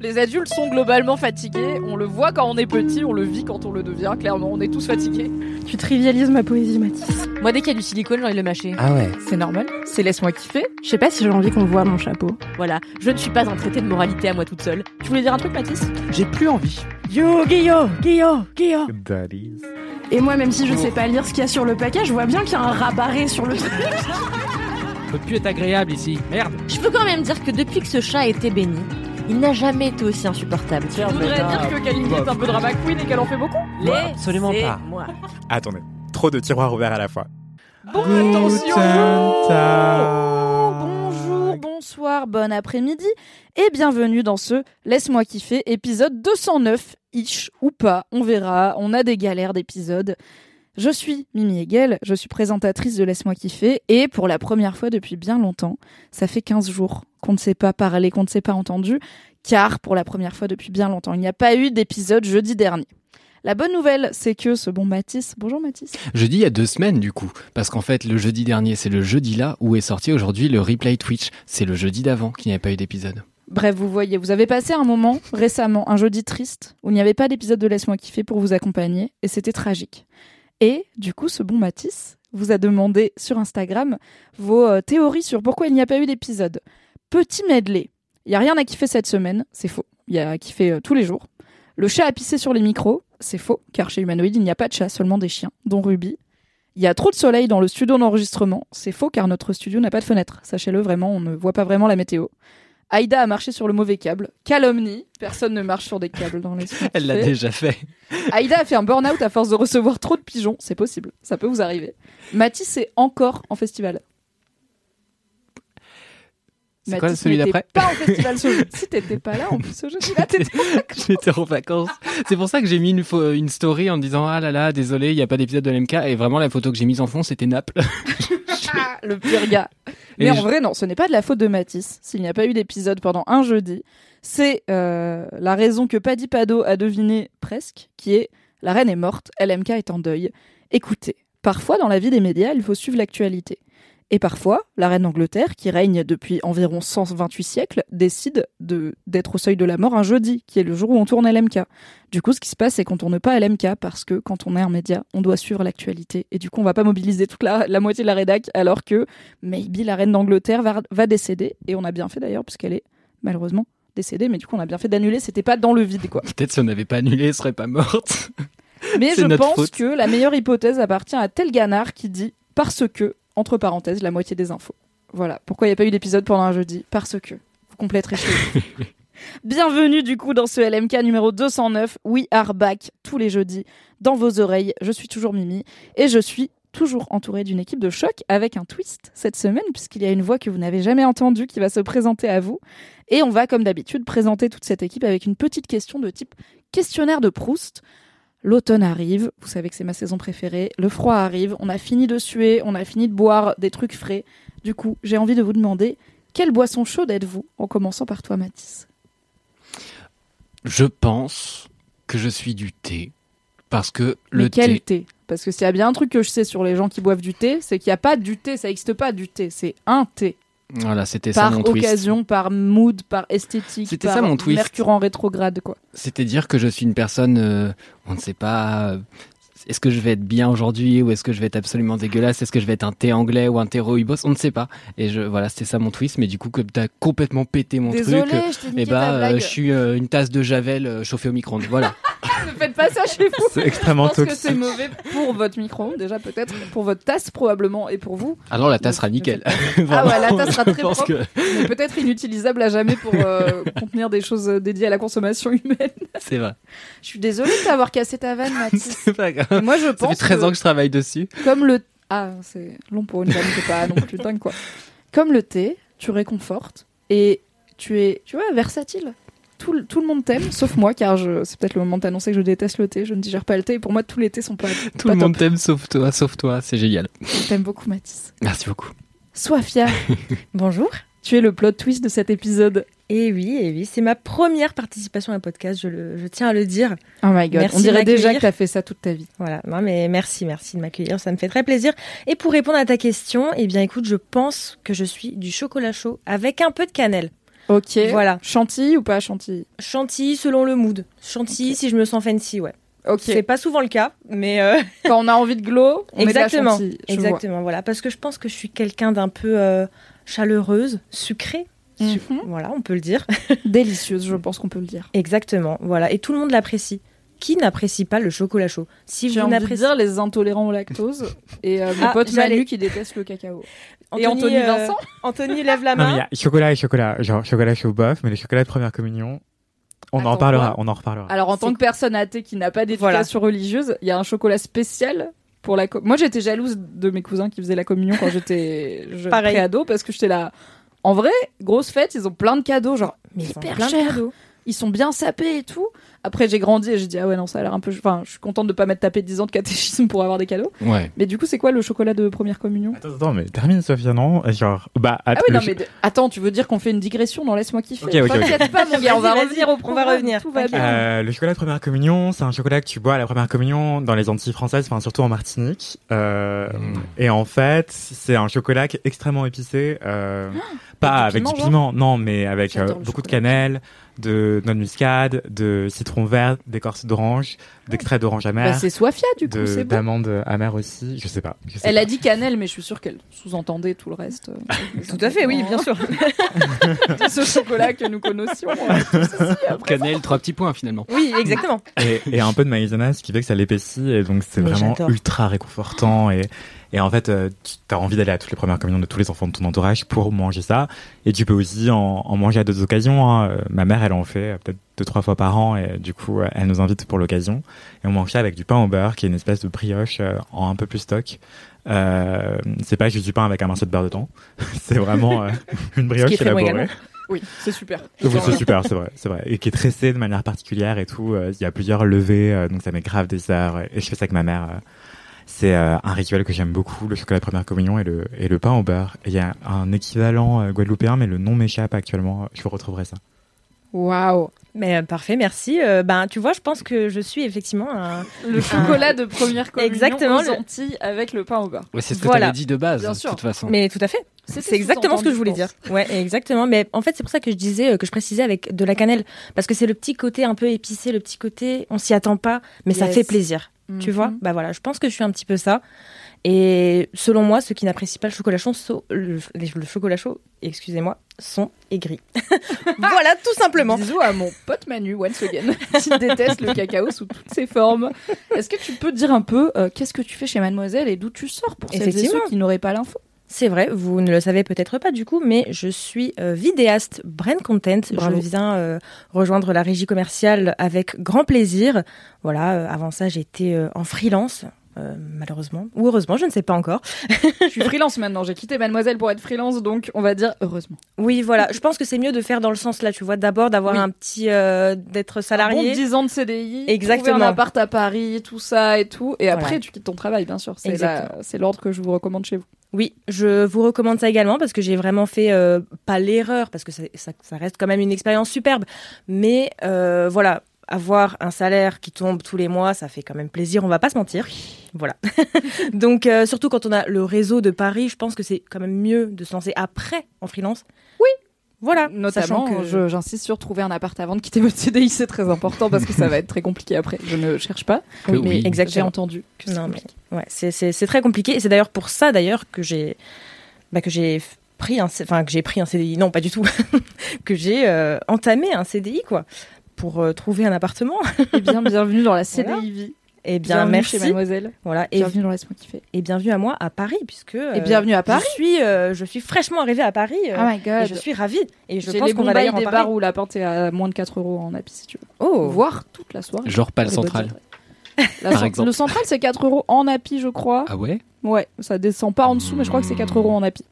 Les adultes sont globalement fatigués. On le voit quand on est petit, on le vit quand on le devient. Clairement, on est tous fatigués. Tu trivialises ma poésie, Mathis. Moi, dès qu'il y a du silicone, j'ai envie de le mâcher. Ah ouais. C'est normal. C'est laisse-moi kiffer. Je sais pas si j'ai envie qu'on voit mon chapeau. Voilà, je ne suis pas un traité de moralité à moi toute seule. Tu voulais dire un truc, Mathis? J'ai plus envie. Yo, Guillaume, Guillaume, Guillaume. That is. Et moi, même si je sais pas lire ce qu'il y a sur le paquet, je vois bien qu'il y a un rabarré sur le truc. peut plus être agréable ici. Merde. Je peux quand même dire que depuis que ce chat a été béni, il n'a jamais été aussi insupportable. Je voudrais dire que Kalindi est un peu drama queen et qu'elle en fait beaucoup. Moi, absolument pas. Moi. Attendez, trop de tiroirs ouverts à la fois. Bon, attention Bonjour, bonsoir, bon après-midi et bienvenue dans ce Laisse-moi kiffer, épisode 209, ish ou pas, on verra, on a des galères d'épisodes. Je suis Mimi Hegel, je suis présentatrice de Laisse-moi kiffer et pour la première fois depuis bien longtemps, ça fait 15 jours qu'on ne s'est pas parlé, qu'on ne s'est pas entendu, car pour la première fois depuis bien longtemps, il n'y a pas eu d'épisode jeudi dernier. La bonne nouvelle, c'est que ce bon Mathis, bonjour Mathis, Jeudi il y a deux semaines du coup, parce qu'en fait le jeudi dernier c'est le jeudi là où est sorti aujourd'hui le replay Twitch. C'est le jeudi d'avant qu'il n'y a pas eu d'épisode. Bref, vous voyez, vous avez passé un moment récemment, un jeudi triste, où il n'y avait pas d'épisode de Laisse-moi kiffer pour vous accompagner, et c'était tragique. Et du coup, ce bon Mathis vous a demandé sur Instagram vos euh, théories sur pourquoi il n'y a pas eu d'épisode. Petit medley. Il n'y a rien à kiffer cette semaine, c'est faux. Il y a à kiffer euh, tous les jours. Le chat a pissé sur les micros, c'est faux, car chez Humanoid, il n'y a pas de chat, seulement des chiens, dont Ruby. Il y a trop de soleil dans le studio d'enregistrement, c'est faux, car notre studio n'a pas de fenêtre. Sachez-le vraiment, on ne voit pas vraiment la météo. Aïda a marché sur le mauvais câble. Calomnie. Personne ne marche sur des câbles dans les Elle l'a déjà fait. Aïda a fait un burn-out à force de recevoir trop de pigeons. C'est possible. Ça peut vous arriver. Mathis est encore en festival. C'est quoi celui d'après pas en festival. Si t'étais pas là, en plus J'étais en vacances. C'est pour ça que j'ai mis une, story en disant ah là là désolé il n'y a pas d'épisode de l'MK et vraiment la photo que j'ai mise en fond c'était Naples. Le pire gars. Et Mais en je- vrai, non, ce n'est pas de la faute de Mathis s'il n'y a pas eu d'épisode pendant un jeudi. C'est euh, la raison que Paddy Pado a deviné presque, qui est la reine est morte, LMK est en deuil. Écoutez, parfois dans la vie des médias, il faut suivre l'actualité. Et parfois, la reine d'Angleterre, qui règne depuis environ 128 siècles, décide de d'être au seuil de la mort un jeudi, qui est le jour où on tourne LMK. Du coup, ce qui se passe, c'est qu'on tourne pas LMK parce que quand on est un média, on doit suivre l'actualité. Et du coup, on va pas mobiliser toute la, la moitié de la rédac, alors que maybe la reine d'Angleterre va, va décéder. Et on a bien fait d'ailleurs, puisqu'elle est malheureusement décédée. Mais du coup, on a bien fait d'annuler. C'était pas dans le vide, quoi. Peut-être si on n'avait pas annulé elle serait pas morte. Mais je pense faute. que la meilleure hypothèse appartient à tel Ganard qui dit parce que, entre parenthèses, la moitié des infos. Voilà. Pourquoi il n'y a pas eu d'épisode pendant un jeudi Parce que. Vous compléterez chez vous. Bienvenue du coup dans ce LMK numéro 209. We are back tous les jeudis dans vos oreilles. Je suis toujours Mimi et je suis toujours entourée d'une équipe de choc avec un twist cette semaine puisqu'il y a une voix que vous n'avez jamais entendue qui va se présenter à vous. Et on va comme d'habitude présenter toute cette équipe avec une petite question de type questionnaire de Proust. L'automne arrive, vous savez que c'est ma saison préférée, le froid arrive, on a fini de suer, on a fini de boire des trucs frais. Du coup, j'ai envie de vous demander, quelle boisson chaude êtes-vous? En commençant par toi, Mathis. Je pense que je suis du thé parce que le Mais quel thé thé? Parce que s'il y a bien un truc que je sais sur les gens qui boivent du thé, c'est qu'il n'y a pas du thé, ça n'existe pas du thé, c'est un thé. Voilà c'était ça Par mon twist. occasion, par mood, par esthétique, C'était par ça, mon twist. mercure en rétrograde, quoi. C'était dire que je suis une personne, euh, on ne sait pas, euh, est-ce que je vais être bien aujourd'hui ou est-ce que je vais être absolument dégueulasse? Est-ce que je vais être un thé anglais ou un thé rooibos? On ne sait pas. Et je, voilà, c'était ça mon twist. Mais du coup, comme t'as complètement pété mon Désolée, truc, je et bah, je suis euh, une tasse de javel chauffée au micro-ondes. Voilà. Ne faites pas ça chez vous C'est Je extrêmement pense que toxique. c'est mauvais pour votre micro, déjà peut-être, pour votre tasse probablement, et pour vous. Alors la tasse sera nickel. Ah ouais, la tasse sera je très propre. que mais peut-être inutilisable à jamais pour euh, contenir des choses euh, dédiées à la consommation humaine. c'est vrai. Je suis désolée de t'avoir cassé ta vanne, Mathis. C'est pas grave. Moi, je Ça pense fait 13 que ans que je travaille dessus. comme le ah, c'est long pour une vanne, c'est pas non plus dingue quoi. Comme le thé, tu réconfortes et tu es, tu vois, versatile. Tout, le- tout le monde t'aime, sauf moi, car je, c'est peut-être le moment de t'annoncer que je déteste le thé. Je ne digère pas le thé. Et pour moi, tous les thés sont pas. Tout pas le monde t'aime sauf toi, sauf toi, c'est génial. Je t'aime beaucoup, Mathis. Merci beaucoup. Soifia, Bonjour. tu es le plot twist de cet épisode. Et oui, et oui, c'est ma première participation à un podcast, je, le- je tiens à le dire. Oh my god, Merci on dirait déjà que t'as fait ça toute ta vie. Voilà, non mais merci, merci de m'accueillir, ça me fait très plaisir. Et pour répondre à ta question, eh bien écoute, je pense que je suis du chocolat chaud avec un peu de cannelle. Ok. Voilà. Chantilly ou pas chantilly Chantilly selon le mood. Chantilly si je me sens fancy, ouais. Ok. C'est pas souvent le cas, mais euh, Quand on a envie de glow, on exactement, met de la chantilly. je vois. exactement, voilà, parce que je pense que je suis quelqu'un d'un peu euh, chaleureuse, sucrée. Su- Mhm. Voilà, on peut le dire. Délicieuse, je pense qu'on peut le dire. Exactement, voilà, et tout le monde l'apprécie. Qui n'apprécie pas le chocolat chaud Si J'ai vous envie de n'appréciez dire les intolérants au lactose et euh, mon Ah, pote j'allais- Manu qui déteste le cacao. et Anthony, Anthony euh, Vincent Anthony lève la Non, mais il y main. a chocolat et chocolat. Genre chocolat chaud bof, mais le chocolat de première communion, on Attends, en reparlera. On en reparlera. Alors en tant que personne athée qui n'a pas d'éducation religieuse, il y a un chocolat spécial pour la co- Moi j'étais jalouse de mes cousins qui faisaient la communion quand j'étais je- Pareil. pré-ado parce que j'étais là. En vrai, grosse fête, ils ont plein de cadeaux, genre Mais ils ont hyper plein de cher. cadeaux. Ils sont bien sapés et tout. Après j'ai grandi et j'ai dit ah ouais non ça a l'air un peu. Enfin je suis contente de pas m'être tapé 10 ans de catéchisme pour avoir des cadeaux. Ouais. Mais du coup c'est quoi le chocolat de première communion? Attends, attends, mais termine Sophia, non? Genre, bah, Ah oui non mais de- attends tu veux dire qu'on fait une digression? Dans laisse-moi kiffer. Ok, ok, ok. T'inquiète pas mon gars on va Vas-y, revenir au on va programme, revenir, Tout va bien. Euh, le chocolat de première communion, c'est un chocolat que tu bois à la première communion dans les Antilles françaises, enfin surtout en Martinique. Euh, Mm. Et en fait, c'est un chocolat qui est extrêmement épicé, euh, pas Avec du piment, piment, non, mais avec euh, J'adore le beaucoup de chocolat. cannelle, de noix de muscade, de citron vert, d'écorce d'orange, d'extrait d'orange Bah, amer, c'est Soifia du coup de c'est bon. d'amandes amères aussi. Je sais pas. je sais Elle pas. a dit cannelle, mais je suis sûre qu'elle sous-entendait tout le reste. euh, Tout à fait, oui, bien sûr. Ce chocolat que nous connaissions. euh. Cannelle, trois petits points finalement. Oui, exactement. et, et un peu de maïzena, ce qui fait que ça l'épaissit et donc c'est vraiment ultra réconfortant et et en fait euh, tu as envie d'aller à toutes les premières communions de tous les enfants de ton entourage pour manger ça et tu peux aussi en, en manger à d'autres occasions hein. Euh, ma mère elle en fait euh, peut-être deux trois fois par an et du coup elle nous invite pour l'occasion et on mange ça avec du pain au beurre qui est une espèce de brioche euh, en un peu plus stock euh, c'est pas juste du pain avec un morceau de beurre dedans c'est vraiment une brioche qui est très bon élaborée. Oui, c'est super. oui, c'est super, c'est vrai, c'est vrai. Et qui est tressé de manière particulière et tout. Euh, Il y a plusieurs levées, euh, donc ça met grave des heures. Et je fais ça avec ma mère. C'est euh, un rituel que j'aime beaucoup, le chocolat de première communion et le, et le pain au beurre. Il y a un équivalent euh, guadeloupéen, mais le nom m'échappe actuellement. Je vous retrouverai ça. Waouh. Mais euh, parfait, merci. Euh, ben, tu vois, je pense que je suis effectivement un. Le chocolat de première communion Exactement, aux le- avec le pain au beurre. Ouais, c'est ce que Voilà. t'avais dit de base, Bien de toute façon. Mais tout à fait. C'est exactement ce que je voulais dire. Ouais, exactement. Mais en fait, c'est pour ça que je disais, que je précisais avec de la cannelle. Parce que c'est le petit côté un peu épicé, le petit côté, on s'y attend pas, mais ça fait plaisir. Tu vois Mhm. Bah voilà, je pense que je suis un petit peu ça. Et selon moi, ceux qui n'apprécient pas le chocolat chaud, so- le, chocolat chaud, excusez-moi, sont aigris. voilà, tout simplement. Bisous à mon pote Manu, once again, qui déteste le cacao sous toutes ses formes. Est-ce que tu peux dire un peu euh, qu'est-ce que tu fais chez Mademoiselle et d'où tu sors pour celles et ceux qui n'auraient pas l'info? C'est vrai, vous ne le savez peut-être pas du coup, mais je suis euh, vidéaste brand content. Bravo. Je viens euh, rejoindre la régie commerciale avec grand plaisir. Voilà, euh, avant ça, j'étais en freelance. malheureusement ou heureusement, je ne sais pas encore. Je suis freelance maintenant, j'ai quitté Mademoiselle pour être freelance, donc on va dire heureusement. Oui, voilà, je pense que c'est mieux de faire dans le sens là, tu vois, d'abord d'avoir Oui. un petit d'être Bon salarié. 10 ans de CDI, Exactement. trouver un appart à Paris, tout ça et tout. Et après, Voilà. tu quittes ton travail, bien sûr. C'est l'ordre que je vous recommande chez vous. Oui, je vous recommande ça également parce que j'ai vraiment fait euh, pas l'erreur parce que ça, reste quand même une expérience superbe, mais euh, voilà, avoir un salaire qui tombe tous les mois, ça fait quand même plaisir, on va pas se mentir. Voilà. Donc euh, surtout quand on a le réseau de Paris, je pense que c'est quand même mieux de se lancer après en freelance. Oui. Voilà, Notamment, sachant que j'insiste sur trouver un appart avant de quitter votre CDI, c'est très important parce que ça va être très compliqué après. Je ne cherche pas, Oui, mais oui. j'ai exactement. entendu que c'est. Ouais, c'est- c'est c'est très compliqué et c'est d'ailleurs pour ça d'ailleurs que j'ai bah, que j'ai pris un enfin que j'ai pris un CDI non pas du tout que j'ai euh, entamé un CDI quoi pour euh, trouver un appartement. Eh bien, bienvenue dans la Voilà. CDI vie. Et bien bienvenue merci. chez Mademoiselle. Voilà et, bienvenue dans Laisse-moi kiffer. et bienvenue à moi à Paris puisque euh, Et bienvenue à Paris. Je suis euh, je suis fraîchement arrivée à Paris euh, oh my et god. je suis ravie et je pense les qu'on va d'ailleurs des bars où la pente est à moins de 4 euros en appli si tu veux. Oh. Voire toute la soirée. Genre pas le central. Par exemple. Le central, c'est 4 euros en appli, je crois. Ah ouais? Ouais, ça descend pas en dessous, mais je crois que c'est 4 euros en appli.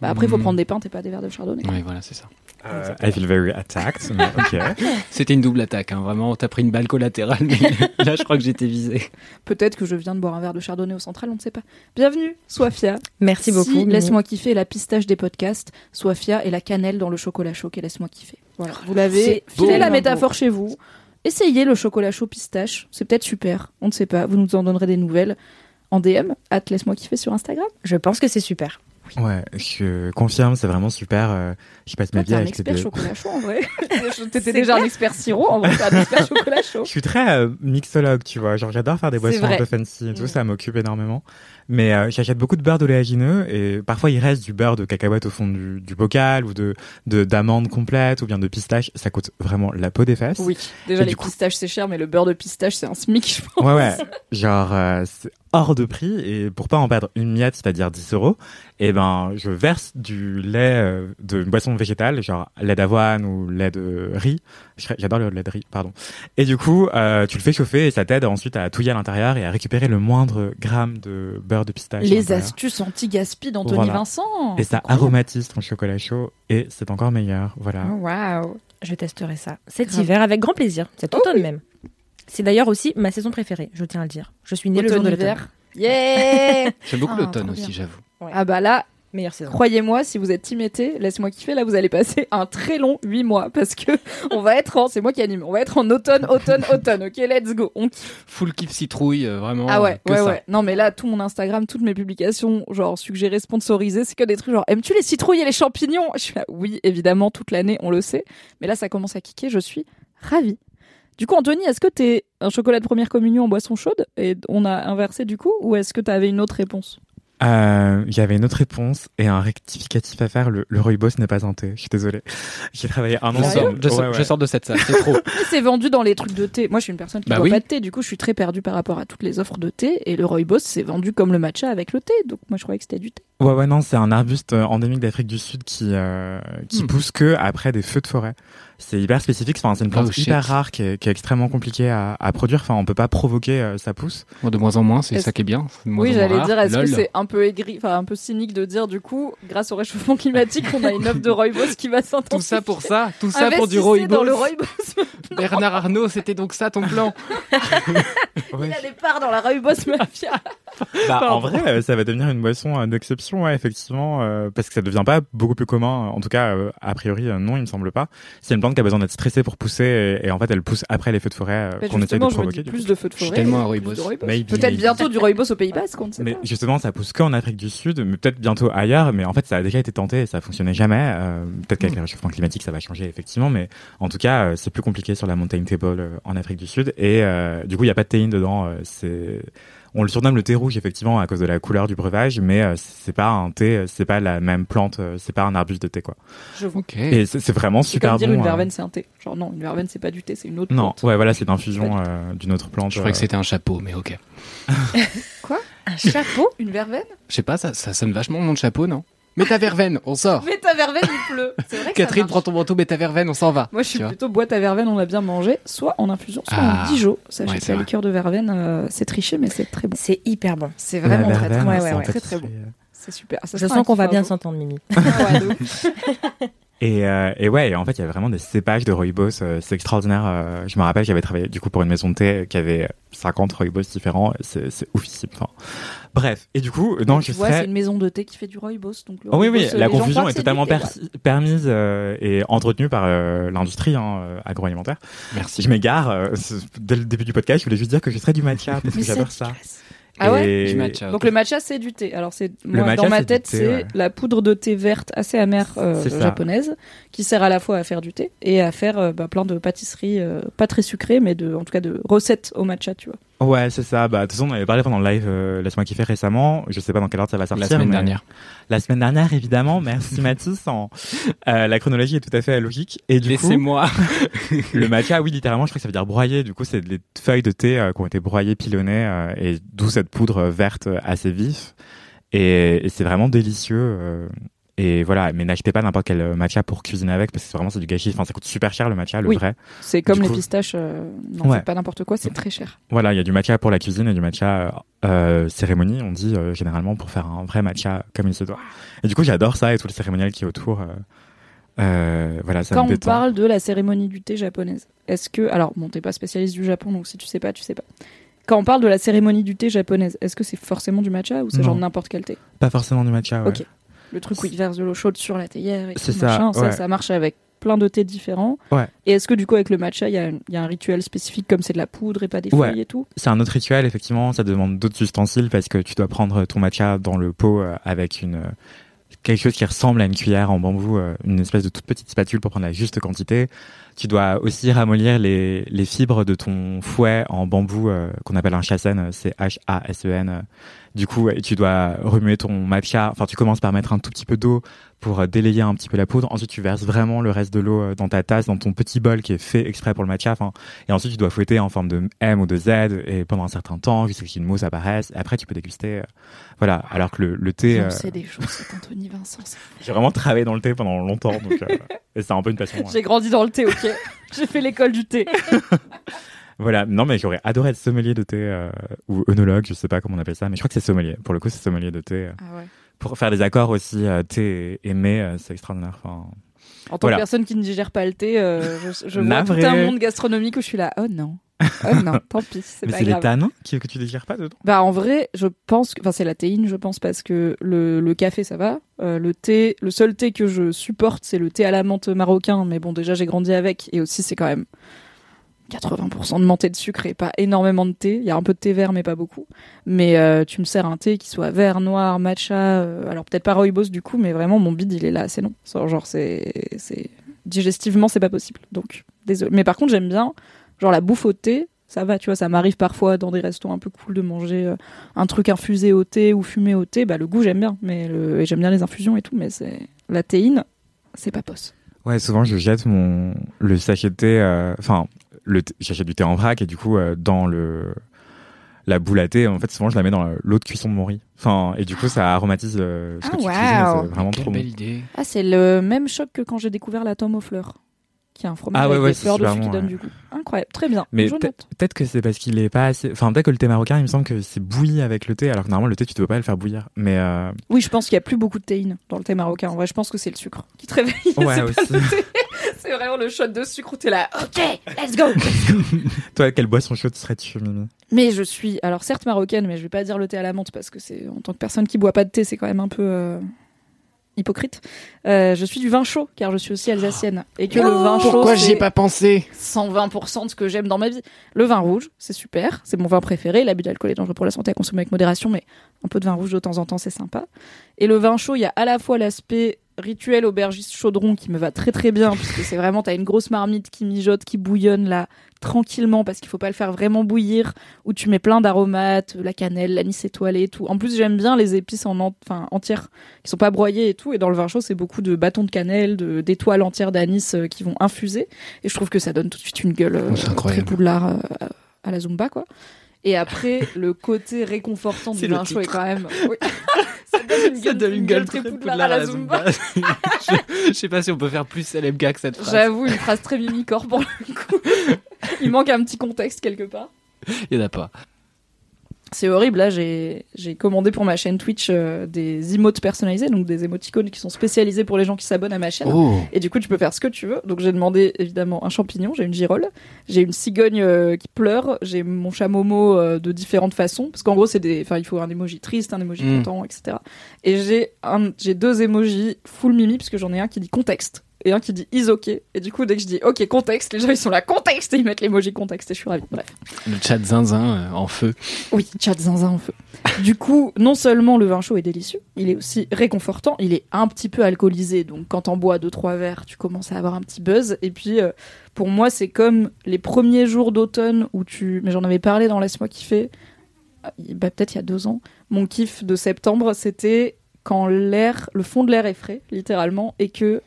Bah, après, il faut Mm. prendre des pintes et pas des verres de chardonnay. Ouais, voilà, c'est ça. Euh, I feel very attacked. C'était une double attaque, hein. vraiment. T'as pris une balle collatérale, mais là, je crois que j'étais visé. Peut-être que je viens de boire un verre de chardonnay au central, on ne sait pas. Bienvenue, Soifia. Merci beaucoup. Si. Laisse-moi kiffer la pistache des podcasts, Soifia et la cannelle dans le chocolat chaud et Laisse-moi kiffer. Voilà, vous l'avez. Filez la tellement métaphore chez vous. Essayez le chocolat chaud pistache, c'est peut-être super, on ne sait pas. Vous nous en donnerez des nouvelles en DM, at Laisse-moi kiffer sur Instagram. Je pense que c'est super. Ouais, je confirme, c'est vraiment super. Je passe ma vie t'es un avec les expert chocolat chaud en vrai. T'étais déjà un expert sirop, en vrai, un expert chocolat chaud. Je suis très euh, mixologue, tu vois. Genre, j'adore faire des boissons un peu fancy et tout, Mm. ça m'occupe énormément. Mais euh, j'achète beaucoup de beurre d'oléagineux et parfois il reste du beurre de cacahuète au fond du, du bocal ou de de d'amandes complètes ou bien de pistache. Ça coûte vraiment la peau des fesses. Oui, déjà Et les coup- pistaches c'est cher, mais le beurre de pistache c'est un SMIC, je pense. Ouais, ouais. Genre, euh, c'est hors de prix et pour pas en perdre une miette, c'est-à-dire 10 euros, eh ben, je verse du lait euh, de boisson végétale, genre lait d'avoine ou lait de riz. Je- J'adore le lait de riz, pardon. Et du coup, euh, tu le fais chauffer et ça t'aide ensuite à touiller à l'intérieur et à récupérer le moindre gramme de beurre de pistache. Les astuces anti-gaspi d'Anthony Voilà. Vincent. Et ça aromatise ton chocolat chaud et c'est encore meilleur. Voilà. Oh, Waouh. Je testerai ça cet Grave. hiver avec grand plaisir. Cet Oh automne même. C'est d'ailleurs aussi ma saison préférée, je tiens à le dire. Je suis née le jour de l'automne. Yeah J'aime beaucoup Ah, l'automne aussi, j'avoue. Ah bah là, Meilleure saison. croyez-moi, si vous êtes team été, laisse-moi kiffer, là vous allez passer un très long 8 mois parce que on va être en, c'est moi qui anime, on va être en automne, automne, automne, ok, let's go. On kiffe. Full kiff citrouille, euh, vraiment. Ah euh, ouais, que ouais, ça. ouais. Non mais là, tout mon Instagram, toutes mes publications, genre suggérées, sponsorisées, c'est que des trucs genre, aimes-tu les citrouilles et les champignons? Je suis là, oui, évidemment, toute l'année, on le sait. Mais là, ça commence à kicker, je suis ravie. Du coup, Anthony, est-ce que t'es un chocolat de première communion en boisson chaude? Et on a inversé du coup, ou est-ce que t'avais une autre réponse? Euh, J'avais une autre réponse et un rectificatif à faire. Le, le rooibos n'est pas un thé. Je suis désolé. J'ai travaillé un an. Je, sors, je, sors- Ouais, ouais. je sors de cette salle, c'est trop. C'est vendu dans les trucs de thé. Moi, je suis une personne qui Bah boit oui. pas de thé, du coup, je suis très perdue par rapport à toutes les offres de thé. Et le rooibos, c'est vendu comme le matcha avec le thé. Donc, moi, je croyais que c'était du thé. Ouais, ouais, non, c'est un arbuste euh, endémique d'Afrique du Sud qui, euh, qui Hmm. pousse que après des feux de forêt. C'est hyper spécifique. Enfin, c'est une plante Oh, shit. hyper rare qui est, qui est extrêmement compliquée à, à produire. Enfin, on peut pas provoquer euh, sa pousse. Bon, de moins en moins, c'est ça qui est bien. Oui, j'allais dire, est-ce que c'est un peu aigri, enfin, un peu cynique de dire, du coup, grâce au réchauffement climatique, on a une offre de rooibos qui va s'intensifier? Tout ça pour ça Tout ça pour du rooibos dans le rooibos. Bernard Arnault, c'était donc ça ton plan Il a des parts dans la rooibos mafia. Bah, en vrai, euh, ça va devenir une boisson euh, d'exception, ouais, effectivement, euh, parce que ça devient pas beaucoup plus commun. En tout cas, euh, a priori, euh, non, il me semble pas. C'est une plante qui a besoin d'être stressée pour pousser, et, et en fait, elle pousse après les feux de forêt euh, Mais qu'on essaie de justement, je me provoquer. plus de feux de Je suis forêt. tellement un rooibos. Peut-être bientôt du rooibos au Pays Basque, on ne sait Mais pas. justement, ça pousse qu'en Afrique du Sud, mais peut-être bientôt ailleurs. Mais en fait, ça a déjà été tenté et ça fonctionnait jamais. Euh, peut-être qu'avec Mm. le réchauffement climatique, ça va changer effectivement, mais en tout cas, euh, c'est plus compliqué sur la mountain table euh, en Afrique du Sud. Et euh, du coup, il y a pas de théine dedans. euh, c'est on le surnomme le thé rouge effectivement à cause de la couleur du breuvage, mais euh, c'est pas un thé, euh, c'est pas la même plante, euh, c'est pas un arbuste de thé quoi. Je vois. Ok. Et c'est vraiment C'est super comme dire bon. une euh. verveine, c'est un thé. Genre, non, une verveine, c'est pas du thé, c'est une autre Non, plante. ouais, voilà, c'est l'infusion euh, d'une autre plante. Je croyais que c'était un chapeau, mais ok. Un chapeau? Une verveine? Je sais pas, ça, ça sonne vachement mon chapeau, non? Mais ta verveine, on sort Mais ta verveine, il pleut. C'est vrai que ça Catherine, prends ton manteau, mets ta verveine, on s'en va. Moi, je suis plutôt boîte à verveine, on l'a bien mangé, soit en infusion, soit Ah. en Dijon. Sachez Ouais, que c'est la liqueur de verveine, euh, c'est triché, mais c'est très bon. C'est hyper bon. C'est vraiment très, très, ouais, bon. ouais, c'est en ouais. très, très bon. pâtisserie. C'est super. Ça Je sens qu'on va bien s'entendre, Mimi. Et, euh, et ouais, en fait, il y avait vraiment des cépages de rooibos, euh, c'est extraordinaire. euh, je me rappelle, j'avais travaillé du coup pour une maison de thé qui avait 50 rooibos différents, c'est c'est oufissime. Enfin, bref, et du coup, non, tu je vois, c'est serais... une maison de thé qui fait du rooibos. Donc le Oh oui, oui, rooibos, la confusion est totalement persi- permise euh, et entretenue par euh, l'industrie hein, euh, agroalimentaire. Merci. Je m'égare, euh, dès le début du podcast, je voulais juste dire que je serais du matcha parce que j'adore ça. Ah ouais Et- Du matcha. Donc le matcha c'est du thé. Alors c'est Le moi matcha, dans ma tête thé, c'est ouais. la poudre de thé verte assez amère euh, japonaise qui sert à la fois à faire du thé et à faire euh, bah, plein de pâtisseries euh, pas très sucrées mais de en tout cas de recettes au matcha tu vois. Ouais, c'est ça. Bah, de toute façon, on avait parlé pendant le live euh, Laisse-moi kiffer récemment. Je sais pas dans quelle ordre ça va sortir. La semaine mais- dernière. La semaine dernière, évidemment. Merci Mathis. En- euh, la chronologie est tout à fait logique. Et du coup, Laissez-moi. le matcha, oui, littéralement, je crois que ça veut dire broyer. Du coup, c'est des feuilles de thé euh, qui ont été broyées, pilonnées, euh, et d'où cette poudre verte euh, assez vif. Et, et c'est vraiment délicieux. Euh, et voilà, mais n'achetez pas n'importe quel matcha pour cuisiner avec parce que c'est vraiment c'est du gâchis. Enfin, ça coûte super cher le matcha, le Oui. vrai. C'est comme Du les coup- pistaches, euh, non, Ouais. c'est pas n'importe quoi, c'est très cher. Voilà, il y a du matcha pour la cuisine et du matcha euh, cérémonie, on dit euh, généralement pour faire un vrai matcha comme il se doit. Et du coup, j'adore ça et tout le cérémonial qui est autour. euh, euh, voilà, ça Quand me on parle de la cérémonie du thé japonaise, est-ce que. Alors, bon, t'es pas spécialiste du Japon, donc si tu sais pas, tu sais pas. Quand on parle de la cérémonie du thé japonaise, est-ce que c'est forcément du matcha ou c'est genre n'importe quel thé? Pas forcément du matcha. Ouais. Ok. Le truc où ils versent de l'eau chaude sur la théière et tout, ça, machin, ça, ouais. ça marche avec plein de thés différents. Ouais. Et est-ce que du coup, avec le matcha, il y, a un- il y a un rituel spécifique comme c'est de la poudre et pas des Ouais. feuilles et tout? C'est un autre rituel, effectivement. Ça demande d'autres ustensiles parce que tu dois prendre ton matcha dans le pot euh, avec une euh, quelque chose qui ressemble à une cuillère en bambou, euh, une espèce de toute petite spatule pour prendre la juste quantité. Tu dois aussi ramollir les, les fibres de ton fouet en bambou euh, qu'on appelle un chasen, c'est H-A-S-E-N. Du coup, tu dois remuer ton matcha. Enfin, tu commences par mettre un tout petit peu d'eau pour euh, délayer un petit peu la poudre. Ensuite, tu verses vraiment le reste de l'eau euh, dans ta tasse, dans ton petit bol qui est fait exprès pour le matcha. Enfin, et ensuite, tu dois fouetter en forme de M ou de Z et pendant un certain temps jusqu'à ce qu'une mousse apparaisse. Et après, tu peux déguster. euh, voilà. Alors que le, le thé, euh, des choses, c'est Anthony Vincent. j'ai vraiment travaillé dans le thé pendant longtemps, donc euh, et c'est un peu une passion. ouais. J'ai grandi dans le thé, ok J'ai fait l'école du thé. Voilà. Non, mais j'aurais adoré être sommelier de thé euh, ou œnologue, je sais pas comment on appelle ça, mais je crois que c'est sommelier. Pour le coup, c'est sommelier de thé. euh. Ah ouais. Pour faire des accords aussi, euh, thé et mets, euh, c'est extraordinaire. Enfin, En tant Voilà. que personne qui ne digère pas le thé, je, je vois tout un monde gastronomique où je suis là, oh non. Oh non, tant pis, mais c'est les tanins que tu dégères pas dedans? Bah en vrai, je pense que enfin c'est la théine, je pense parce que le, le café ça va, Euh, le thé, le seul thé que je supporte c'est le thé à la menthe marocain, mais bon déjà j'ai grandi avec et aussi c'est quand même 80% de menthe et de sucre et pas énormément de thé. Il y a un peu de thé vert mais pas beaucoup. Mais euh, tu me sers un thé qui soit vert, noir, matcha, euh, alors peut-être pas rooibos du coup, mais vraiment mon bide il est là, c'est non. Genre c'est c'est digestivement c'est pas possible. Donc désolé. Mais par contre j'aime bien genre la bouffe au thé. Ça va, tu vois, ça m'arrive parfois dans des restos un peu cool de manger euh, un truc infusé au thé ou fumé au thé. Bah le goût j'aime bien, mais j'aime bien les infusions et tout, mais c'est la théine, c'est pas posse. Ouais, souvent je jette mon le sachet de thé. Enfin, le thé- j'achète du thé en vrac et du coup euh, dans le la boule à thé, en fait souvent je la mets dans la- l'eau de cuisson de mon riz. Enfin, et du coup ça aromatise euh, ce que Ah, tu waouh. cuisines. C'est vraiment Quelle trop bon. belle idée. Ah, c'est le même choc que quand j'ai découvert la tome aux fleurs, qui a un fromage Ah ouais, avec ouais, des c'est fleurs super dessus qui donne ouais. du goût. Incroyable, très bien. Mais peut-être que c'est parce qu'il est pas assez. Enfin, peut-être que le thé marocain, il me semble que c'est bouilli avec le thé, alors que normalement le thé tu dois pas le faire bouillir. Mais euh, Oui, je pense qu'il y a plus beaucoup de théine dans le thé marocain. En vrai, je pense que c'est le sucre qui te réveille. Ouais, c'est vraiment le shot de sucre où t'es là. Ok, let's go. toi, quelle boisson chaude serais-tu, Mimi? Mais je suis, alors certes marocaine, mais je vais pas dire le thé à la menthe parce que c'est en tant que personne qui boit pas de thé, c'est quand même un peu euh, hypocrite. Euh, je suis du vin chaud car je suis aussi alsacienne et que le vin chaud Pourquoi j'y ai pas pensé 120% de ce que j'aime dans ma vie. Le vin rouge, c'est super, c'est mon vin préféré. L'abus d'alcool est dangereux pour la santé à consommer avec modération, mais un peu de vin rouge de temps en temps, c'est sympa. Et le vin chaud, il y a à la fois l'aspect rituel aubergiste chaudron qui me va très très bien puisque c'est vraiment t'as une grosse marmite qui mijote, qui bouillonne là tranquillement parce qu'il faut pas le faire vraiment bouillir où tu mets plein d'aromates, la cannelle, l'anis étoilé et tout. En plus j'aime bien les épices en en- enfin, entières qui sont pas broyées et tout et dans le vin chaud c'est beaucoup de bâtons de cannelle, de d'étoiles entières d'anis euh, qui vont infuser et je trouve que ça donne tout de suite une gueule euh, très poudlard euh, à la zumba quoi. Et après le côté réconfortant du vin chaud est quand même oui. ça donne une gueule, très poudlard à la zumba. je, je sais pas si on peut faire plus LMK que cette phrase. J'avoue, une phrase très mimicore pour le coup. Il manque un petit contexte quelque part. Il y en a pas. C'est horrible, là j'ai commandé pour ma chaîne Twitch euh, des emotes personnalisés, donc des émoticônes qui sont spécialisés pour les gens qui s'abonnent à ma chaîne. Oh Et du coup, tu peux faire ce que tu veux. Donc, j'ai demandé évidemment un champignon, j'ai une girole, j'ai une cigogne euh, qui pleure, j'ai mon chat Momo euh, de différentes façons. Parce qu'en gros, c'est des, enfin, il faut un emoji triste, un emoji Mm. content, etc. Et j'ai un, j'ai deux emojis full mimi, parce que j'en ai un qui dit contexte et un qui dit is ok. Et du coup, dès que je dis ok contexte, les gens ils sont là contexte et ils mettent l'emoji contexte et je suis ravie. Bref. Le chat zinzin euh, en feu. Oui, chat zinzin en feu. Du coup, non seulement le vin chaud est délicieux, il est aussi réconfortant, il est un petit peu alcoolisé, donc quand t'en bois deux trois verres, tu commences à avoir un petit buzz. Et puis, euh, pour moi, c'est comme les premiers jours d'automne où tu, mais j'en avais parlé dans Laisse-moi kiffer, euh, bah, peut-être il y a deux ans. Mon kiff de septembre, c'était quand l'air, le fond de l'air est frais, littéralement, et que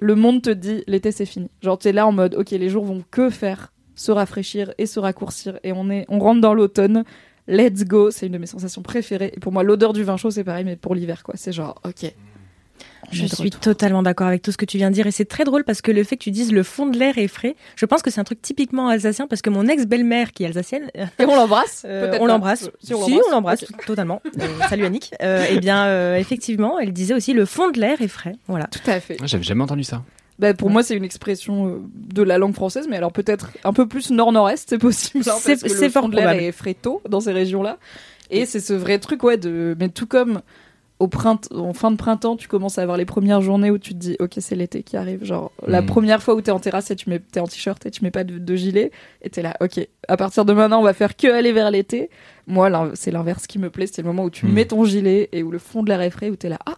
le monde te dit l'été c'est fini. Genre t'es là en mode ok les jours vont que faire se rafraîchir et se raccourcir et on est on rentre dans l'automne. Let's go, c'est une de mes sensations préférées. Et pour moi l'odeur du vin chaud c'est pareil mais pour l'hiver quoi. C'est genre ok. Je suis retour. totalement d'accord avec tout ce que tu viens de dire et c'est très drôle parce que le fait que tu dises le fond de l'air est frais, je pense que c'est un truc typiquement alsacien parce que mon ex-belle-mère qui est alsacienne, Et on l'embrasse euh, on l'embrasse. Si, on l'embrasse totalement. Euh, salut Annick. Euh, eh bien, euh, effectivement, elle disait aussi le fond de l'air est frais. Voilà. Tout à fait. Ah, J'avais jamais entendu ça. Bah, pour moi, c'est une expression de la langue française, mais alors peut-être un peu plus nord-nord-est, c'est possible. hein, C'est- fort de l'air est frais tôt dans ces régions-là. Et c'est ce vrai truc, ouais, de. Mais tout comme au printemps, en fin de printemps, tu commences à avoir les premières journées où tu te dis, ok, c'est l'été qui arrive. Genre, la Mm. première fois où t'es en terrasse et tu mets, t'es en t-shirt et tu mets pas de, de gilet, et t'es là, ok, à partir de maintenant, on va faire que aller vers l'été. Moi, c'est l'inverse qui me plaît, c'est le moment où tu Mm. mets ton gilet et où le fond de l'air est frais, où t'es là, ah,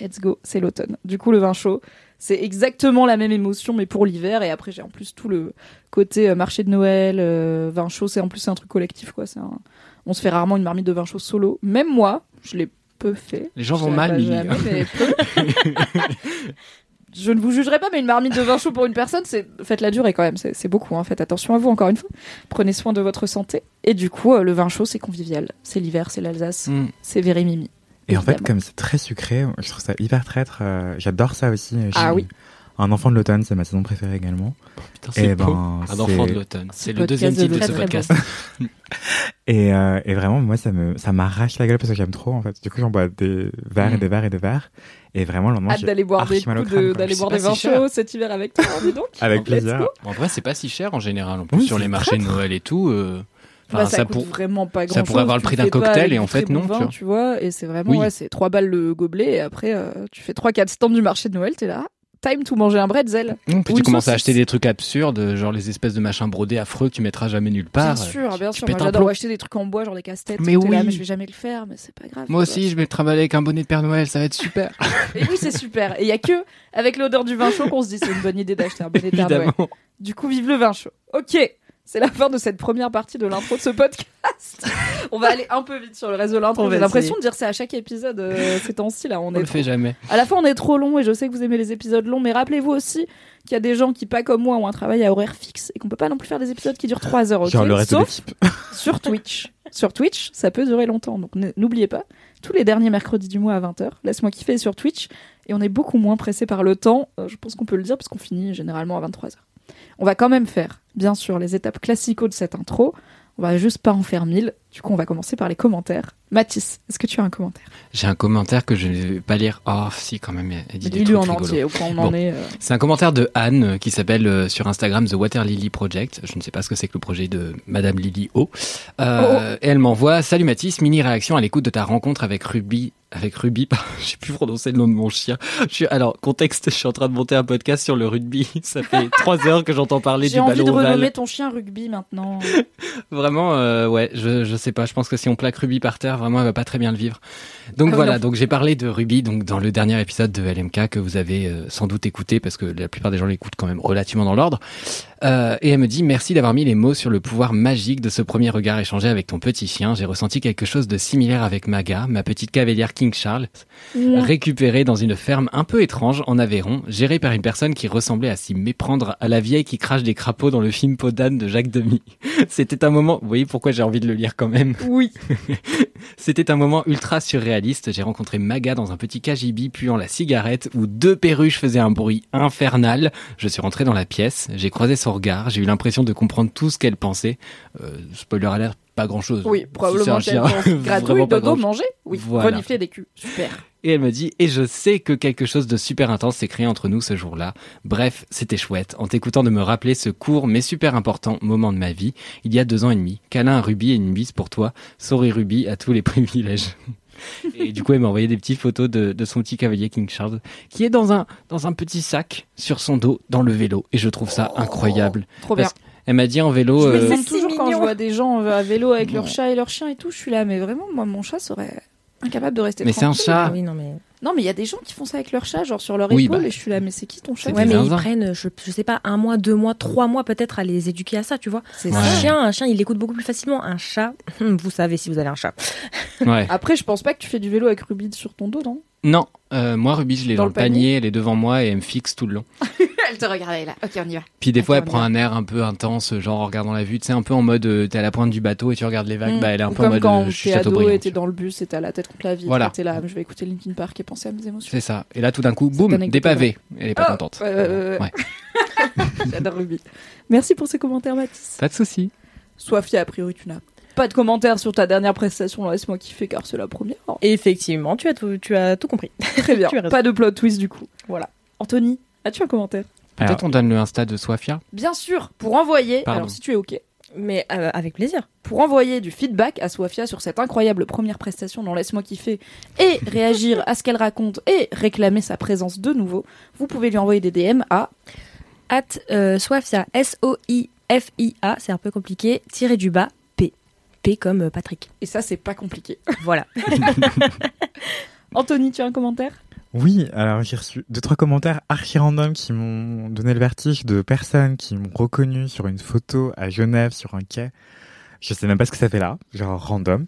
let's go, c'est l'automne. Du coup, le vin chaud, c'est exactement la même émotion, mais pour l'hiver. Et après, j'ai en plus tout le côté euh, marché de Noël, euh, vin chaud. C'est en plus un truc collectif, quoi. Un- On se fait rarement une marmite de vin chaud solo. Même moi, je l'ai peu fait. Les gens Je vont mal. Je ne vous jugerai pas, mais une marmite de vin chaud pour une personne, c'est faites la durée quand même. C'est beaucoup. Hein. Faites attention à vous encore une fois. Prenez soin de votre santé. Et du coup, euh, le vin chaud, c'est convivial. C'est l'hiver, c'est l'Alsace, Mm. c'est Vérimimi. Et en fait, comme c'est très sucré, je trouve ça hyper traître. euh, J'adore ça aussi. Je Ah oui. Un enfant de l'automne, c'est ma saison préférée également. Putain, c'est beau. ben, Un enfant de l'automne. Ce C'est le deuxième titre de devient ce podcast. Et, euh, et vraiment, moi, ça me, ça m'arrache la gueule parce que j'aime trop, en fait. Du coup, j'en bois des verres et Mm. des verres et des verres. Et vraiment, le lendemain, Hâte j'ai d'aller boire des coups crâne, de- d'aller boire des vins si chauds cet hiver avec toi, dis donc. Avec plaisir. En vrai, c'est pas si cher en général. En plus, Oui, sur les marchés de. Noël et tout. euh, enfin, Bah, ça, ça coûte pour- vraiment pas grand ça pourrait avoir le prix d'un cocktail et en fait, non, tu tu vois. tu vois. Et c'est vraiment, Oui. ouais, c'est 3 balles le gobelet et après, euh, tu fais 3-4 stands du marché de Noël, t'es là. Time to manger un bretzel. Mmh, puis tu commences à acheter des trucs absurdes, genre les espèces de machins brodés affreux que tu mettras jamais nulle part. bien sûr, bien sûr. j'adore acheter des trucs en bois, genre des casse-têtes. Mais oui. là, mais je vais jamais le faire, mais c'est pas grave. Moi aussi, je vais travailler avec un bonnet de Père Noël, ça va être super. Et oui, c'est super. Et il y a que avec l'odeur du vin chaud qu'on se dit c'est une bonne idée d'acheter un bonnet de Père Noël. Du coup, vive le vin chaud. Ok, c'est la fin de cette première partie de l'intro de ce podcast. On va aller un peu vite sur le reste de On l'intro. J'ai l'impression de dire ça à chaque épisode euh, ces temps-ci là. On, On est le trop- fait jamais. À la fois, on est trop long et je sais que vous aimez les épisodes longs, mais rappelez-vous aussi qu'il y a des gens qui, pas comme moi, ont un travail à horaire fixe et qu'on peut pas non plus faire des épisodes qui durent 3 heures. ok Genre le reste Sauf sur Twitch. Sur Twitch, ça peut durer longtemps. Donc n'oubliez pas, tous les derniers mercredis du mois à 20h, laisse-moi kiffer sur Twitch. Et on est beaucoup moins pressé par le temps. Euh, je pense qu'on peut le dire parce qu'on finit généralement à 23h. On va quand même faire, bien sûr, les étapes classiques de cette intro. On va juste pas en faire mille. Du coup, on va commencer par les commentaires. Mathis, est-ce que tu as un commentaire? J'ai un commentaire que je ne vais pas lire. Oh, si, quand même, elle dit des trucs en rigolos. entier, au point où on en est. euh. C'est un commentaire de Anne euh, qui s'appelle euh, sur Instagram The Water Lily Project. Je ne sais pas ce que c'est que le projet de Madame Lily O. Euh, Et elle m'envoie Salut Mathis, mini réaction à l'écoute de ta rencontre avec Ruby. Avec Ruby, je sais plus prononcer le nom de mon chien. Je suis, alors, contexte, je suis en train de monter un podcast sur le rugby. Ça fait trois heures que j'entends parler du J'ai envie de ballon ovale. renommer ton chien rugby maintenant. Vraiment, euh, ouais, je, je sais pas. Je pense que si on plaque Ruby par terre, vraiment, elle va pas très bien le vivre. Donc Ah, voilà. non. Donc j'ai parlé de Ruby, donc dans le dernier épisode de LMK que vous avez euh, sans doute écouté parce que la plupart des gens l'écoutent quand même relativement dans l'ordre. Euh, et elle me dit merci d'avoir mis les mots sur le pouvoir magique de ce premier regard échangé avec ton petit chien. J'ai ressenti quelque chose de similaire avec Maga, ma petite cavalière King Charles, récupérée dans une ferme un peu étrange en Aveyron, gérée par une personne qui ressemblait à s'y méprendre à la vieille qui crache des crapauds dans le film Podane de Jacques Demy. C'était un moment, vous voyez pourquoi j'ai envie de le lire quand même. Oui. C'était un moment ultra surréaliste. J'ai rencontré Maga dans un petit cagibi puant la cigarette où deux perruches faisaient un bruit infernal. Je suis rentré dans la pièce, j'ai croisé son regard, j'ai eu l'impression de comprendre tout ce qu'elle pensait. Euh, spoiler alert, pas grand chose. Oui, probablement Si vraiment pas dodo, manger. Oui, Voilà. renifler des culs. Super. Et elle me dit, et je sais que quelque chose de super intense s'est créé entre nous ce jour-là. Bref, c'était chouette, en t'écoutant de me rappeler ce court mais super important moment de ma vie, il y a deux ans et demi. Câlin à Ruby et une bise pour toi. Sorry Ruby, à tous les privilèges. Et du coup, elle m'a envoyé des petites photos de, de son petit cavalier King Charles, qui est dans un, dans un petit sac sur son dos, dans le vélo. Et je trouve ça incroyable. Trop bien. Elle m'a dit en vélo, Je me euh, toujours quand je vois des gens euh, à vélo avec leur chat et leur chien et tout. Je suis là, mais vraiment, moi, mon chat serait incapable de rester mais c'est un chat. Ah oui, non, mais. Non, mais il y a des gens qui font ça avec leur chat, genre sur leur Oui, épaule, bah, et je suis là, mais c'est qui ton chat Ouais, mais ils prennent, je, je sais pas, un mois, deux mois, trois mois peut-être à les éduquer à ça, tu vois. C'est Ouais. Un chien, un chien, il écoute beaucoup plus facilement. Un chat, vous savez si vous avez un chat. Ouais. Après, je pense pas que tu fais du vélo avec Ruby sur ton dos, non? Non, euh, moi Ruby, je l'ai Dans dans, le le panier, elle est devant moi et elle me fixe tout le long. Elle te regardait là. Ok, on y va. Puis des fois, elle prend on un air un peu intense, genre en regardant la vue. Tu sais, un peu en mode, euh, t'es à la pointe du bateau et tu regardes les vagues. Mm. Bah, elle est un Ou peu en mode, quand euh, je suis ado et t'es dans le bus et t'as la tête contre la vitre. Voilà. T'es là, je vais écouter Linkin Park et penser à mes émotions. C'est ça. Et là, tout d'un coup, boum, des pavés. Elle est pas Oh, contente. ouais. J'adore Ruby. Merci pour ces commentaires, Mathis. Pas de souci. Sophia, a priori, tu n'as pas de commentaires sur ta dernière prestation. Laisse-moi kiffer car c'est la première. Effectivement, tu as tout, tu as tout compris. Très bien. Pas de plot twist du coup. Voilà. Anthony, as-tu un commentaire Peut-être on donne le Insta de Soifia. Bien sûr, pour envoyer, Pardon. alors si tu es OK, Mais euh, avec plaisir. pour envoyer du feedback à Sophia sur cette incroyable première prestation dans Laisse-moi kiffer et réagir à ce qu'elle raconte et réclamer sa présence de nouveau, vous pouvez lui envoyer des DM à At euh, Swafia, S-O-I-F-I-A, c'est un peu compliqué, tiré du bas, P. P comme euh, Patrick. et ça c'est pas compliqué. Voilà. Anthony, tu as un commentaire? Oui, alors j'ai reçu deux trois commentaires archi random qui m'ont donné le vertige de personnes qui m'ont reconnu sur une photo à Genève sur un quai. Je sais même pas ce que ça fait là, genre random.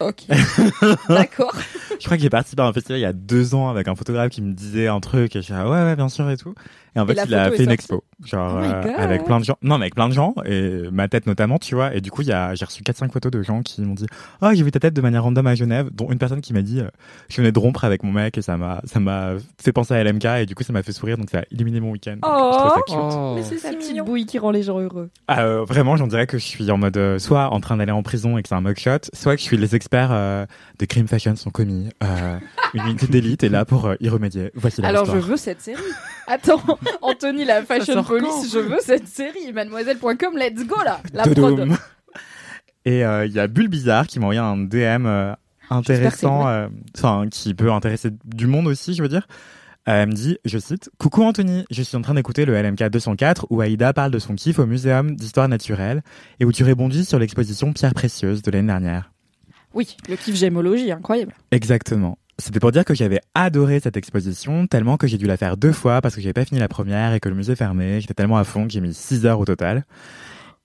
Ok. D'accord. Je crois que j'ai participé à un festival il y a deux ans avec un photographe qui me disait un truc et je suis ah ouais ouais bien sûr et tout. Et en Et fait la il a fait une expo, genre Oh euh, avec plein de gens. Non mais avec plein de gens et ma tête notamment tu vois. Et du coup il y a j'ai reçu quatre cinq photos de gens qui m'ont dit oh j'ai vu ta tête de manière random à Genève, dont une personne qui m'a dit euh, je venais de rompre avec mon mec et ça m'a ça m'a fait penser à LMK et du coup ça m'a fait sourire donc ça a illuminé mon week-end. Oh. Oh. Mais c'est sa petite bouille qui rend les gens heureux. Ah, euh, vraiment, j'en dirais que je suis en mode euh, soit en train d'aller en prison et que c'est un mugshot, soit que je suis les experts euh, des crimes fashion sont commis. Euh, une unité d'élite est là pour euh, y remédier. Voici la Alors je veux cette série. Attends, Anthony la fashion police, je veux cette série. Mademoiselle.com, let's go là. La prod. Et euh, il y a Bulle Bizarre qui m'a envoyé un DM euh, intéressant, euh, enfin qui peut intéresser du monde aussi, je veux dire. Euh, elle me dit, je cite, Coucou Anthony, je suis en train d'écouter le LMK 204 où Aïda parle de son kiff au Muséum d'histoire naturelle et où tu rebondis sur l'exposition Pierre Précieuse de l'année dernière. Oui, le kiff gémologie, incroyable. Exactement. C'était pour dire que j'avais adoré cette exposition, tellement que j'ai dû la faire deux fois parce que j'avais pas fini la première et que le musée fermait. J'étais tellement à fond que j'ai mis 6 heures au total.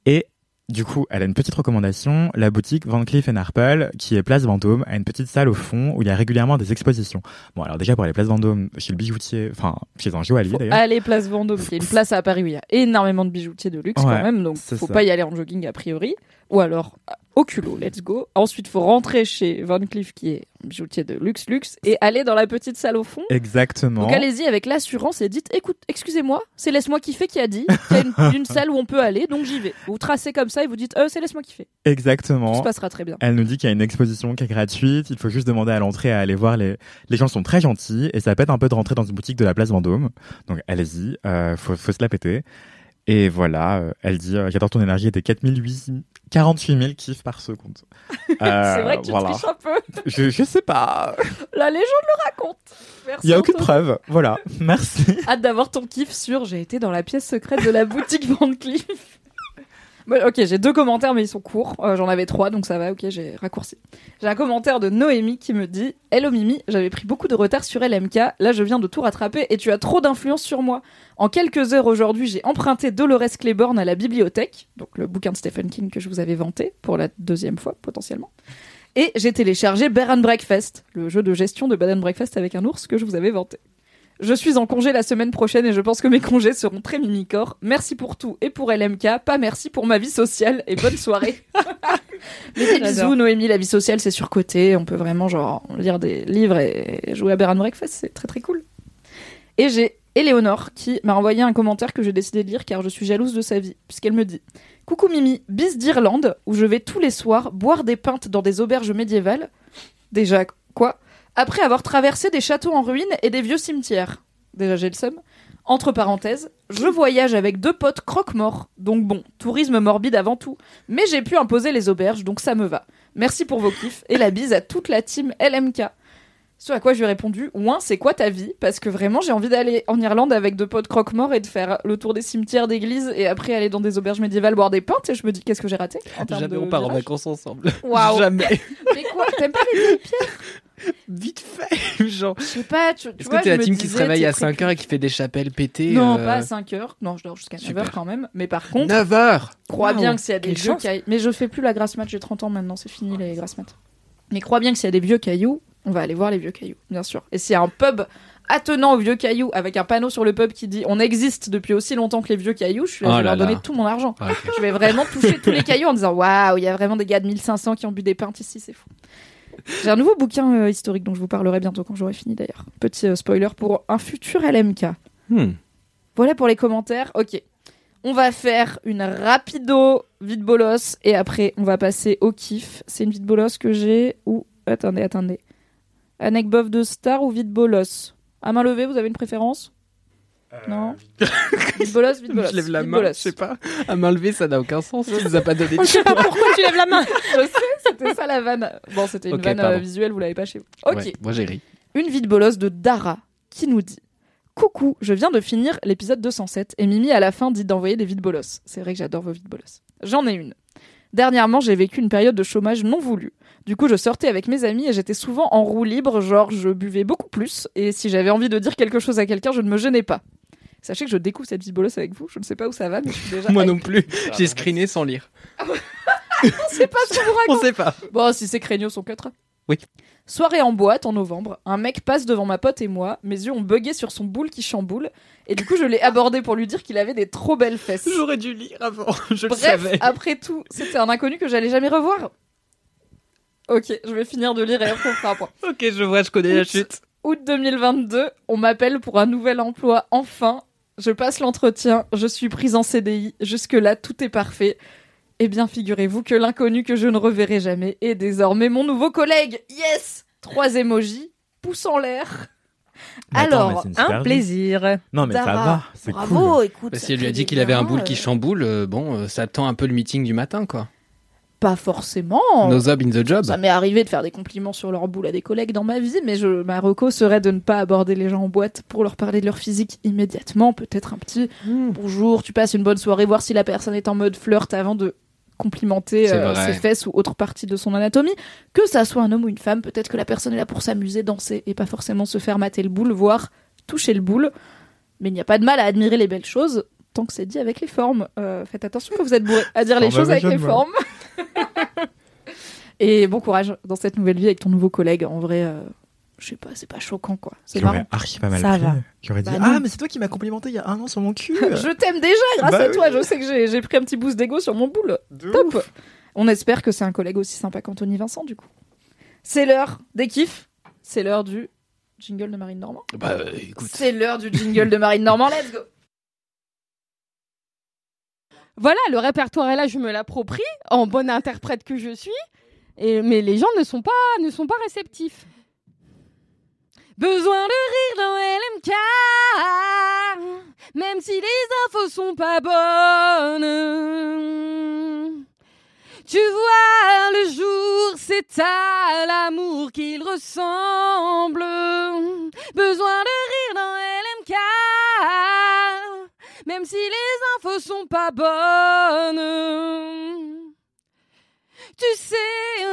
Et du coup, elle a une petite recommandation. La boutique Van Cleef Arpels, qui est Place Vendôme, a une petite salle au fond où il y a régulièrement des expositions. Bon, alors déjà pour aller Place Vendôme, chez le bijoutier, enfin, chez un joaillier d'ailleurs. aller place Vendôme, qui est une place à Paris où il y a énormément de bijoutiers de luxe Ouais, quand même, donc faut ça. pas y aller en jogging a priori. Ou alors au culot, let's go. Ensuite, faut rentrer chez Van Cleef, qui est un bijoutier de luxe luxe, et aller dans la petite salle au fond. Exactement. Donc allez-y avec l'assurance et dites écoute, excusez-moi, c'est laisse-moi kiffer qui a dit qu'il y a une, une salle où on peut aller, donc j'y vais. Vous tracez comme ça et vous dites euh, c'est laisse-moi kiffer. Tout se Exactement. passera très bien. Elle nous dit qu'il y a une exposition qui est gratuite. Il faut juste demander à l'entrée à aller voir les. Les gens sont très gentils et ça pète un peu de rentrer dans une boutique de la place Vendôme. Donc allez-y, euh, faut, faut se la péter. Et voilà, euh, elle dit euh, j'adore ton énergie et tes 48 48 000 kiffs par seconde. Euh, c'est vrai que tu voilà. triches un peu. Je, je sais pas. La légende le raconte. Merci. Il y a aucune preuve. Voilà. Merci. Hâte d'avoir ton kiff sur j'ai été dans la pièce secrète de la boutique Van Cleef. Bon, ok, j'ai deux commentaires, mais ils sont courts. Euh, J'en avais trois, donc ça va, ok, j'ai raccourci. J'ai un commentaire de Noémie qui me dit Hello Mimi, j'avais pris beaucoup de retard sur LMK, là je viens de tout rattraper et tu as trop d'influence sur moi. En quelques heures aujourd'hui, j'ai emprunté Dolores Claiborne à la bibliothèque, donc le bouquin de Stephen King que je vous avais vanté pour la deuxième fois potentiellement. Et j'ai téléchargé Bear and Breakfast, le jeu de gestion de Bed and Breakfast avec un ours que je vous avais vanté. Je suis en congé la semaine prochaine et je pense que mes congés seront très mimicorps. Merci pour tout et pour LMK, pas merci pour ma vie sociale et bonne soirée. Mais des bisous. Noémie, la vie sociale c'est surcoté, on peut vraiment genre lire des livres et jouer à Bear and Breakfast, c'est très très cool. Et j'ai Éléonore qui m'a envoyé un commentaire que j'ai décidé de lire car je suis jalouse de sa vie, puisqu'elle me dit Coucou Mimi, bis d'Irlande, où je vais tous les soirs boire des pintes dans des auberges médiévales. Déjà, quoi? Après avoir traversé des châteaux en ruine et des vieux cimetières. Déjà, j'ai le seum. Entre parenthèses, je voyage avec deux potes croque-morts. Donc bon, tourisme morbide avant tout. Mais j'ai pu imposer les auberges, donc ça me va. Merci pour vos kiffs et la bise à toute la team LMK. Ce à quoi je lui ai répondu, ouin, c'est quoi ta vie? Parce que vraiment, j'ai envie d'aller en Irlande avec deux potes croque-morts et de faire le tour des cimetières d'églises et après aller dans des auberges médiévales boire des pintes. Et je me dis, qu'est-ce que j'ai raté en Jamais de on part en vacances ensemble. Waouh. Jamais. Mais quoi? T'aimes pas les pierres Vite fait. Genre. Je sais pas, tu, tu Est-ce vois, que t'es je la me team qui se réveille à très 5h et qui fait des chapelles pétées Non, euh, pas à 5 heures. Non, je dors jusqu'à 9 Super. heures quand même. Mais par contre, 9h crois Wow, bien que s'il y a des vieux cailloux. Mais je fais plus la grasse mat, j'ai 30 ans maintenant, c'est fini les grasses mat. Mais crois bien que s'il y a des vieux cailloux, on va aller voir les vieux cailloux, bien sûr. Et s'il y a un pub attenant aux vieux cailloux avec un panneau sur le pub qui dit on existe depuis aussi longtemps que les vieux cailloux, je Oh je vais là leur donner là. tout mon argent. Ah, ok. Je vais vraiment toucher tous les cailloux en disant waouh, il y a vraiment des gars de 1500 qui ont bu des pintes ici, c'est fou. J'ai un nouveau bouquin euh, historique dont je vous parlerai bientôt quand j'aurai fini d'ailleurs. Petit euh, spoiler pour un futur LMK. Hmm. Voilà pour les commentaires. Ok. On va faire une rapido vide bolos et après on va passer au kiff. C'est une vide bolos que j'ai ou attendez attendez. Anecbof de star ou vide bolos? À main levée, vous avez une préférence? Non. Vide bolos, vide bolos. Je lève la vide main, bolos. je sais pas. À main levée, ça n'a aucun sens. Tu nous as pas donné de Je sais pas pourquoi tu lèves la main. Je sais, c'était ça la vanne. Bon, c'était une Ok, vanne pardon. euh, visuelle, vous l'avez pas chez vous. Ok. Ouais, moi j'ai ri. Une vie de bolos de Dara qui nous dit Coucou, je viens de finir l'épisode 207 et Mimi à la fin dit d'envoyer des vides bolos. C'est vrai que j'adore vos vides bolos. J'en ai une. Dernièrement, j'ai vécu une période de chômage non voulu. Du coup, je sortais avec mes amis et j'étais souvent en roue libre, genre je buvais beaucoup plus et si j'avais envie de dire quelque chose à quelqu'un, je ne me gênais pas. Sachez que je découvre cette vie de bolos avec vous, je ne sais pas où ça va, mais je suis déjà. Moi non plus. J'ai screené sans lire. On sait pas ce qu'on vous raconte. On sait pas. Bon, si c'est Craignos, on cuttera. Oui. Soirée en boîte en novembre, un mec passe devant ma pote et moi, mes yeux ont bugué sur son boule qui chamboule, et du coup je l'ai abordé pour lui dire qu'il avait des trop belles fesses. J'aurais dû lire avant. Je le Bref, savais. après tout, c'était un inconnu que j'allais jamais revoir. Ok, je vais finir de lire et après on fera un point. Ok, je vois, je connais la chute. Août 2022, on m'appelle pour un nouvel emploi, enfin. Je passe l'entretien, je suis prise en CDI, jusque-là tout est parfait. Eh bien, figurez-vous que l'inconnu que je ne reverrai jamais est désormais mon nouveau collègue. Yes Trois émojis, pouce en l'air. Mais Alors, Un plaisir. Non, mais ça Dara, va, c'est Bravo, cool. écoute. Bah, ça si elle lui a dit qu'il avait un boule qui euh, chamboule, euh, bon, euh, ça tend un peu le meeting du matin, quoi. Pas forcément. No job in the job. Ça m'est arrivé de faire des compliments sur leur boule à des collègues dans ma vie, mais je, ma reco serait de ne pas aborder les gens en boîte pour leur parler de leur physique immédiatement. Peut-être un petit Hmm. bonjour, tu passes une bonne soirée, voir si la personne est en mode flirt avant de complimenter euh, ses fesses ou autre partie de son anatomie. Que ça soit un homme ou une femme, peut-être que la personne est là pour s'amuser, danser et pas forcément se faire mater le boule, voire toucher le boule. Mais il n'y a pas de mal à admirer les belles choses tant que c'est dit avec les formes. Euh, faites attention quand vous êtes bourré à dire les choses avec les formes. Et bon courage dans cette nouvelle vie avec ton nouveau collègue. En vrai, euh, je sais pas, c'est pas choquant quoi. C'est marrant. archi pas mal Ça pris. va. Qui aurait dit Bah. Ah, mais c'est toi qui m'as complimenté il y a un an sur mon cul. Je t'aime déjà grâce Bah à toi. Je sais que j'ai- pris un petit boost d'ego sur mon boule. De Top. ouf. On espère que c'est un collègue aussi sympa qu'Anthony Vincent du coup. C'est l'heure des kiffs. C'est l'heure du jingle de Marine Normand. Bah, écoute. C'est l'heure du jingle de Marine Normand. Let's go. Voilà, le répertoire est là, je me l'approprie en bonne interprète que je suis. Mais les gens ne sont pas, ne sont pas réceptifs. Besoin de rire dans LMK, même si les infos sont pas bonnes. Tu vois, le jour, c'est à l'amour qu'il ressemble. Besoin de rire dans LMK, même si les infos sont pas bonnes. Tu sais,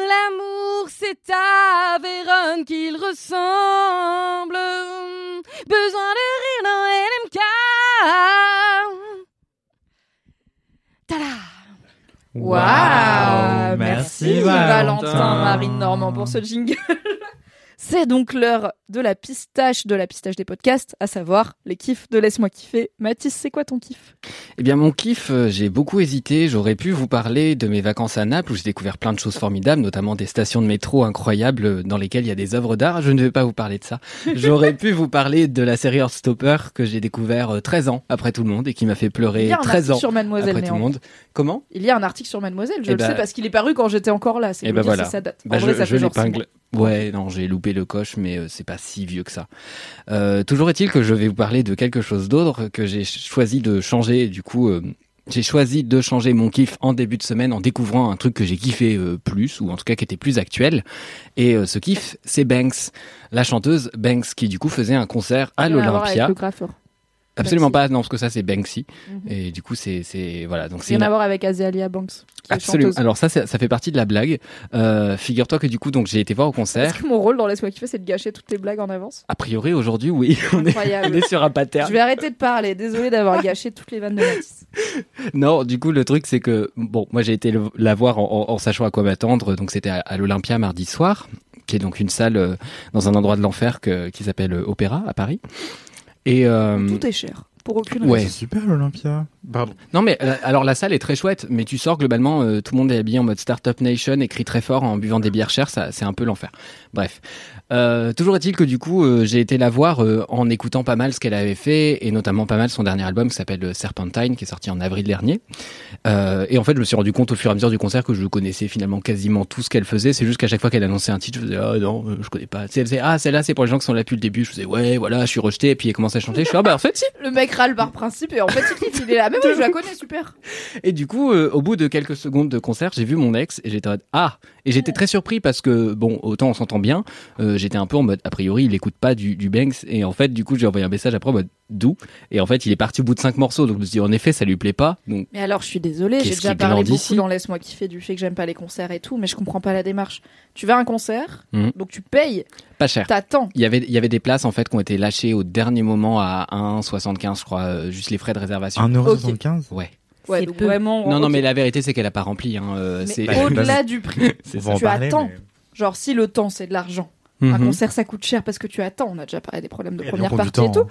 l'amour, c'est à Vérone qu'il ressemble. Besoin de rire dans LMK. Tada! Waouh Merci, Valentin Valentin. Marine Normand pour ce jingle. C'est donc l'heure de la pistache de la pistache des podcasts, à savoir les kiffs de Laisse-moi kiffer. Mathis, c'est quoi ton kiff? Eh bien, mon kiff, euh, j'ai beaucoup hésité. J'aurais pu vous parler de mes vacances à Naples où j'ai découvert plein de choses formidables, notamment des stations de métro incroyables euh, dans lesquelles il y a des œuvres d'art. Je ne vais pas vous parler de ça. J'aurais pu vous parler de la série Heartstopper que j'ai découvert euh, 13 ans après tout le monde et qui m'a fait Il pleurer y a un 13 article ans sur Mademoiselle après tout le monde. Comment? Il y a un article sur Mademoiselle, je Eh le ben- sais parce qu'il est paru quand j'étais encore là. C'est Eh dire voilà. ça date. Bah, je je l'épingle. Ouais, non, j'ai loupé le coche, mais euh, c'est pas si vieux que ça. Euh, toujours est-il que je vais vous parler de quelque chose d'autre que j'ai ch- choisi de changer. Du coup, euh, j'ai choisi de changer mon kiff en début de semaine en découvrant un truc que j'ai kiffé euh, plus, ou en tout cas qui était plus actuel. Et ce kiff, c'est Banks, la chanteuse Banks, qui du coup faisait un concert à l'Olympia. Absolument Banksy. pas, non, parce que ça c'est Banksy. Mhm. Et du coup, c'est voilà, donc c'est Rien une à voir avec Azalia Banks. Absolument. chanteuse. Alors ça, ça fait partie de la blague. Euh, Figure-toi que du coup, donc j'ai été voir au Est-ce concert. que mon rôle dans Laisse-moi kiffer, c'est de gâcher toutes les blagues en avance A priori, aujourd'hui, oui, on est, on est sur un pattern. Je vais arrêter de parler. Désolée d'avoir gâché toutes les vannes de Mathis. Non, du coup, le truc, c'est que bon, moi, j'ai été le- la voir en, en- en sachant à quoi m'attendre. Donc, c'était à, à l'Olympia mardi soir. qui est donc une salle euh, dans un endroit de l'enfer qui s'appelle euh, Opéra à Paris. Euh, Tout est cher. Pour aucune Ouais. C'est super l'Olympia. Pardon. non mais euh, alors la salle est très chouette, mais tu sors globalement, euh, tout le monde est habillé en mode Startup Nation, écrit très fort en buvant des bières chères, ça c'est un peu l'enfer. Bref, Euh, toujours est-il que du coup euh, j'ai été la voir euh, en écoutant pas mal ce qu'elle avait fait et notamment pas mal son dernier album qui s'appelle Serpentine qui est sorti en avril dernier. Euh, et en fait je me suis rendu compte au fur et à mesure du concert que je connaissais finalement quasiment tout ce qu'elle faisait. C'est juste qu'à chaque fois qu'elle annonçait un titre, je faisais ah non je connais pas. Tu sais, elle faisait ah celle-là c'est pour les gens qui sont là depuis le début. Je faisais ouais voilà je suis rejeté et puis elle commence à chanter. Je suis ah bah en fait si. Le mec râle par principe et en fait il kiffe, il est là. Mais oui, je la connais, super. Et du coup, euh, au bout de quelques secondes de concert, j'ai vu mon ex et j'étais en mode ah et j'étais très surpris parce que bon autant on s'entend bien, euh, j'étais un peu en mode a priori il écoute pas du, du Banks et en fait du coup j'ai envoyé un message après en mode d'où et en fait il est parti au bout de cinq morceaux donc je me suis dit en effet ça lui plaît pas donc Mais alors, je suis désolée, j'ai déjà parlé beaucoup dans Laisse-moi kiffer du fait que j'aime pas les concerts et tout, mais je comprends pas la démarche. Tu vas à un concert, Mhm. donc tu payes, pas cher. t'attends. Il y avait il y avait des places en fait qui ont été lâchées au dernier moment à 1,75 je crois euh, juste les frais de réservation. 1,75€ Ouais. Ouais, C'est donc peu. vraiment. Non non mais la vérité c'est qu'elle a pas rempli hein, euh, c'est Bah, au-delà du prix, tu parler, attends. mais- genre si le temps c'est de l'argent, un Mhm. concert ça coûte cher parce que tu attends. On a déjà parlé des problèmes de première partie et tout.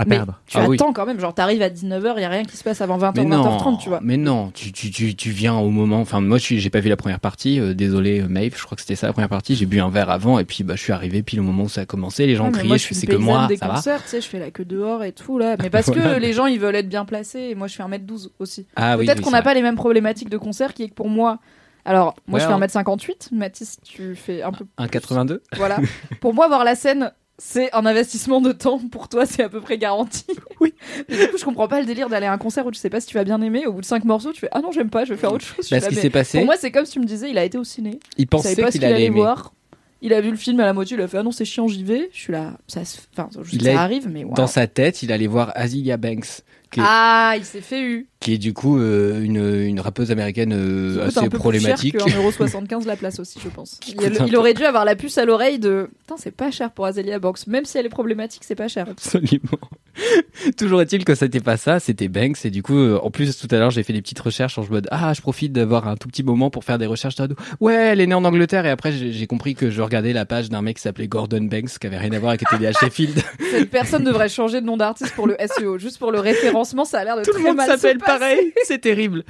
À Mais perdre. tu Ah oui. attends quand même, genre t'arrives à 19h, il y a rien qui se passe avant 20h, Mais non, 20h30, tu vois. mais non, tu, tu, tu, tu viens au moment. Enfin, moi, je suis- j'ai pas vu la première partie. euh, désolé, euh, Maeve, je crois que c'était ça la première partie. J'ai bu un verre avant et puis bah, je suis arrivé pile au moment où ça a commencé. Les gens Ouais, criaient, moi, je fais suis c'est que moi, des ça va. concerts, tu sais, je fais la queue dehors et tout là. Mais parce que les gens ils veulent être bien placés et moi je fais 1m12 aussi. Ah oui, Peut-être oui, qu'on n'a pas les mêmes problématiques de concert qui est que pour moi. Alors, moi Ouais, je fais hein. 1m58, Mathis, tu fais un peu. Un 82 Voilà. pour moi, voir la scène, c'est un investissement de temps. Pour toi, c'est à peu près garanti. Oui. Du coup, je comprends pas le délire d'aller à un concert où tu sais pas si tu vas bien aimer. Au bout de 5 morceaux, tu fais Ah non, j'aime pas, je vais faire autre chose. Bah, ce qui s'est passé, Pour moi, c'est comme si tu me disais, il a été au ciné. il pensait qu'il allait allait aimer. voir. Il a vu le film à la moitié, il a fait Ah non, c'est chiant, j'y vais. Je suis là, ça, se... enfin, je sais Il que ça arrive, mais waouh. Dans sa tête, il allait voir Azilia Banks, qui est, Ah, il s'est fait eu. Qui est du coup euh, une, une rappeuse américaine euh, assez un peu problématique. plus cher que 1,75€ la place aussi, je pense. Il, aurait dû avoir la puce à l'oreille de Putain, c'est pas cher pour Azealia Box. Même si elle est problématique, c'est pas cher. Absolument. Toujours est-il que c'était pas ça, c'était Banks. Et du coup, euh, en plus, tout à l'heure, j'ai fait des petites recherches en mode Ah, je profite d'avoir un tout petit moment pour faire des recherches. Ouais, elle est née en Angleterre. Et après, j'ai compris que je regardais la page d'un mec qui s'appelait Gordon Banks, qui avait rien à voir avec TDA Sheffield. Cette personne devrait changer de nom d'artiste pour le SEO, juste pour le référencement, ça a l'air de Tout le très monde mal se s'appelle. Pareil. C'est terrible.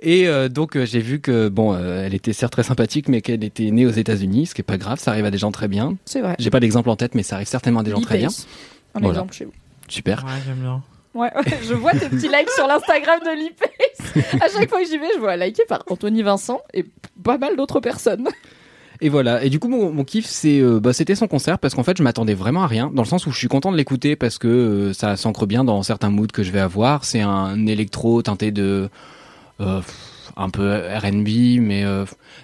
Et euh, donc, euh, j'ai vu que, bon, euh, elle était certes très sympathique, mais qu'elle était née aux États-Unis, ce qui est pas grave. Ça arrive à des gens très bien. C'est vrai. J'ai pas d'exemple en tête, mais ça arrive certainement à des gens très bien. Un Voilà. exemple chez vous. Super. Ouais, j'aime bien. Ouais, ouais, je vois tes petits likes sur l'Instagram de l'IPACE. À chaque fois que j'y vais, je vois liké par Anthony Vincent et pas mal d'autres personnes. Et voilà. Et du coup, mon, kiff, c'est, euh, bah, c'était son concert parce qu'en fait, je m'attendais vraiment à rien. Dans le sens où je suis content de l'écouter parce que euh, ça s'ancre bien dans certains moods que je vais avoir. C'est un électro teinté de euh, un peu R&B, mais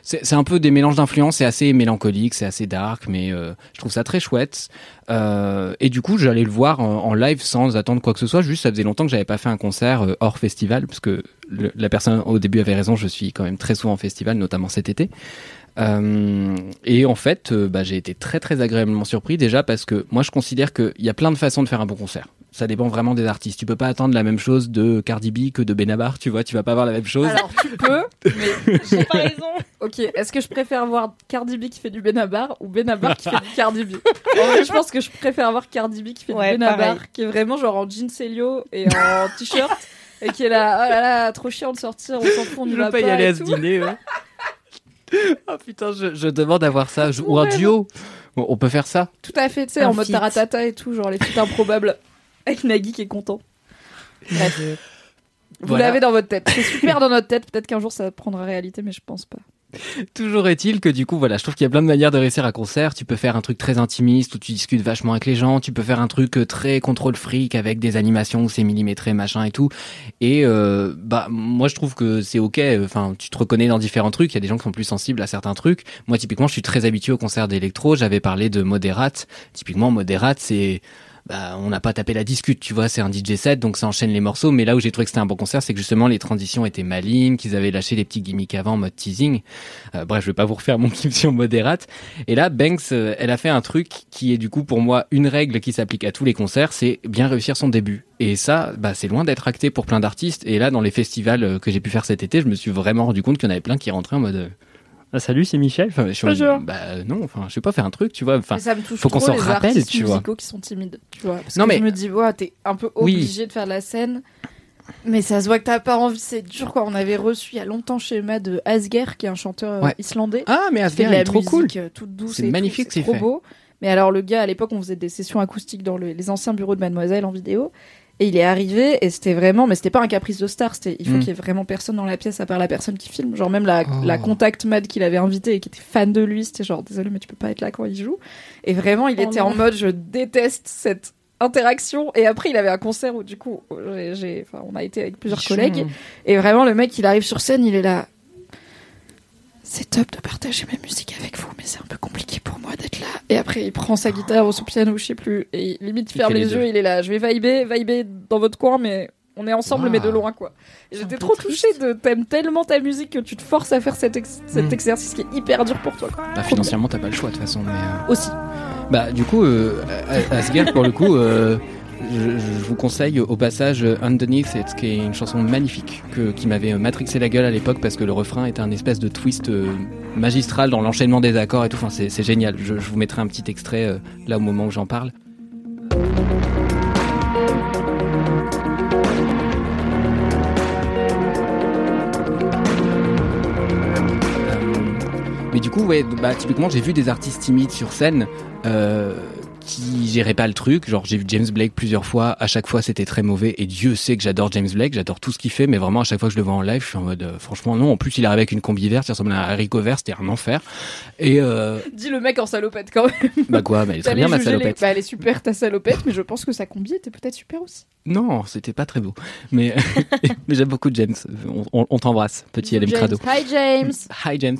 c'est un peu des mélanges d'influences. C'est assez mélancolique, c'est assez dark, mais je trouve ça très chouette. Et du coup, j'allais le voir en, live sans attendre quoi que ce soit. Juste, ça faisait longtemps que j'avais pas fait un concert hors festival, parce que la personne au début avait raison. Je suis quand même très souvent en festival, notamment cet été. Euh, et en fait, euh, bah, j'ai été très très agréablement surpris déjà parce que moi je considère qu'il y a plein de façons de faire un bon concert. Ça dépend vraiment des artistes. Tu peux pas attendre la même chose de Cardi B que de Benabar, tu vois. Tu vas pas avoir la même chose. Alors tu peux, mais J'ai pas raison. ok. Est-ce que je préfère voir Cardi B qui fait du Benabar ou Benabar qui fait du Cardi B? En vrai, je pense que je préfère voir Cardi B qui fait Ouais, du Benabar, pareil. qui est vraiment genre en jean Celio et en t-shirt. Et qui est là, oh là là, trop chiant de sortir, on s'en fout, on y je va veux pas y pas aller à ce dîner. ouais. oh putain, je, je demande à voir ça. Je- ou un duo. Bon, on peut faire ça. Tout à fait, tu sais, en mode taratata et tout, genre les feats improbables. Avec Nagui qui est content. Bref. Vous Voilà. l'avez dans votre tête. C'est super dans notre tête. Peut-être qu'un jour ça prendra réalité, mais je pense pas. Toujours est-il que du coup, voilà, je trouve qu'il y a plein de manières de réussir un concert. Tu peux faire un truc très intimiste où tu discutes vachement avec les gens. Tu peux faire un truc euh, très contrôle fric avec des animations où c'est millimétré, machin et tout. Et euh, bah moi, je trouve que c'est ok. Enfin, tu te reconnais dans différents trucs. Il y a des gens qui sont plus sensibles à certains trucs. Moi, typiquement, je suis très habitué au concert d'électro. J'avais parlé de Moderate. Typiquement, Moderate, c'est bah, on n'a pas tapé la discute, tu vois, c'est un DJ set, donc ça enchaîne les morceaux. Mais là où j'ai trouvé que c'était un bon concert, c'est que justement les transitions étaient malignes, qu'ils avaient lâché les petits gimmicks avant en mode teasing. Euh, bref, je vais pas vous refaire mon kiff sur Moderate. Et là, Banks, euh, elle a fait un truc qui est du coup pour moi une règle qui s'applique à tous les concerts, c'est bien réussir son début. Et ça, bah, c'est loin d'être acté pour plein d'artistes. Et là, dans les festivals euh, que j'ai pu faire cet été, je me suis vraiment rendu compte qu'il y en avait plein qui rentraient en mode euh, Ah, salut, c'est Michel. Enfin, je suis Bonjour. bah non, enfin, je vais pas faire un truc, tu vois. Enfin, ça me touche faut qu'on s'en rappelle, tu vois. musicaux qui sont timides, tu vois. Parce Non, que mais- je me dis, ouais, t'es un peu Oui. obligé de faire de la scène. Mais ça se voit que t'as pas envie, c'est dur quoi. On avait reçu il y a longtemps chez Mad de Asger, qui est un chanteur euh, Ouais. islandais. ah, mais Asger, est trop cool. euh, toute douce. C'est magnifique ce c'est trop fait. beau. Mais alors le gars, à l'époque, on faisait des sessions acoustiques dans le- les anciens bureaux de Mademoiselle en vidéo. Et il est arrivé et c'était vraiment, mais c'était pas un caprice de star, c'était il faut Mm. qu'il y ait vraiment personne dans la pièce à part la personne qui filme. Genre même la, Oh. la contact Mad qu'il avait invité et qui était fan de lui, c'était genre désolé mais tu peux pas être là quand il joue. Et vraiment il Oh était non. en mode je déteste cette interaction. Et après il avait un concert où du coup j'ai, j'ai- enfin, on a été avec plusieurs collègues et vraiment le mec il arrive sur scène il est là. C'est top de partager ma musique avec vous, mais c'est un peu compliqué pour moi d'être là. Et après, il prend sa guitare ou son piano, je sais plus, et il limite Il ferme les, les yeux, il est là. Je vais vibrer, vibrer dans votre coin, mais on est ensemble, mais de loin, quoi. J'étais trop triste. touchée de t'aimes tellement ta musique que tu te forces à faire cet, ex- cet Mm. exercice qui est hyper dur pour toi. quoi. Bah, financièrement, t'as pas le choix de toute façon. Mais, euh, Aussi. Bah, du coup, euh, A- Asger, pour le coup, euh, je, vous conseille au passage euh, Underneath It, qui est une chanson magnifique que, qui m'avait euh, matrixé la gueule à l'époque parce que le refrain était un espèce de twist euh, magistral dans l'enchaînement des accords et tout. Enfin, c'est génial. Je, vous mettrai un petit extrait là au moment où j'en parle. Mais du coup, ouais, bah, typiquement, j'ai vu des artistes timides sur scène qui géraient pas le truc. Genre, j'ai vu James Blake plusieurs fois. À chaque fois, c'était très mauvais. Et Dieu sait que j'adore James Blake. J'adore tout ce qu'il fait. Mais vraiment, à chaque fois que je le vois en live, je suis en mode, euh, franchement, non. En plus, il arrive avec une combi verte. Il ressemble à Rico Vert. C'était un enfer. Et, euh, Dis le mec en salopette quand même. bah quoi, bah, elle est très bien, ma les- salopette. Bah, elle est super ta salopette, mais je pense que sa combi était peut-être super aussi. Non, c'était pas très beau. Mais, mais j'aime beaucoup James. On, on- on t'embrasse, petit LM Crado. Hi James. Hi James.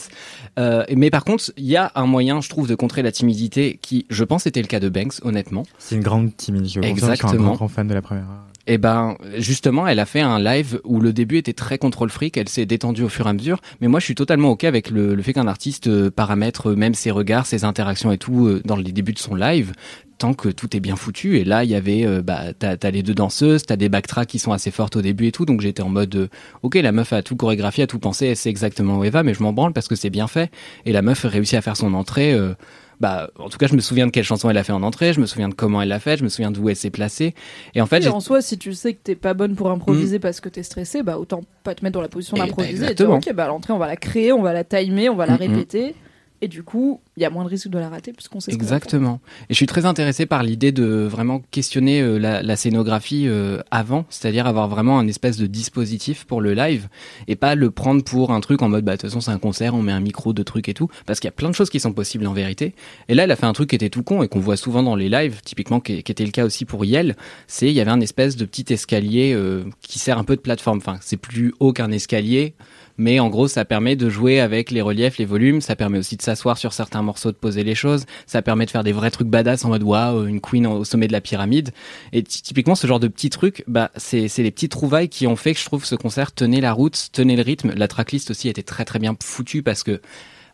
Euh, mais par contre, il y a un moyen, je trouve, de contrer la timidité qui, je pense, était le cas de Banks, honnêtement. C'est une grande timide. Je je suis un Exactement. grand, fan de la première. Et ben, justement, elle a fait un live où le début était très contrôle fric, elle s'est détendue au fur et à mesure. Mais moi, je suis totalement ok avec le, le fait qu'un artiste euh, paramètre euh, même ses regards, ses interactions et tout euh, dans les débuts de son live, tant que tout est bien foutu. Et là, il y avait, bah, t'as les deux danseuses, t'as des backtracks qui sont assez fortes au début et tout. Donc j'étais en mode, ok, la meuf a tout chorégraphié, a tout pensé, elle sait exactement où elle va, mais je m'en branle parce que c'est bien fait. Et la meuf réussit à faire son entrée. euh, bah, en tout cas, je me souviens de quelle chanson elle a fait en entrée, je me souviens de comment elle l'a fait, je me souviens d'où elle s'est placée. Et en fait, Et en soi, si tu sais que t'es pas bonne pour improviser parce que t'es stressé, bah autant pas te mettre dans la position Eh bah, d'improviser et dire exactement. ok, bah à l'entrée on va la créer, on va la timer, on va la Mm, mm. répéter. Et du coup, il y a moins de risques de la rater puisqu'on sait ce. Exactement. Et je suis très intéressé par l'idée de vraiment questionner euh, la, la scénographie euh, avant, c'est-à-dire avoir vraiment un espèce de dispositif pour le live et pas le prendre pour un truc en mode bah de toute façon c'est un concert, on met un micro, de trucs et tout, parce qu'il y a plein de choses qui sont possibles en vérité. Et là, elle a fait un truc qui était tout con et qu'on voit souvent dans les lives, typiquement qui, qui était le cas aussi pour Yel, c'est il y avait un espèce de petit escalier euh, qui sert un peu de plateforme. Enfin, c'est plus haut qu'un escalier. Mais en gros, ça permet de jouer avec les reliefs, les volumes. Ça permet aussi de s'asseoir sur certains morceaux, de poser les choses. Ça permet de faire des vrais trucs badass en mode waouh, une queen au sommet de la pyramide. Et ty- typiquement, ce genre de petits trucs, bah, c'est les petits trouvailles qui ont fait que je trouve ce concert tenait la route, tenait le rythme. La tracklist aussi était très très bien foutue parce que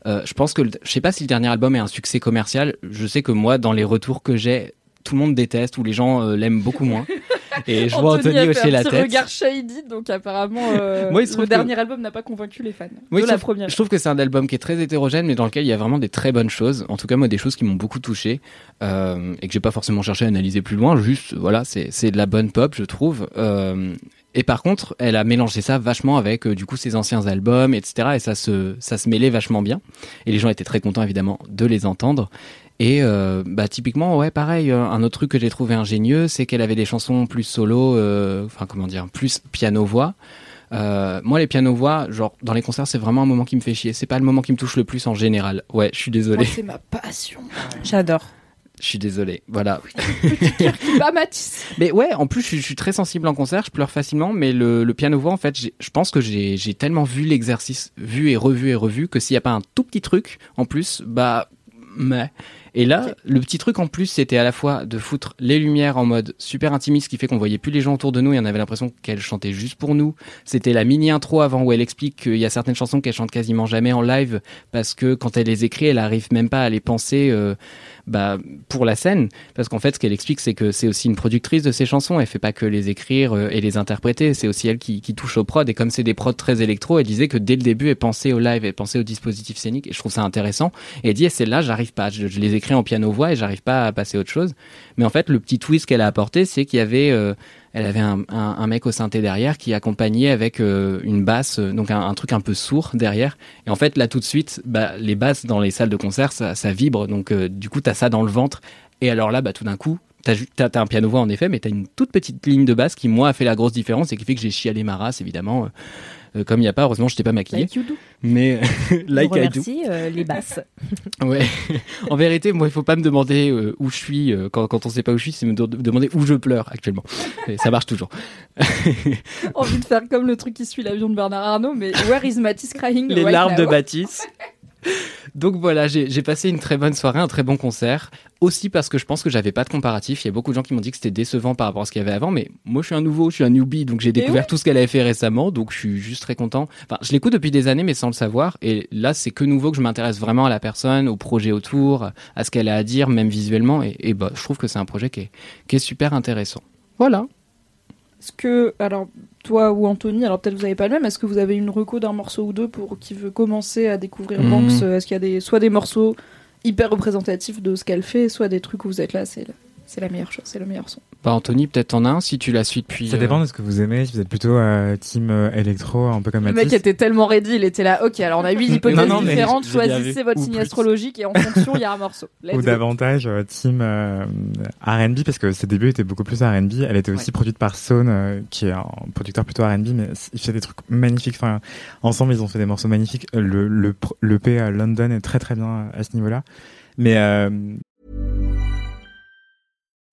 euh, je pense que le- je sais pas si le dernier album est un succès commercial. Je sais que moi, dans les retours que j'ai, tout le monde déteste ou les gens euh, l'aiment beaucoup moins. Et je vois Anthony a fait hocher un la tête. regard shady, donc apparemment euh, Moi, il le que- dernier album n'a pas convaincu les fans de la première. Je trouve que c'est un album qui est très hétérogène, mais dans lequel il y a vraiment des très bonnes choses. En tout cas, moi, des choses qui m'ont beaucoup touché euh, et que j'ai pas forcément cherché à analyser plus loin. Juste, voilà, c'est c'est de la bonne pop, je trouve. Euh, et par contre, elle a mélangé ça vachement avec euh, du coup ses anciens albums, etc. Et ça se ça se mêlait vachement bien. Et les gens étaient très contents évidemment de les entendre. Et euh, bah typiquement ouais pareil euh, un autre truc que j'ai trouvé ingénieux c'est qu'elle avait des chansons plus solo euh, enfin comment dire plus piano voix euh, moi, les pianos-voix, genre, dans les concerts, c'est vraiment un moment qui me fait chier. C'est pas le moment qui me touche le plus en général. Ouais, je suis désolé. c'est ma passion. J'adore. Je suis désolé. Voilà. Bah, Mathis. Mais ouais, en plus, je, suis- je suis très sensible en concert, je pleure facilement, mais le, le piano-voix, en fait, j'ai- je pense que j'ai j'ai tellement vu l'exercice, vu et revu et revu, que s'il n'y a pas un tout petit truc, en plus, bah, mais. Et là, le petit truc en plus, c'était à la fois de foutre les lumières en mode super intimiste, ce qui fait qu'on voyait plus les gens autour de nous et on avait l'impression qu'elle chantait juste pour nous. C'était la mini intro avant où elle explique qu'il y a certaines chansons qu'elle chante quasiment jamais en live parce que quand elle les écrit, elle arrive même pas à les penser. euh, bah, pour la scène, parce qu'en fait, ce qu'elle explique, c'est que c'est aussi une productrice de ses chansons. Elle fait pas que les écrire euh, et les interpréter. C'est aussi elle qui, qui touche au prod. Et comme c'est des prods très électro, elle disait que dès le début, elle pensait au live, elle pensait au dispositif scénique. Et je trouve ça intéressant. Et elle dit, celle-là, j'arrive pas. Je, je les en piano-voix et j'arrive pas à passer à autre chose. Mais en fait, le petit twist qu'elle a apporté, c'est qu'il y avait, euh, elle avait un, mec au synthé derrière qui accompagnait avec euh, une basse, euh, donc un, truc un peu sourd derrière. Et en fait, là, tout de suite, bah, les basses dans les salles de concert, ça, vibre. Donc, du coup, t'as ça dans le ventre. Et alors là, bah, tout d'un coup, t'as t'as un piano voix en effet, mais t'as une toute petite ligne de basse qui moi a fait la grosse différence et qui fait que j'ai chialé ma race évidemment. Euh, comme il y a pas, heureusement, je t'ai pas maquillé. Like you do. Mais like On I do. euh, les basses. Ouais. en vérité, moi, il faut pas me demander euh, où je suis euh, quand, quand on sait pas où je suis, c'est me de- demander où je pleure actuellement. Et ça marche toujours. Envie de faire comme le truc qui suit l'avion de Bernard Arnault, mais Where is Matisse crying Les right larmes de Baptiste. Donc voilà, j'ai passé une très bonne soirée, un très bon concert. Aussi parce que je pense que j'avais pas de comparatif. Il y a beaucoup de gens qui m'ont dit que c'était décevant par rapport à ce qu'il y avait avant, mais moi je suis un nouveau, je suis un newbie, donc j'ai découvert tout ce qu'elle avait fait récemment, donc je suis juste très content. Enfin, je l'écoute depuis des années, mais sans le savoir. Et là, c'est que nouveau que je m'intéresse vraiment à la personne, au projet autour, à ce qu'elle a à dire, même visuellement. Et, et bah, je trouve que c'est un projet qui est, qui est super intéressant. Voilà. Est-ce que, alors, toi ou Anthony, alors peut-être vous avez pas le même, est-ce que vous avez une reco d'un morceau ou deux pour qui veut commencer à découvrir. Banks euh, Est-ce qu'il y a des, soit des morceaux hyper représentatifs de ce qu'elle fait, soit des trucs où vous êtes là, c'est c'est la meilleure chose, c'est le meilleur son. Bah, Anthony, peut-être en as un si tu la suis depuis. Ça euh, dépend de ce que vous aimez. Si vous êtes plutôt euh, team euh, électro, un peu comme Le Mathis. mec était tellement ready, il était là, ok, alors on a huit hypothèses Non, non, différentes, choisissez votre signe astrologique et en fonction, il y a un morceau. Let's ou go. davantage euh, team euh, R&B parce que ses débuts étaient beaucoup plus R&B. Elle était aussi produite par Sone, euh, qui est un producteur plutôt R&B, mais il fait des trucs magnifiques. Enfin, ensemble, ils ont fait des morceaux magnifiques. Euh, Le le le P à London est très très bien à ce niveau-là. Mais euh,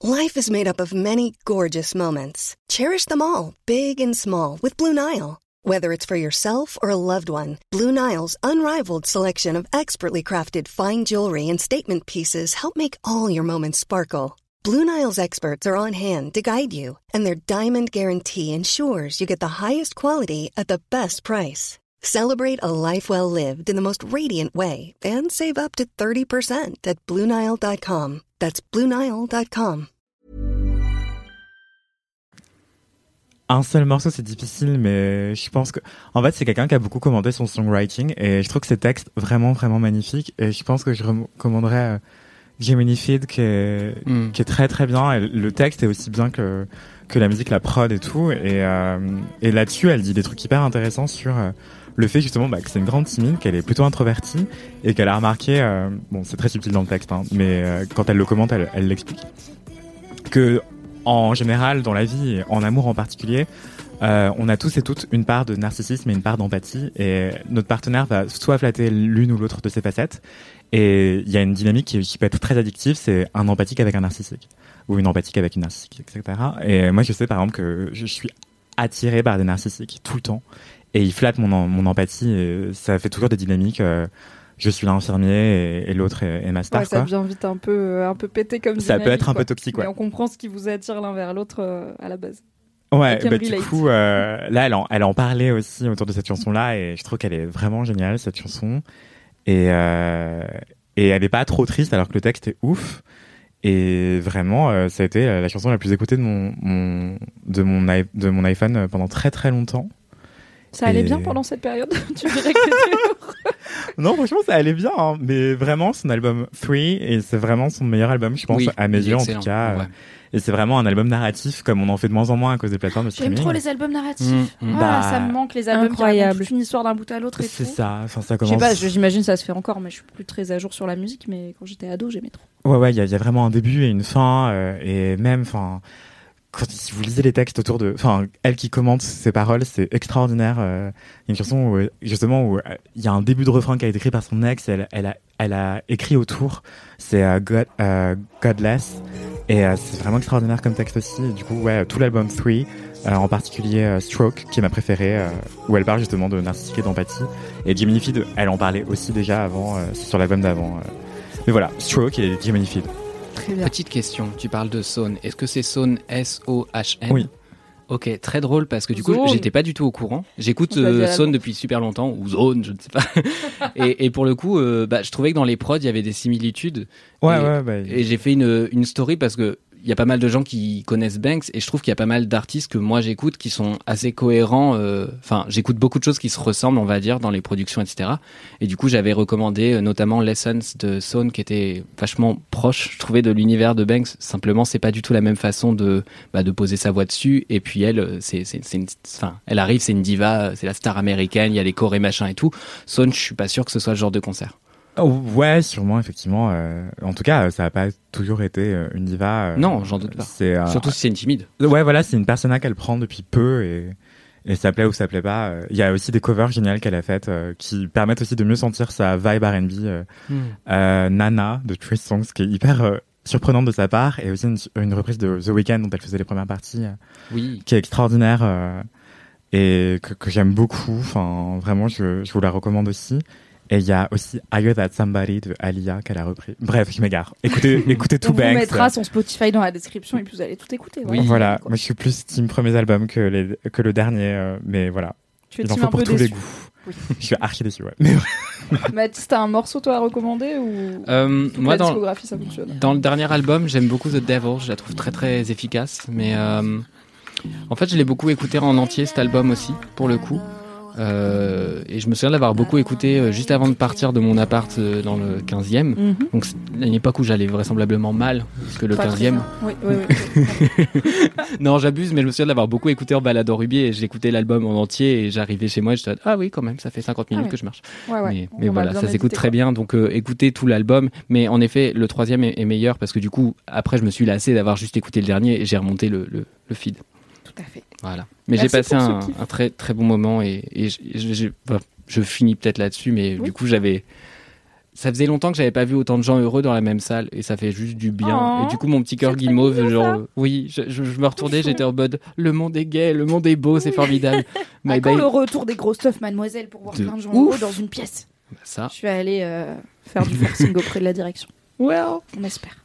Life is made up of many gorgeous moments. Cherish them all, big and small, with Blue Nile. Whether it's for yourself or a loved one, Blue Nile's unrivaled selection of expertly crafted fine jewelry and statement pieces help make all your moments sparkle. Blue Nile's experts are on hand to guide you, and their diamond guarantee ensures you get the highest quality at the best price. Celebrate a life well lived in the most radiant way and save up to 30% at BlueNile.com. That's BlueNile.com. un seul morceau, c'est difficile, mais je pense que, en fait, c'est quelqu'un qui a beaucoup commenté son songwriting et je trouve que ses textes vraiment, vraiment magnifiques et je pense que je recommanderais Gemini Feed qui est, hmm. qui est très très bien. Et le texte est aussi bien que que la musique, la prod et tout. Et, euh, et là-dessus, elle dit des trucs hyper intéressants sur euh, le fait justement bah, que c'est une grande timide, qu'elle est plutôt introvertie et qu'elle a remarqué, euh, bon, c'est très subtil dans le texte, hein, mais euh, quand elle le commente, elle l'explique que en général, dans la vie, en amour en particulier, euh, on a tous et toutes une part de narcissisme et une part d'empathie, et notre partenaire va soit flatter l'une ou l'autre de ces facettes, et il y a une dynamique qui, qui peut être très addictive, c'est un empathique avec un narcissique, ou une empathique avec une narcissique, etc. Et moi, je sais par exemple que je suis attiré par des narcissiques tout le temps, et ils flattent mon, en- mon empathie, et ça fait toujours des dynamiques. euh, je suis l'infirmier et, et l'autre est, est ma star. Ouais, ça quoi. devient vite un peu, euh, un peu pété comme Ça peut dynamique, être un quoi. peu toxique, ouais. on comprend ce qui vous attire l'un vers l'autre euh, à la base. Ouais, bah, du coup, euh, là, elle en, elle en parlait aussi autour de cette chanson-là, et je trouve qu'elle est vraiment géniale, cette chanson. Et, et elle est pas trop triste, alors que le texte est ouf. Et vraiment, euh, ça a été la chanson la plus écoutée de mon, mon, de mon, de mon iPhone pendant très très longtemps. Ça allait Et- bien pendant cette période Tu dirais que Non, franchement, ça allait bien, hein, mais vraiment, son album 3, et c'est vraiment son meilleur album, je pense, Oui, à mes yeux en tout cas. ouais. euh, Et c'est vraiment un album narratif, comme on en fait de moins en moins à cause des plateformes de J'aime trop les albums narratifs. Mm, mm. Ah, Bah, ça me manque les albums incroyable. qui une histoire d'un bout à l'autre et C'est ça, enfin, ça Je commence. sais pas, je- j'imagine ça se fait encore, mais je suis plus très à jour sur la musique. Mais quand j'étais ado, j'aimais trop. Ouais, ouais, il y, a- il y a vraiment un début et une fin, euh, et même, enfin, quand si vous lisez les textes autour de, enfin, elle qui commente ses paroles, c'est extraordinaire. euh, Il y a une chanson où, euh, justement où euh, il y a un début de refrain qui a été écrit par son ex, elle, elle a, elle a écrit autour, c'est euh, God, euh, Godless, et euh, c'est vraiment extraordinaire comme texte aussi. Et du coup, ouais, tout l'album 3, euh, en particulier euh, Stroke, qui est ma préférée, euh, où elle parle justement de narcissique et d'empathie. Et Gemini Feed, elle en parlait aussi déjà avant, euh, sur l'album d'avant. euh. mais voilà, Stroke et Jimmy Field. Très bien. Petite question, tu parles de Saune. Est-ce que c'est Saune S-O-H-N Oui. Ok, très drôle parce que du coup, Zone. j'étais pas du tout au courant. J'écoute euh, Saune depuis super longtemps, ou Zone, je ne sais pas. et, et pour le coup, euh, bah, je trouvais que dans les prods, il y avait des similitudes. Ouais, Et- ouais, bah, Et j'ai fait une, une story parce que y a pas mal de gens qui connaissent Banks et je trouve qu'il y a pas mal d'artistes que moi j'écoute qui sont assez cohérents. euh, Enfin, j'écoute beaucoup de choses qui se ressemblent, on va dire, dans les productions, etc. Et du coup, j'avais recommandé euh, notamment Lessons de Sone qui était vachement proche, je trouvais, de l'univers de Banks. Simplement, c'est pas du tout la même façon de bah, de poser sa voix dessus. Et puis elle, euh, c'est elle arrive, c'est une diva, c'est la star américaine, il y a les chorés et machin et tout. Sone, je suis pas sûr que ce soit le genre de concert. Oh, ouais, sûrement, effectivement. euh, en tout cas, ça a pas toujours été euh, une diva. euh, Non, j'en doute pas. Euh, Surtout si c'est une timide. Ouais, voilà, c'est une persona qu'elle prend depuis peu et, et ça plaît ou ça plaît pas. Euh, Il y a aussi des covers géniales qu'elle a faites euh, qui permettent aussi de mieux sentir sa vibe R&B. euh, euh, Nana de Trace Songs, qui est hyper euh, surprenante de sa part, et aussi une, une reprise de The Weeknd dont elle faisait les premières parties, euh, Oui. qui est extraordinaire euh, et que, que j'aime beaucoup. Enfin, vraiment, je, je vous la recommande aussi. Et il y a aussi Higher That Somebody de Alia qu'elle a repris. Bref, je m'égare. Écoutez, écoutez On tout vous Banks. mettra son Spotify dans la description et puis vous allez tout écouter. Oui. Voilà, Quoi. moi je suis plus team premiers albums que, les, que le dernier, euh, mais voilà, Tu es il en faut un pour peu tous les déçu. goûts. Oui. Je suis archi déçu, ouais. Mais Mathis, t'as un morceau toi à recommander ou Euh, moi, la dans, discographie ça fonctionne Dans le dernier album, j'aime beaucoup The Devil, je la trouve très très efficace, mais euh, en fait je l'ai beaucoup écouté en entier cet album aussi, pour le coup. Euh, et je me souviens de l'avoir beaucoup écouté euh, juste avant de partir de mon appart euh, dans le 15e. Mhm. Donc c'est à une époque où j'allais vraisemblablement mal, parce que le Pas 15e. Oui, oui, oui. Non, j'abuse, mais je me souviens de l'avoir beaucoup écouté en balade au Rubier et j'écoutais l'album en entier et j'arrivais chez moi et je disais ah oui quand même, ça fait 50 minutes Ah que je marche. Ouais, ouais. Mais, mais m'a voilà, ça s'écoute très bien. Donc euh, écoutez tout l'album. Mais en effet, le troisième est, est meilleur parce que du coup, après, je me suis lassé d'avoir juste écouté le dernier et j'ai remonté le, le, le feed. Tout à fait. Voilà. Mais j'ai passé un, très très bon moment et, et je, je- je- enfin, je finis peut-être là-dessus, mais Oui. du coup, j'avais. Ça faisait longtemps que j'avais pas vu autant de gens heureux dans la même salle et ça fait juste du bien. Oh, et du coup, mon petit cœur guimauve, genre, oui, je, je- je me retournais, j'étais en mode le monde est gay, le monde est beau, c'est formidable. À My quand le retour des gros stuff, mademoiselle, pour voir De plein de gens ouf. heureux dans une pièce Ça. Je suis allée euh, faire du forcing auprès de la direction. Well. On espère.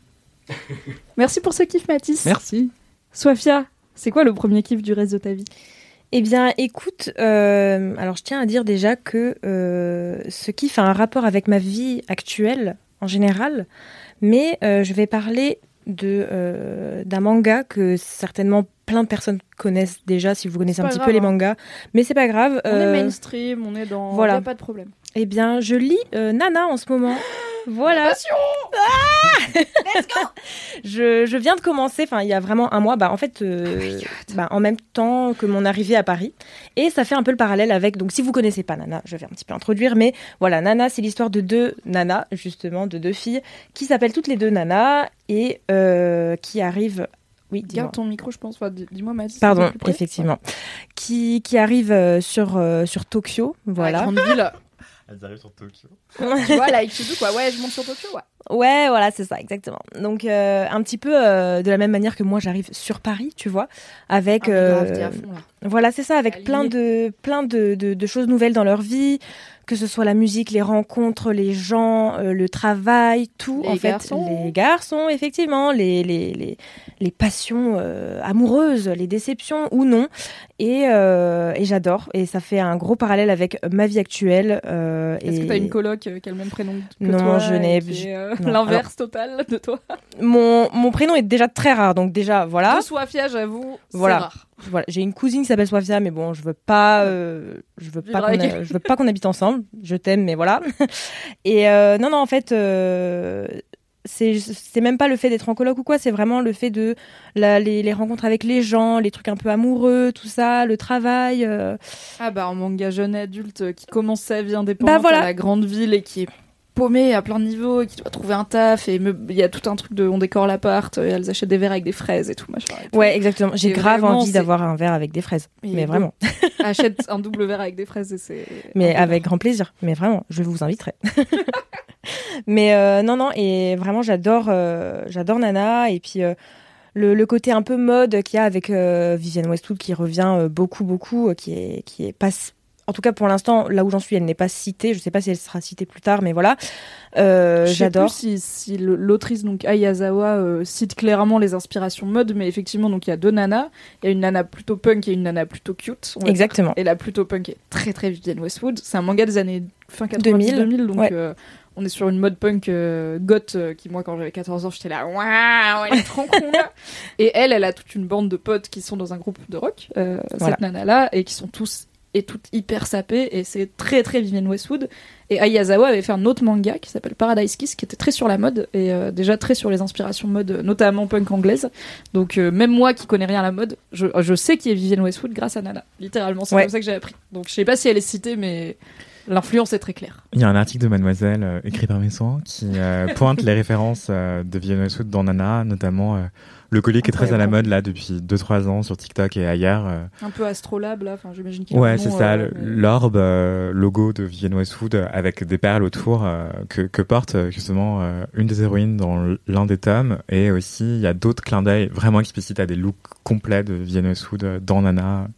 Merci pour ce kiff, Mathis. Merci. Sophia, c'est quoi le premier kiff du reste de ta vie? Eh bien, écoute, euh, alors je tiens à dire déjà que euh, ce kiff a un rapport avec ma vie actuelle en général, mais euh, je vais parler de d'un manga que certainement plein de personnes connaissent déjà si vous connaissez un petit grave, peu les hein. mangas, mais c'est pas grave. On est mainstream, on est dans. voilà. Y a pas de problème. Eh bien, je lis euh, Nana en ce moment. Voilà. Je, je viens de commencer, enfin il y a vraiment un mois, bah en fait, euh, bah, en même temps que mon arrivée à Paris, et ça fait un peu le parallèle avec. Donc si vous connaissez pas Nana, je vais un petit peu introduire, mais voilà, Nana, c'est l'histoire de deux Nana, justement, de deux filles qui s'appellent toutes les deux Nana et euh, qui arrivent. Oui, dis-moi. Garde ton micro, je pense. Enfin, Dis-moi, Mathis. Pardon, effectivement. Qui, qui arrivent euh, sur, euh, sur Tokyo, La voilà. grande ville. Elles arrivent sur Tokyo. tu vois, là, quoi. Ouais, je monte sur Tokyo, ouais. Ouais, voilà, c'est ça, exactement. Donc, euh, un petit peu euh, de la même manière que moi, j'arrive sur Paris, tu vois, avec. Ah, grave, euh, t'es à fond, là. Voilà, c'est ça, avec plein de plein de, de, de choses nouvelles dans leur vie, que ce soit la musique, les rencontres, les gens, euh, le travail, tout. Les en fait, garçons. les garçons, effectivement, les les les, les passions euh, amoureuses, les déceptions ou non. Et, euh, et j'adore. Et ça fait un gros parallèle avec ma vie actuelle. euh, Est-ce et que t'as une coloc euh, qui a le même prénom que Non, toi je n'ai- euh, L'inverse total de toi. mon mon prénom est déjà très rare, donc déjà voilà. De Soifia, j'avoue, c'est Voilà. rare. Voilà, j'ai une cousine qui s'appelle Swafia, mais bon, je veux pas, je veux pas a- je veux pas qu'on habite ensemble. Je t'aime, mais voilà. Et non, non, en fait, c'est, même pas le fait d'être en coloc ou quoi, c'est vraiment le fait de la- les, les rencontres avec les gens, les trucs un peu amoureux, tout ça, le travail. euh, Ah bah, un manga jeune adulte euh, qui commence sa vie indépendante Bah, voilà. à la grande ville et qui est paumé à plein de niveaux et qui doit trouver un taf et il y a tout un truc de on décore l'appart et elles achètent des verres avec des fraises et tout machin. et tout. Ouais, exactement. J'ai grave vraiment, envie d'avoir un verre avec des fraises, Et mais vraiment. Achète un double verre avec des fraises et c'est. Mais avec grand plaisir. Mais vraiment, je vous inviterai. mais euh, non, non, et vraiment, j'adore, euh, j'adore Nana. Et puis euh, le, le côté un peu mode qu'il y a avec Vivienne Westwood qui revient beaucoup, beaucoup, qui est, qui est pas. En tout cas pour l'instant, là où j'en suis, elle n'est pas citée. Je sais pas si elle sera citée plus tard, mais voilà. Euh, Je sais J'adore. si, si l'autrice donc Ayazawa euh, cite clairement les inspirations mode, mais effectivement donc il y a deux nanas. Il y a une nana plutôt punk et une nana plutôt cute. dire. Exactement. Et la plutôt punk est très très Vivienne Westwood. C'est un manga des années fin 90 2000, 2000, donc ouais. euh, on est sur une mode punk euh, goth euh, qui moi quand j'avais 14 ans j'étais là waouh elle est trop cool. et elle elle a toute une bande de potes qui sont dans un groupe de rock euh, Voilà. cette nana là et qui sont tous et toutes hyper sapées et c'est très très Vivienne Westwood. Et Ayazawa avait fait un autre manga qui s'appelle Paradise Kiss qui était très sur la mode et euh, déjà très sur les inspirations mode notamment punk anglaise. Donc euh, même moi qui connais rien à la mode je, je sais qui est Vivienne Westwood grâce à Nana. Littéralement c'est Ouais. comme ça que j'ai appris. Donc je sais pas si elle est citée mais l'influence est très claire Il y a un article de Mademoiselle euh, écrit par mes soins qui euh, pointe les références euh, de Vivienne Westwood dans Nana, notamment le collier qui est très à la mode là depuis 2-3 ans sur TikTok et ailleurs. un peu astrolabe là enfin j'imagine qu'il y a Ouais, c'est ça, l'orbe, logo de Vivienne Westwood avec des perles autour que, que porte justement une des héroïnes dans l'un des tomes. Et aussi, il y a d'autres clins d'œil vraiment explicites à des looks complets de Vivienne Westwood dans Nana.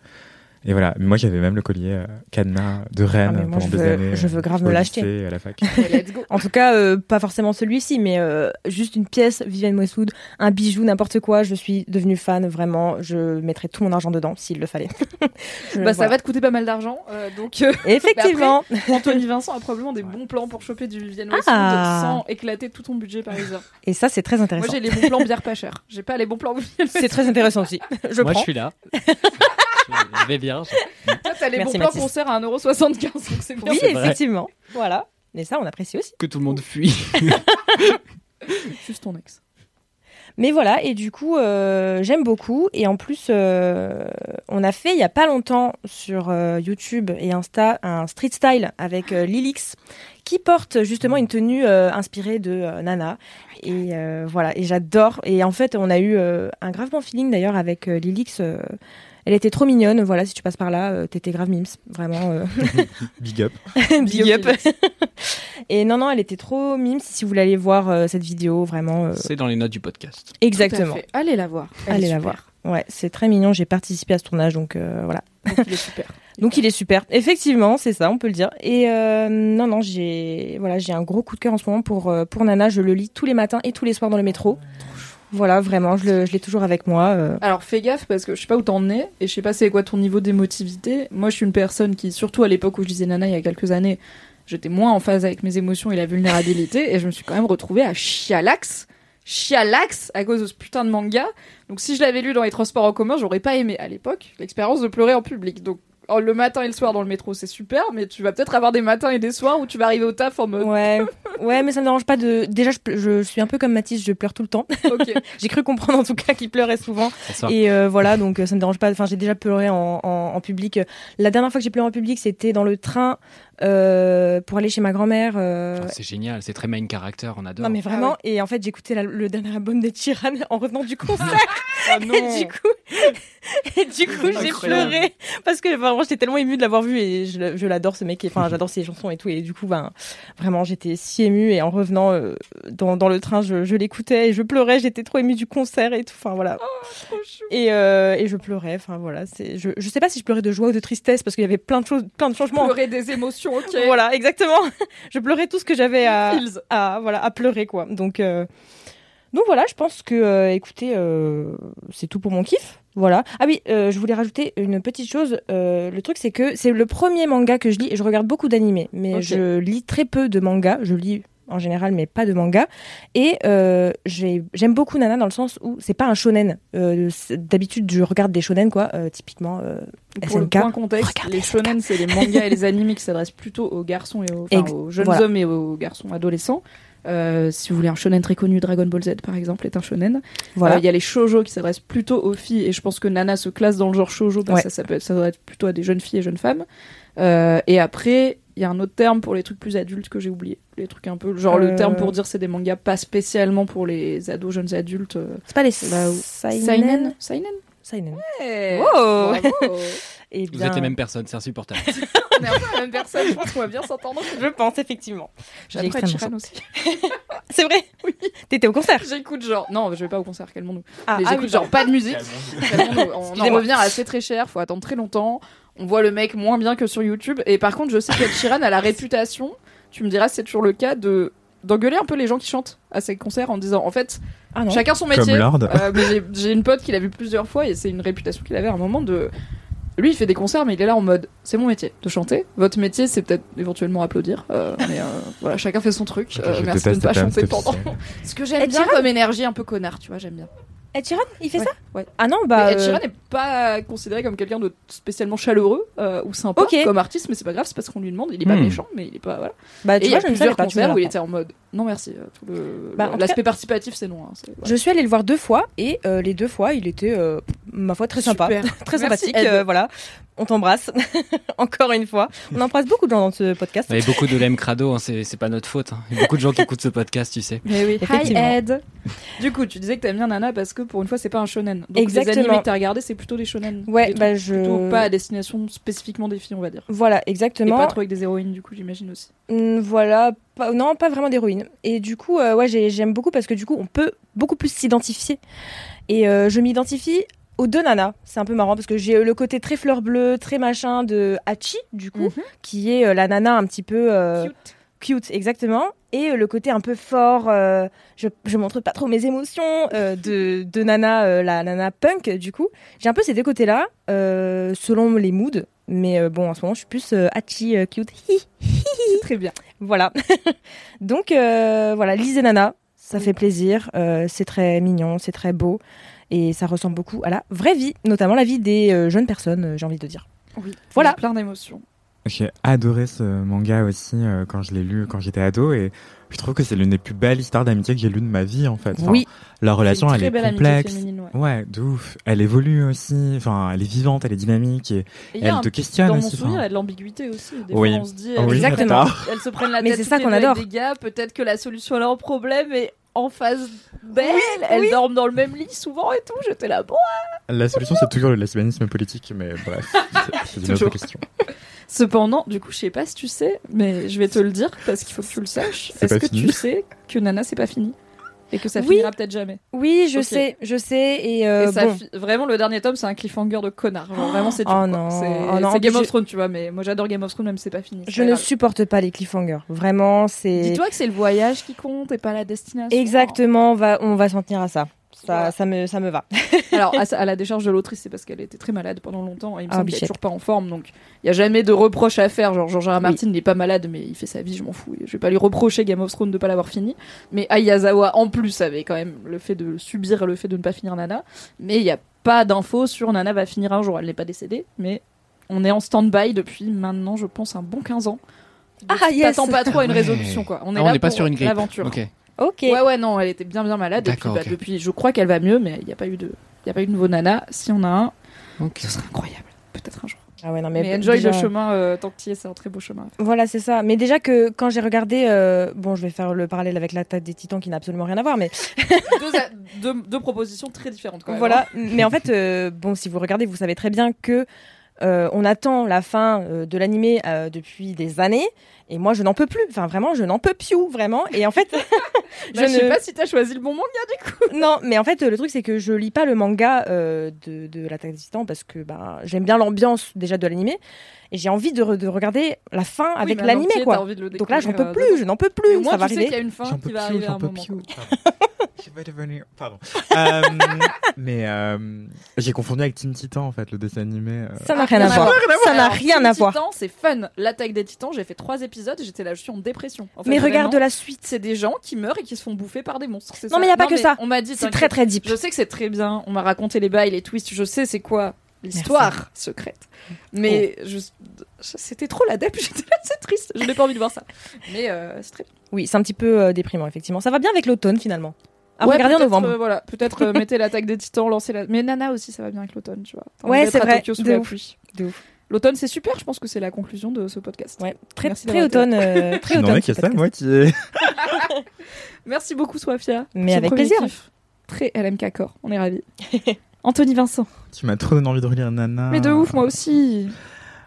Et voilà, moi j'avais même le collier euh, cadenas de Rennes Ah, moi, pendant je des veux- années. je veux euh, grave me l'acheter. lycée, à la fac. Ouais, let's go En tout cas, euh, pas forcément celui-ci, mais euh, juste une pièce Vivienne Westwood, un bijou, n'importe quoi. Je suis devenue fan, vraiment. Je mettrais tout mon argent dedans s'il le fallait. Je- bah ça va te coûter pas mal d'argent euh, donc euh, Effectivement. Anthony Vincent a probablement des bons plans pour choper du Vivienne Westwood Ah. sans éclater tout ton budget parisien Et ça, c'est très moi intéressant. j'ai les bons plans bière pas cher j'ai pas les bons plans Vivienne C'est très intéressant aussi. Je Moi, je suis là. Je, vais bien. je- Toi, t'as les Merci, bons plans Mathis. concert à 1,75€, donc c'est bien. Oui, c'est vrai. effectivement. Voilà. Et ça, on apprécie aussi. Que tout le monde fuit. Juste ton ex. Mais voilà, et du coup, euh, j'aime beaucoup. Et en plus, euh, on a fait il y a pas longtemps sur euh, YouTube et Insta un street style avec euh, Lilix qui porte justement une tenue euh, inspirée de euh, Nana. Et euh, voilà, et j'adore. Et en fait, on a eu euh, un grave bon feeling d'ailleurs avec euh, Lilix. Elle était trop mignonne. Voilà, si tu passes par là, euh, t'étais grave mims. Vraiment. euh, Big up. Big up. Et non, non, elle était trop mimes. Si vous voulez aller voir euh, cette vidéo, vraiment. euh, C'est dans les notes du podcast. exactement. Tout à fait. Allez la voir. Elle Allez la voir. Ouais, c'est très mignon. J'ai participé à ce tournage, donc euh, voilà. Donc, il est super. Donc il est super. Effectivement, c'est ça, on peut le dire. Et euh, non, non, j'ai voilà, j'ai un gros coup de cœur en ce moment pour euh, pour Nana. Je le lis tous les matins et tous les soirs dans le métro. Voilà, vraiment, je l'ai toujours avec moi. euh. Alors fais gaffe parce que je sais pas où t'en es et je sais pas c'est quoi ton niveau d'émotivité. Moi je suis une personne qui, surtout à l'époque où je lisais Nana il y a quelques années, j'étais moins en phase avec mes émotions et la vulnérabilité et je me suis quand même retrouvée à chialax. Chialax à cause de ce putain de manga. Donc si je l'avais lu dans les transports en commun, j'aurais pas aimé à l'époque l'expérience de pleurer en public. Donc oh, le matin et le soir dans le métro c'est super, mais tu vas peut-être avoir des matins et des soirs où tu vas arriver au taf en mode Ouais, ouais, mais ça me dérange pas de. Déjà, je, ple- je suis un peu comme Mathis, je pleure tout le temps. j'ai cru comprendre en tout cas qu'il pleurait souvent. Et euh, voilà, donc euh, ça me dérange pas. Enfin, j'ai déjà pleuré en, en, en public. La dernière fois que j'ai pleuré en public, c'était dans le train euh, pour aller chez ma grand-mère. euh, Enfin, c'est génial, c'est très main character, on adore. Non mais Ah vraiment, et en fait j'écoutais le dernier album des Chiran en revenant du concert. Oh et du coup, et du coup j'ai pleuré parce que vraiment j'étais tellement émue de l'avoir vu et je, je l'adore ce mec. Enfin j'adore ses chansons et tout et du coup ben vraiment j'étais si émue et en revenant euh, dans, dans le train je, je l'écoutais et je pleurais. J'étais trop émue du concert et tout. Enfin voilà. trop chou. Et, euh, et je pleurais. Enfin voilà. C'est je, je sais pas si je pleurais de joie ou de tristesse parce qu'il y avait plein de choses, plein de changements. Pleurer des émotions, ok. Voilà exactement. je pleurais tout ce que j'avais à voilà à pleurer quoi. Donc euh, donc voilà, je pense que euh, écoutez, euh, c'est tout pour mon kiff. Voilà. Ah oui, euh, je voulais rajouter une petite chose. Euh, le truc c'est que c'est le premier manga que je lis et je regarde beaucoup d'animés, mais je lis très peu de mangas. Je lis en général, mais pas de manga. Et euh, j'ai- j'aime beaucoup Nana dans le sens où c'est pas un shonen. Euh, D'habitude, je regarde des shonen quoi, euh, typiquement. euh, Pour le SNK. point contexte, Regardez les shonen, c'est les mangas et les animés qui s'adressent plutôt aux garçons et aux, jeunes voilà. hommes et aux garçons adolescents. Euh, si vous voulez un shonen très connu, Dragon Ball Z par exemple est un shonen. Euh, Il voilà. y a les shoujo qui s'adressent plutôt aux filles et je pense que Nana se classe dans le genre shoujo parce Ouais. que ça, ça, peut être, ça doit être plutôt à des jeunes filles et jeunes femmes. Euh, et après, il y a un autre terme pour les trucs plus adultes que j'ai oublié. Les trucs un peu genre Euh. le terme pour dire c'est des mangas pas spécialement pour les ados, jeunes adultes. euh, c'est pas les où- seinen. Seinen Seinen. Ouais, Oh. bravo. Et Vous êtes les mêmes personnes, c'est insupportable. On est un peu la même personne, je pense qu'on va bien s'entendre. Je pense effectivement. J'ai J'apprends Chiran aussi. C'est vrai. Oui. T'étais au concert. J'écoute genre. Non, je vais pas au concert, calmons-nous. Ah, ah j'écoute oui, genre pas de musique. On en revient à c'est très cher, faut attendre très longtemps. On voit le mec moins bien que sur YouTube. Et par contre, je sais qu'Ed Sheeran a la réputation, tu me diras, c'est toujours le cas, de d'engueuler un peu les gens qui chantent à ses concerts en disant, en fait, Ah non. chacun son métier. Euh, j'ai- une pote qui l'a vu plusieurs fois et c'est une réputation qu'il avait à un moment de. Lui, il fait des concerts, mais il est là en mode c'est mon métier de chanter. Votre métier, c'est peut-être éventuellement applaudir. euh, mais euh, voilà, chacun fait son truc. Euh, merci de ne pas chanter pendant. Ce que j'aime bien comme énergie un peu connard, tu vois, j'aime bien. Ed Sheeran, il fait Ouais, ça? Ouais. Ah non, bah. Mais Ed euh, Sheeran n'est pas considéré comme quelqu'un de spécialement chaleureux euh, ou sympa comme artiste, mais c'est pas grave, c'est parce qu'on lui demande. Il est pas Hmm. méchant, mais il est pas. Voilà. Bah, Et tu il y a vois, je ne plusieurs concerts où il était en mode non merci. euh, Bah, L'aspect participatif, c'est non. hein, voilà. Je suis allée le voir deux fois et euh, les deux fois, il était, euh, ma foi, très sympa. Très sympathique. Voilà. On t'embrasse. Encore une fois. On embrasse beaucoup de gens dans ce podcast. Il y a beaucoup de lem crado, hein, c'est pas notre faute. hein. Il y a beaucoup de gens qui écoutent ce podcast, tu sais. Mais oui. Hi Ed. Du coup, tu disais que t'aimes bien Nana parce que pour une fois, c'est pas un shonen. Donc les Exactement. animés que t'as regardés, c'est plutôt des shonen. Ouais, Des bah je. Plutôt pas à destination spécifiquement des filles, on va dire. Voilà, Et exactement. pas trop avec des héroïnes, du coup, j'imagine aussi. Mm, Voilà, pas- non, pas vraiment d'héroïne. Et du coup, euh, ouais, j'ai- j'aime beaucoup parce que du coup, on peut beaucoup plus s'identifier. Et euh, je m'identifie aux deux nanas. C'est un peu marrant parce que j'ai le côté très fleur bleue, très machin de Hachi, du coup, Mhm. qui est euh, la nana un petit peu Cute. cute, exactement. Et euh, le côté un peu fort, euh, je, je montre pas trop mes émotions euh, de, de nana, euh, la nana punk, du coup. J'ai un peu ces deux côtés-là, selon les moods. Mais bon, en ce moment, je suis plus Hachi, cute. Hi. Très bien. Voilà. Donc voilà, lisez Nana, ça Oui. fait plaisir, c'est très mignon, c'est très beau et ça ressemble beaucoup à la vraie vie, notamment la vie des jeunes personnes, j'ai envie de dire. Oui. Voilà. Plein d'émotions. J'ai adoré ce manga aussi euh, quand je l'ai lu quand j'étais ado et je trouve que c'est l'une des plus belles histoires d'amitié que j'ai lues de ma vie en fait. Enfin, Oui. Leur relation C'est elle est complexe. féminine, ouais. Ouais, de ouf. Elle évolue aussi. Enfin, elle est vivante, elle est dynamique et, Et il y a elle un- te questionne Dans mon aussi. souvenir, il y a de l'ambiguïté aussi. Des Oui. fois, on se dit, Ah oui, Exactement. elles se prennent la Mais tête c'est toutes ça qu'on adore. des gars. Peut-être que la solution à leur problème est en face d'elles. elles oui. dorment dans le même lit souvent et tout. J'étais là, bon. La solution c'est toujours le lesbianisme politique, mais bref, c'est- c'est une autre Toujours. question. Cependant, du coup, je sais pas si tu sais, mais je vais te le dire parce qu'il faut que tu le saches. Est-ce que fini tu sais que Nana, c'est pas fini et que ça Oui. finira peut-être jamais Oui, je sais, je sais et, euh, Et ça bon. fi- Vraiment, le dernier tome, c'est un cliffhanger de connard. Genre, vraiment, c'est Oh non, C'est oh non, c'est Game of Thrones, tu vois, mais moi j'adore Game of Thrones, même si c'est pas fini. Je ne grave. supporte pas les cliffhangers. Vraiment, c'est Dis-toi que c'est le voyage qui compte et pas la destination. exactement. On va, on va s'en tenir à ça. Ça, Voilà. ça me, ça me va. Alors, à, la décharge de l'autrice, c'est parce qu'elle était très malade pendant longtemps et il me Ah, semble qu'elle toujours pas en forme, donc il y a jamais de reproche à faire. Genre, George R. Martin, il est pas malade, mais il fait sa vie, je m'en fous. Je vais pas lui reprocher Game of Thrones de pas l'avoir fini. Mais Ayazawa, en plus, avait quand même le fait de subir le fait de ne pas finir Nana. Mais il y a pas d'infos sur Nana va finir un jour. Elle n'est pas décédée, mais on est en stand-by depuis maintenant, je pense, un bon 15 ans. Ah, yes. T'attends pas trop à une Ouais. résolution, quoi. On est Ah, là n'est pas pour sur une l'aventure. Ok. Ouais, ouais, non, elle était bien, bien malade. Bah, depuis, je crois qu'elle va mieux, mais il n'y a pas eu de, il y a pas eu de nouveau nana. Si on a un, Ok. ce serait incroyable. Peut-être un jour. Ah ouais, non Mais, mais, enjoy déjà- le chemin euh, tant que tu y es, c'est un très beau chemin. Voilà, c'est ça. Mais déjà que quand j'ai regardé, euh, bon, je vais faire le parallèle avec l'attaque des Titans qui n'a absolument rien à voir, mais deux, a- deux, deux propositions très différentes quand même. hein. Voilà, mais en fait, euh, bon, si vous regardez, vous savez très bien que euh, on attend la fin euh, de l'animé euh, depuis des années, et moi, je n'en peux plus. Enfin, vraiment, je n'en peux plus, vraiment. Et en fait, je Bah, je sais ne- pas si t'as choisi le bon manga du coup. non, mais en fait, le truc, c'est que je lis pas le manga euh, de, de l'attaque des Titans parce que bah, j'aime bien l'ambiance déjà de l'animé, et j'ai envie de, re- de regarder la fin avec Oui, l'animé, quoi. envie de le Donc là, j'en peux plus, euh, je n'en peux plus, moins, ça va sais arriver. qu'il y a une fin qui va plus, arriver à un moment. Je vais devenir. Pardon. Euh, mais euh, j'ai confondu avec Team Titan en fait, le dessin animé. euh. Ça n'a rien à voir. Ça n'a rien à voir. Titan, c'est fun. L'attaque des titans, j'ai fait trois épisodes, j'étais là, je suis en dépression. En fait, Mais regarde la suite. c'est des gens qui meurent et qui se font bouffer par des monstres. Non, ça. mais y a pas que ça. On m'a dit, C'est très très deep. Je sais que c'est très bien. On m'a raconté les bails, les twists. Je sais c'est quoi l'histoire secrète. Mais Oh. je... c'était trop la dep. J'étais là, c'est triste. Je n'ai pas envie de voir ça. Mais euh, c'est très bien. Oui, c'est un petit peu euh, déprimant, effectivement. Ça va bien avec l'automne, finalement. À Ouais, regarder en novembre. euh, voilà, peut-être mettez l'attaque des titans, lancez la. Mais Nana aussi, ça va bien avec l'automne, tu vois. Ouais, c'est vrai, Tokyo sous de la ouf, pluie. de ouf. L'automne, c'est super. Je pense que c'est la conclusion de ce podcast. Ouais, très, Merci très automne. euh, très n'en automne. ça, podcast. moitié. Merci beaucoup, Sofia. Mais avec plaisir. kiff. Très LMK Core. On est ravis. Anthony Vincent. Tu m'as trop donné envie de relire Nana. Mais de ouf, moi aussi.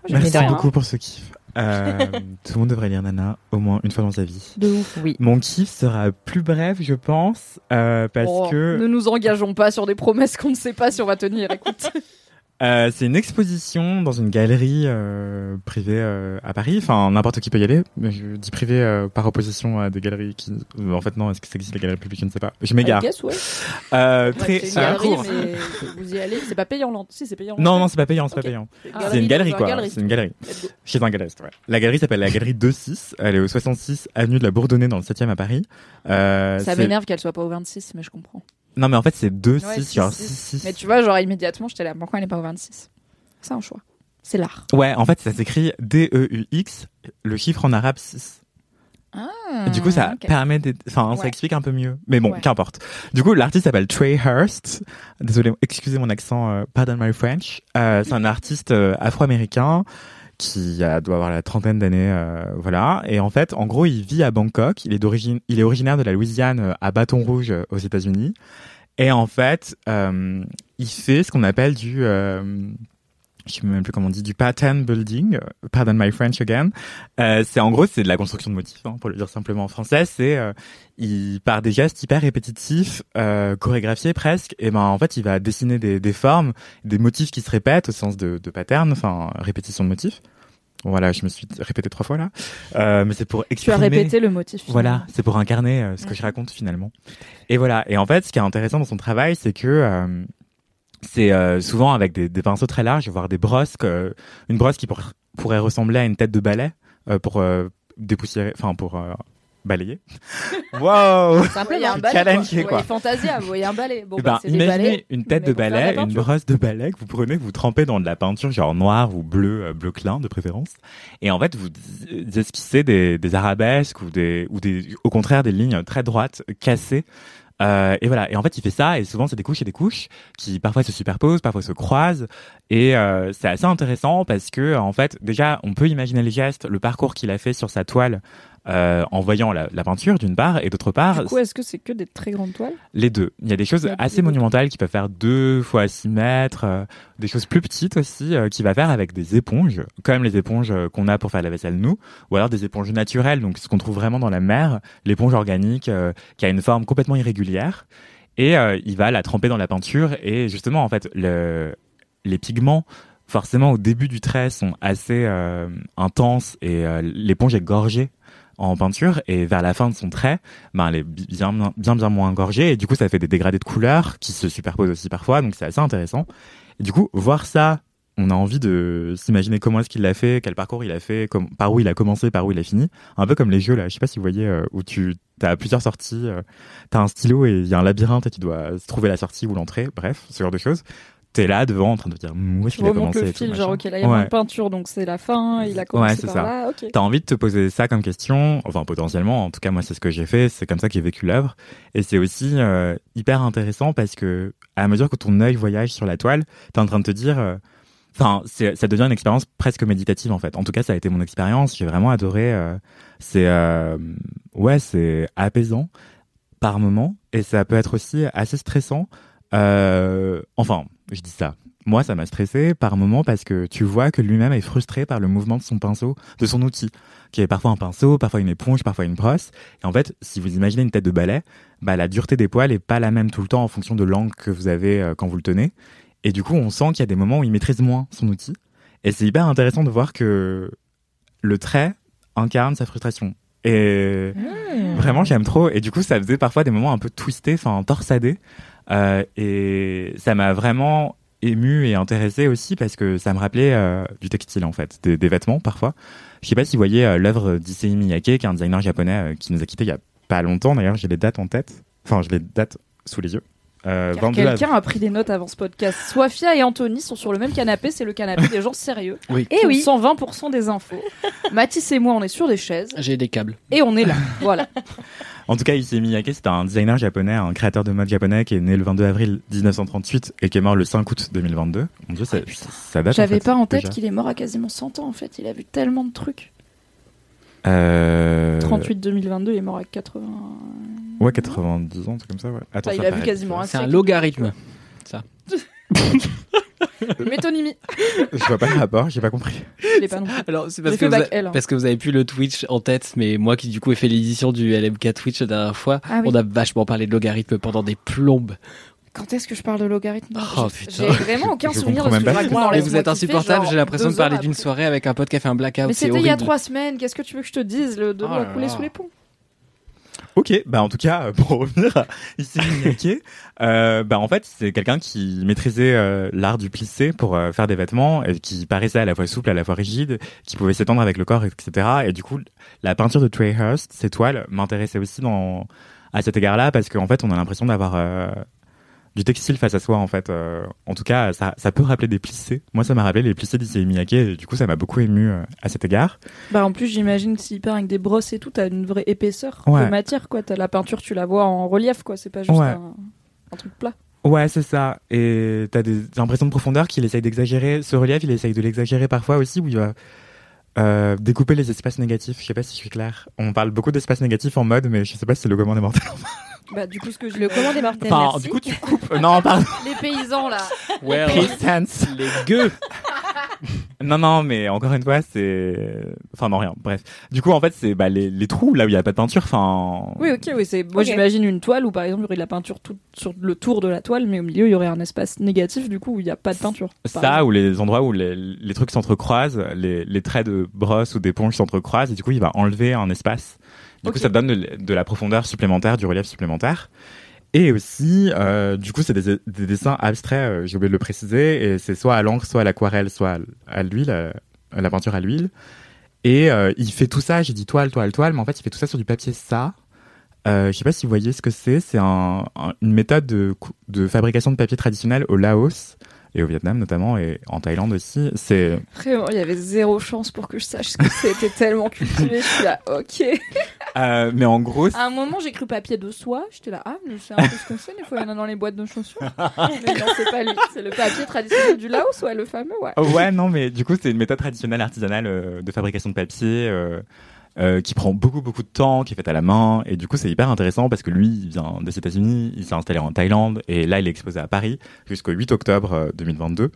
Moi, Merci beaucoup pour ce kiff. Euh, tout le monde devrait lire Nana au moins une fois dans sa vie. De ouf, oui. Mon kiff sera plus bref, je pense, euh, parce Oh, que Ne nous engageons pas sur des promesses qu'on ne sait pas si on va tenir. Écoute. Euh, c'est une exposition dans une galerie euh, privée euh, à Paris. Enfin, n'importe qui peut y aller. Mais je dis privé euh, par opposition à des galeries qui. euh, En fait, non. Est-ce que ça existe les galeries publiques Je ne sais pas. Je m'égare. Ouais. Euh, très. c'est vous y allez. C'est pas payant. Si, c'est payant. Non, non, c'est pas payant. C'est pas payant. Ah, c'est une galerie quoi. C'est une galerie. Chez un galeriste, ouais. La galerie s'appelle la galerie 26. Elle est au 66 avenue de la Bourdonnais dans le 7e à Paris. Euh, Ça m'énerve qu'elle soit pas au 26, mais je comprends. Non, mais en fait, c'est 2 Ouais, 6 six, genre six. 6 6. Mais tu vois, genre immédiatement, j'étais là. Pourquoi elle n'est pas au 26 C'est un choix. C'est l'art. Ouais, en fait, ça s'écrit D-E-U-X, le chiffre en arabe 6. Et du coup, ça Ah, ok. permet d'être- enfin, Ouais. ça explique un peu mieux. Mais bon, Ouais. qu'importe. Du coup, l'artiste s'appelle Trey Hurst. Désolé, excusez mon accent, euh, pardon my French. Euh, c'est un artiste euh, afro-américain qui a- doit avoir la trentaine d'années, euh, voilà. Et en fait, en gros, il vit à Bangkok. Il est d'origine, il est originaire de la Louisiane, euh, à Bâton Rouge, euh, aux États-Unis. Et en fait, euh, il fait ce qu'on appelle du, euh, je sais même plus comment on dit, du pattern building. Pardon my French again. Euh, c'est en gros, c'est de la construction de motifs, hein, pour le dire simplement en français. C'est, euh, il part des gestes hyper répétitifs, euh, chorégraphiés presque. Et ben en fait, il va dessiner des, des formes, des motifs qui se répètent au sens de, de pattern, enfin répétition de motifs. Voilà, je me suis répété trois fois là, euh, mais c'est pour Tu exprimer. as répété le motif. Voilà, c'est pour incarner euh, ce que je raconte finalement. Et voilà. Et en fait, ce qui est intéressant dans son travail, c'est que euh, c'est euh, souvent avec des, des pinceaux très larges, voire des brosses, que, une brosse qui pour- pourrait ressembler à une tête de balai euh, pour euh, dépoussiérer, enfin pour euh, balayer. wow. Il y a un balai. quoi. quoi. Vous voyez Fantasia, vous voyez un balai. Bon, Eh bah, ben, imaginez balais. une tête de balai, une brosse de balai que vous prenez, que vous trempez dans de la peinture genre noire ou bleu, euh, bleu clin de préférence. Et en fait, vous euh, esquissez des, des arabesques ou des, ou des, au contraire des lignes très droites, cassées. Euh, et voilà. Et en fait, il fait ça, et souvent c'est des couches et des couches qui parfois se superposent, parfois se croisent. Et euh, c'est assez intéressant parce que en fait, déjà, on peut imaginer les gestes, le parcours qu'il a fait sur sa toile. Euh, en voyant la, la peinture d'une part et d'autre part Du coup, est-ce que c'est que des très grandes toiles? Les deux. Il y a des choses a assez monumentales qui peuvent faire deux fois six mètres, euh, des choses plus petites aussi euh, qui va faire avec des éponges, comme les éponges euh, qu'on a pour faire la vaisselle nous, ou alors des éponges naturelles, donc ce qu'on trouve vraiment dans la mer, l'éponge organique qui a une forme complètement irrégulière, et il va la tremper dans la peinture et justement en fait le, les pigments forcément au début du trait sont assez euh, intenses et euh, l'éponge est gorgée en peinture et vers la fin de son trait ben elle est bi- bien bien bien moins engorgée et du coup ça fait des dégradés de couleurs qui se superposent aussi parfois donc c'est assez intéressant. Et du coup voir ça on a envie de s'imaginer comment est-ce qu'il l'a fait quel parcours il a fait comme, par où il a commencé par où il a fini. Un peu comme les jeux là. Je sais pas si vous voyez euh, où tu as plusieurs sorties euh, t'as un stylo et il y a un labyrinthe et tu dois trouver la sortie ou l'entrée. Bref ce genre de choses t'es là devant en train de dire Hum, où est-ce qu'il a commencé le tout, fil, genre, ok, là, il y a Ouais. de peinture, donc c'est la fin, il a commencé Ouais, par ça. là, ok. T'as envie de te poser ça comme question, enfin potentiellement, en tout cas moi c'est ce que j'ai fait, c'est comme ça que j'ai vécu l'œuvre, et c'est aussi euh, hyper intéressant parce que à mesure que ton œil voyage sur la toile, t'es en train de te dire, euh, enfin ça devient une expérience presque méditative en fait. En tout cas ça a été mon expérience, j'ai vraiment adoré. euh, c'est ouais c'est apaisant par moment et ça peut être aussi assez stressant. Euh, enfin je dis ça. Moi, ça m'a stressé par moment parce que tu vois que lui-même est frustré par le mouvement de son pinceau, de son outil, qui est parfois un pinceau, parfois une éponge, parfois une brosse. Et en fait, si vous imaginez une tête de balai, bah, la dureté des poils est pas la même tout le temps en fonction de l'angle que vous avez euh, quand vous le tenez. Et du coup, on sent qu'il y a des moments où il maîtrise moins son outil. Et c'est hyper intéressant de voir que le trait incarne sa frustration. Et vraiment, j'aime trop. Et du coup, ça faisait parfois des moments un peu twistés, enfin torsadés. Euh, et ça m'a vraiment ému et intéressé aussi parce que ça me rappelait euh, du textile en fait, des, des vêtements parfois. Je sais pas si vous voyez euh, l'œuvre d'Issei Miyake, qui est un designer japonais euh, qui nous a quittés il y a pas longtemps. D'ailleurs, j'ai les dates en tête. Enfin, j'ai les dates sous les yeux. Euh, Car 22 avril. Quelqu'un a pris des notes avant ce podcast. Sophia et Anthony sont sur le même canapé, c'est le canapé des gens sérieux. Oui. Et oui. 120% des infos. Mathis et moi, on est sur des chaises J'ai des câbles. et on est là. Voilà. En tout cas, Issei Miyake, c'est un designer japonais, un créateur de mode japonais qui est né le 22 avril 1938 et qui est mort le 5 août 2022. Mon dieu, ça, ça date. J'avais en fait, pas en tête qu'il est mort à quasiment 100 ans en fait. Il a vu tellement de trucs. Euh... 38 2022, il est mort à 80. Ouais, 90 ans, un truc comme ça, ouais. Attends, Bah, il ça a vu quasiment un C'est un logarithme. Métonymie. Je vois pas le rapport, j'ai pas compris. Je l'ai pas non plus. Alors, c'est parce que, vous L, hein. parce que vous avez plus le Twitch en tête, mais moi qui du coup ai fait l'édition du LMK Twitch la dernière fois, Ah oui. on a vachement parlé de logarithme pendant des plombes. Quand est-ce que je parle de logarithme? Oh, J'ai- putain. J'ai vraiment aucun Je souvenir de comprends ce que même je pas. raconte dans Mais Laisse-moi vous êtes kiffer, insupportable, genre j'ai l'impression de deux parler heures d'une après. soirée avec un pote qui a fait un blackout. Mais c'est c'était il y a horrible. trois semaines. Qu'est-ce que tu veux que je te dise? Le de l'eau Oh a là coulé là. sous les ponts. Ok, bah en tout cas, pour revenir à Miyake, euh, bah en fait c'est quelqu'un qui maîtrisait euh, l'art du plissé pour euh, faire des vêtements et qui paraissait à la fois souple, à la fois rigide, qui pouvait s'étendre avec le corps, etc. Et du coup, la peinture de Trey Hurst, ces toiles, m'intéressait aussi dans à cet égard-là parce qu'en fait on a l'impression d'avoir euh, du textile face à soi en fait. Euh, en tout cas, ça, ça peut rappeler des plissés. Moi, ça m'a rappelé les plissés d'Issei Miyake et du coup ça m'a beaucoup ému euh, à cet égard. Bah en plus j'imagine s'il peint avec des brosses et tout, t'as une vraie épaisseur Ouais. de matière quoi. T'as la peinture, tu la vois en relief quoi. C'est pas juste Ouais. un, un truc plat. Ouais, c'est ça. Et t'as des impressions de profondeur qu'il essaye d'exagérer. Ce relief, il essaye de l'exagérer parfois aussi, où il va euh, découper les espaces négatifs. Je sais pas si je suis clair. On parle beaucoup d'espaces négatifs en mode, mais je sais pas si c'est le commande des mortels. Bah du coup ce que je Le commande est mortel. Enfin, merci. du coup, tu coupes. Euh, non, pardon. Les paysans là. Tense. les gueux. Non, non, mais encore une fois, c'est. Enfin, non, rien. Bref. Du coup, en fait, c'est bah, les, les trous là où il y a pas de peinture. Enfin. Oui, ok, oui, c'est. Moi, j'imagine une toile où, par exemple, il y aurait de la peinture tout sur le tour de la toile, mais au milieu, il y aurait un espace négatif, du coup, où il n'y a pas de peinture. Ça, ou les endroits où les, les trucs s'entrecroisent, les, les traits de brosse ou d'éponge s'entrecroisent, et du coup, il va enlever un espace. Du coup, ça donne de, de la profondeur supplémentaire, du relief supplémentaire. Et aussi, euh, du coup, c'est des, des dessins abstraits, euh, j'ai oublié de le préciser, et c'est soit à l'encre, soit à l'aquarelle, soit à, l'huile, euh, la peinture à l'huile. Et euh, il fait tout ça, j'ai dit toile, toile, toile, mais en fait, il fait tout ça sur du papier ça. Je sais pas si vous voyez ce que c'est. C'est un, un- une méthode de, de fabrication de papier traditionnel au Laos et au Vietnam notamment et en Thaïlande aussi. C'est Vraiment, il y avait zéro chance pour que je sache ce que c'était tellement cultivé. Je suis là, ok. euh, mais en gros, À un moment, j'ai cru papier de soie. J'étais là, ah, mais c'est un peu ce qu'on sait, des fois, il y en a dans les boîtes de chaussures. mais non, c'est pas lui. C'est le papier traditionnel du Laos, ouais, le fameux, ouais. ouais non mais du coup c'est une méthode traditionnelle artisanale euh, de fabrication de papier. euh, euh, qui prend beaucoup beaucoup de temps, qui est faite à la main, et du coup c'est hyper intéressant parce que lui il vient des États-Unis, il s'est installé en Thaïlande, et là il est exposé à Paris jusqu'au 8 octobre euh, 2022.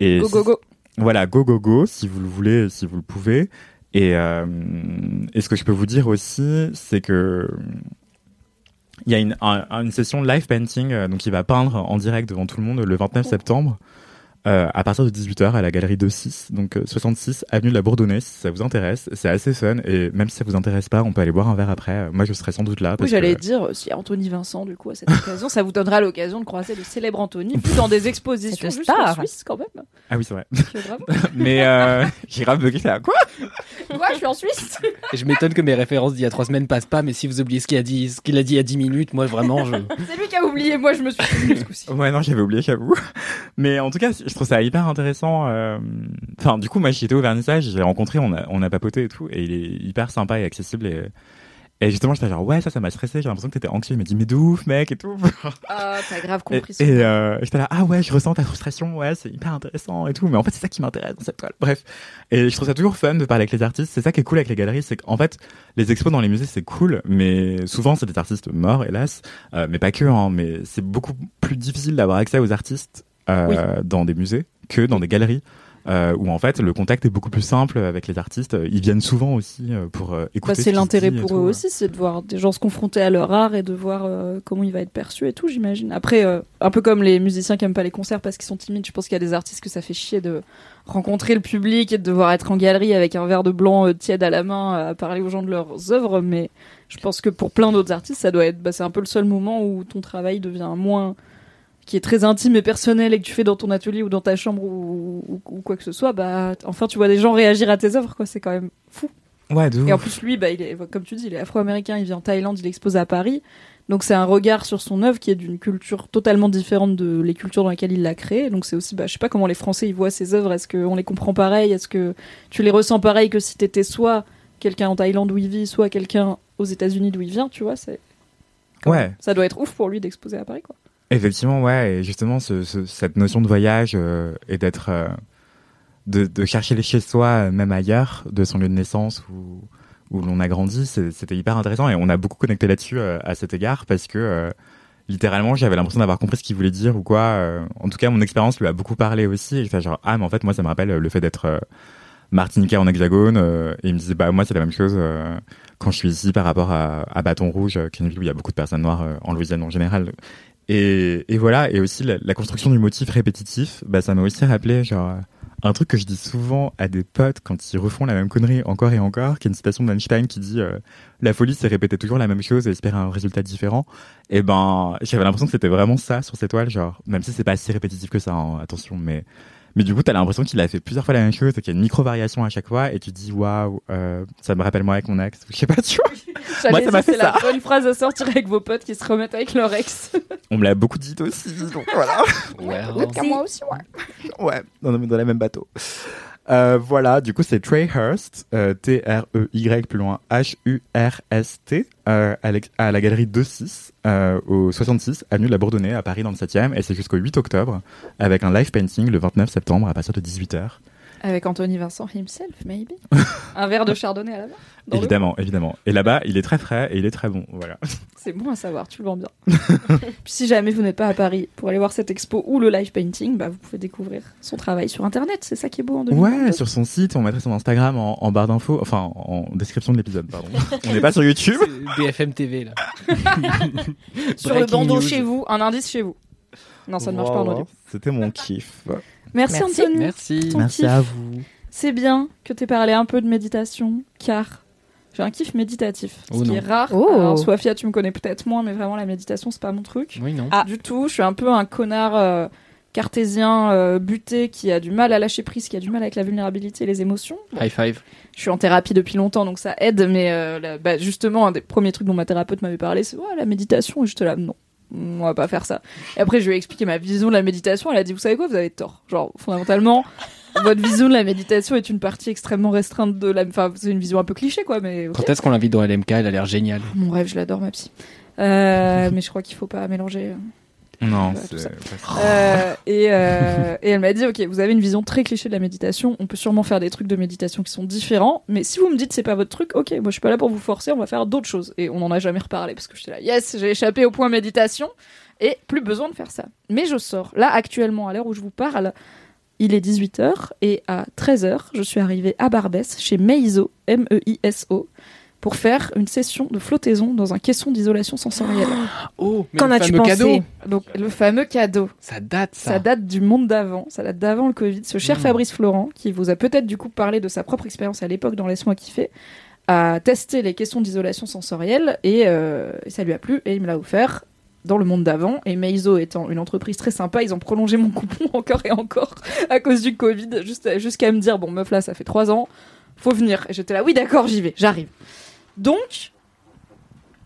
Et Go, go, go. Voilà, go go go, si vous le voulez, si vous le pouvez. Et, euh, et ce que je peux vous dire aussi, c'est que il y a une, un- une session live painting, euh, donc il va peindre en direct devant tout le monde le 29 septembre. Euh, à partir de 18h à la galerie 26, donc euh, 66 avenue de la Bourdonnais, si ça vous intéresse. C'est assez fun et même si ça vous intéresse pas, on peut aller boire un verre après. Euh, Moi, je serai sans doute là. Oui, j'allais que... dire, euh, si Anthony Vincent, du coup, à cette occasion, ça vous donnera l'occasion de croiser le célèbre Anthony, plus dans des expositions jusqu'en star. Suisse, quand même. Ah oui, c'est vrai. Euh. Mais euh, j'ai grave bugué là. Quoi? Quoi, je suis en Suisse Et je m'étonne que mes références d'il y a trois semaines passent pas, mais si vous oubliez ce qu'il a dit, ce qu'il a dit il y a 10 minutes, moi vraiment, je. C'est lui qui a oublié, moi je me suis souvenu ce coup-ci. Ouais, non, j'avais oublié, j'avoue. Mais en tout cas, je trouve ça hyper intéressant. euh, Enfin, du coup, moi, j'étais au vernissage, j'ai rencontré, on a, on a papoté et tout, et il est hyper sympa et accessible. Et, et justement, j'étais genre, ouais, ça, ça m'a stressé, j'ai l'impression que t'étais anxieux. Il m'a dit, mais de ouf, mec, et tout. Ah, t'as grave Et, compris. et, que- euh, j'étais là, ah ouais, je ressens ta frustration, ouais, c'est hyper intéressant et tout. Mais en fait, c'est ça qui m'intéresse dans cette toile. Bref. Et je trouve ça toujours fun de parler avec les artistes. C'est ça qui est cool avec les galeries, c'est qu'en fait, les expos dans les musées, c'est cool, mais souvent, c'est des artistes morts, hélas. Euh, mais pas que, hein, mais c'est beaucoup plus difficile d'avoir accès aux artistes euh, dans des musées que dans des galeries. Euh, où en fait le contact est beaucoup plus simple avec les artistes. Ils viennent souvent aussi euh, pour euh, écouter. Bah, ce c'est l'intérêt pour tout. eux aussi, c'est de voir des gens se confronter à leur art et de voir euh, comment il va être perçu et tout, j'imagine. Après, un peu comme les musiciens qui aiment pas les concerts parce qu'ils sont timides, je pense qu'il y a des artistes que ça fait chier de rencontrer le public et de devoir être en galerie avec un verre de blanc tiède à la main à parler aux gens de leurs œuvres. Mais je pense que pour plein d'autres artistes, ça doit être, bah, c'est un peu le seul moment où ton travail devient moins qui est très intime et personnel et que tu fais dans ton atelier ou dans ta chambre ou, ou- ou quoi que ce soit, bah enfin tu vois des gens réagir à tes œuvres quoi, c'est quand même fou. Ouais, de Et en plus, lui, bah, il est, comme tu dis, il est afro-américain, il vit en Thaïlande, il expose à Paris. Donc c'est un regard sur son œuvre qui est d'une culture totalement différente de les cultures dans lesquelles il l'a créée. Donc c'est aussi, bah, je sais pas comment les Français ils voient ses œuvres. Est-ce qu'on les comprend pareil? Est-ce que tu les ressens pareil que si t'étais soit quelqu'un en Thaïlande où il vit, soit quelqu'un aux États-Unis d'où il vient Tu vois, c'est Ouais. ça doit être ouf pour lui d'exposer à Paris, quoi. Effectivement, ouais, et justement, ce, ce- cette notion de voyage euh, et d'être, euh, de, chercher les chez soi, euh, même ailleurs, de son lieu de naissance où, où l'on a grandi, c'était hyper intéressant et on a beaucoup connecté là-dessus à cet égard parce que littéralement, j'avais l'impression d'avoir compris ce qu'il voulait dire ou quoi. en tout cas, mon expérience lui a beaucoup parlé aussi. Et j'étais genre, ah, mais en fait, moi, ça me rappelle le fait d'être martiniquais en hexagone. et il me disait, bah, moi, c'est la même chose quand je suis ici par rapport à, à Bâton Rouge, qui est une ville où il y a beaucoup de personnes noires en Louisiane en général. Et, et voilà, et aussi la, la construction du motif répétitif, bah, ça m'a aussi rappelé genre un truc que je dis souvent à des potes quand ils refont la même connerie encore et encore, qui est une citation d'Einstein qui dit euh, la folie c'est répéter toujours la même chose et espérer un résultat différent. Et ben j'avais l'impression que c'était vraiment ça sur cette toile, genre même si c'est pas si répétitif que ça, hein, attention, mais mais du coup t'as l'impression qu'il a fait plusieurs fois la même chose qu'il y a une micro variation à chaque fois et tu te dis waouh, euh, ça me rappelle moi avec mon ex, je sais pas, tu vois. J'allais Moi, ça dire, m'a fait c'est la ça. bonne phrase à sortir avec vos potes qui se remettent avec leur ex. On me l'a beaucoup dit aussi, donc voilà. Well. moi aussi, ouais. Ouais, on est dans le même bateau. Euh, voilà, du coup, c'est Trey Hurst, euh, T-R-E-Y, plus loin, H-U-R-S-T, euh, à, à la galerie 2-6, euh, au 66, avenue de la Bourdonnais, à Paris, dans le 7e, et c'est jusqu'au 8 octobre, avec un live painting le 29 septembre, à partir de 18h. Avec Anthony Vincent himself, maybe. Un verre de chardonnay à la main. Évidemment, évidemment. Et là-bas, il est très frais et il est très bon, voilà. C'est bon à savoir, tu le vends bien. Puis si jamais vous n'êtes pas à Paris pour aller voir cette expo ou le live painting, bah vous pouvez découvrir son travail sur internet. C'est ça qui est beau en 2022. Ouais, sur son site, on mettrait son Instagram en, en barre d'infos, enfin, en description de l'épisode, pardon. on n'est pas sur YouTube. C'est BFM TV là. Sur le bandeau news. chez vous, un indice chez vous. Non, ça ne marche pas en audio. C'était mon kiff. Merci, Merci. Anthony. Merci. Ton Merci kiff. à vous. C'est bien que tu aies parlé un peu de méditation, car j'ai un kiff méditatif. Ce Oh qui non. est rare. Oh. Alors, Sofia, tu me connais peut-être moins, mais vraiment, la méditation, c'est pas mon truc. Oui, non. Ah. Du tout. Je suis un peu un connard euh, cartésien euh, buté qui a du mal à lâcher prise, qui a du mal avec la vulnérabilité et les émotions. Bon, High five. je suis en thérapie depuis longtemps, donc ça aide, mais euh, la- bah, justement, un des premiers trucs dont ma thérapeute m'avait parlé, c'est ouais, la méditation, et j'étais là, non. On va pas faire ça. Et après, je lui ai expliqué ma vision de la méditation. Elle a dit, vous savez quoi, vous avez tort. Genre, fondamentalement, votre vision de la méditation est une partie extrêmement restreinte de la. Enfin, c'est une vision un peu cliché, quoi, mais. Quand est-ce qu'on l'invite dans LMK Elle a l'air géniale. Mon rêve, je l'adore, ma psy. Euh, mais je crois qu'il faut pas mélanger. Non, c'est Euh, et, euh, et elle m'a dit, ok, vous avez une vision très cliché de la méditation. On peut sûrement faire des trucs de méditation qui sont différents, mais si vous me dites c'est pas votre truc, ok, moi je suis pas là pour vous forcer. On va faire d'autres choses. Et on en a jamais reparlé parce que j'étais là, yes, j'ai échappé au point méditation et plus besoin de faire ça. Mais je sors là actuellement à l'heure où je vous parle. Il est 18h et à 13h, je suis arrivée à Barbès chez Meiso, M-E-I-S-O, pour faire une session de flottaison dans un caisson d'isolation sensorielle. Oh, mais Qu'en le as-tu fameux pensé cadeau. Donc le fameux cadeau. Ça date ça. Ça date du monde d'avant, ça date d'avant le Covid. Ce cher Mm. Fabrice Florent, qui vous a peut-être du coup parlé de sa propre expérience à l'époque dans Laisse-moi kiffer, a testé les questions d'isolation sensorielle et, euh, et ça lui a plu et il me l'a offert dans le monde d'avant. Et Meizo étant une entreprise très sympa, ils ont prolongé mon coupon encore et encore à cause du Covid, jusqu'à me dire bon meuf là ça fait trois ans, faut venir. Et j'étais là oui d'accord j'y vais, j'arrive. Donc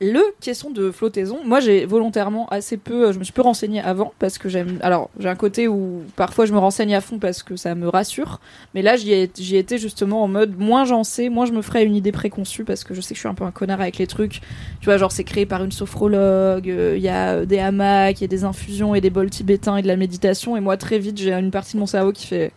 le caisson de flottaison, moi j'ai volontairement assez peu, je me suis peu renseignée avant parce que j'aime. Alors j'ai un côté où parfois je me renseigne à fond parce que ça me rassure, mais là j'y étais justement en mode moins j'en sais, moins je me ferai une idée préconçue parce que je sais que je suis un peu un connard avec les trucs. Tu vois, genre c'est créé par une sophrologue, euh, il y a euh, des hamacs, il y a des infusions et des bols tibétains et de la méditation, et moi très vite j'ai une partie de mon cerveau qui fait.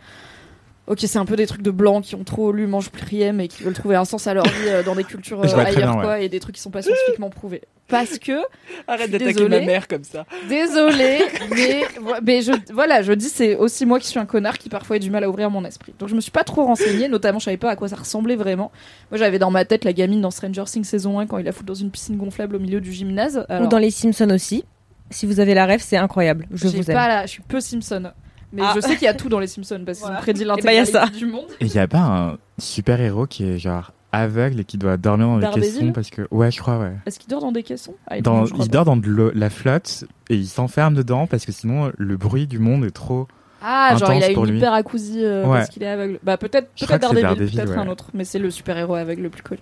Ok, c'est un peu des trucs de blancs qui ont trop lu Mange Pluriem et qui veulent trouver un sens à leur vie euh, dans des cultures euh, ailleurs, bien, ouais. quoi, et des trucs qui sont pas scientifiquement prouvés. Parce que Arrête d'attaquer ma mère comme ça. Désolée, mais, mais je, voilà, je dis c'est aussi moi qui suis un connard qui parfois a du mal à ouvrir mon esprit. Donc je me suis pas trop renseignée, notamment je savais pas à quoi ça ressemblait vraiment. Moi j'avais dans ma tête la gamine dans Stranger Things saison 1 quand il la fout dans une piscine gonflable au milieu du gymnase. Alors, Ou dans les Simpsons aussi. Si vous avez la rêve, c'est incroyable. Je vous aime. pas la- je suis peu Simpson. Mais Ah. je sais qu'il y a tout dans les Simpsons parce qu'ils Voilà. ont prédit Eh ben, l'intégralité du monde. Et il y a pas un super héros qui est genre aveugle et qui doit dormir dans des caissons parce que ouais je crois ouais. Est-ce qu'il dort dans des caissons? Ah, Dans, non, il dort dans de l'eau- la flotte et il s'enferme dedans parce que sinon le bruit du monde est trop. Ah, genre il a intense pour une lui. hyperacousie euh, Ouais. parce qu'il est aveugle. Bah peut-être peut-être Daredevil, peut-être ouais. un autre, mais c'est le super-héros aveugle le plus connu.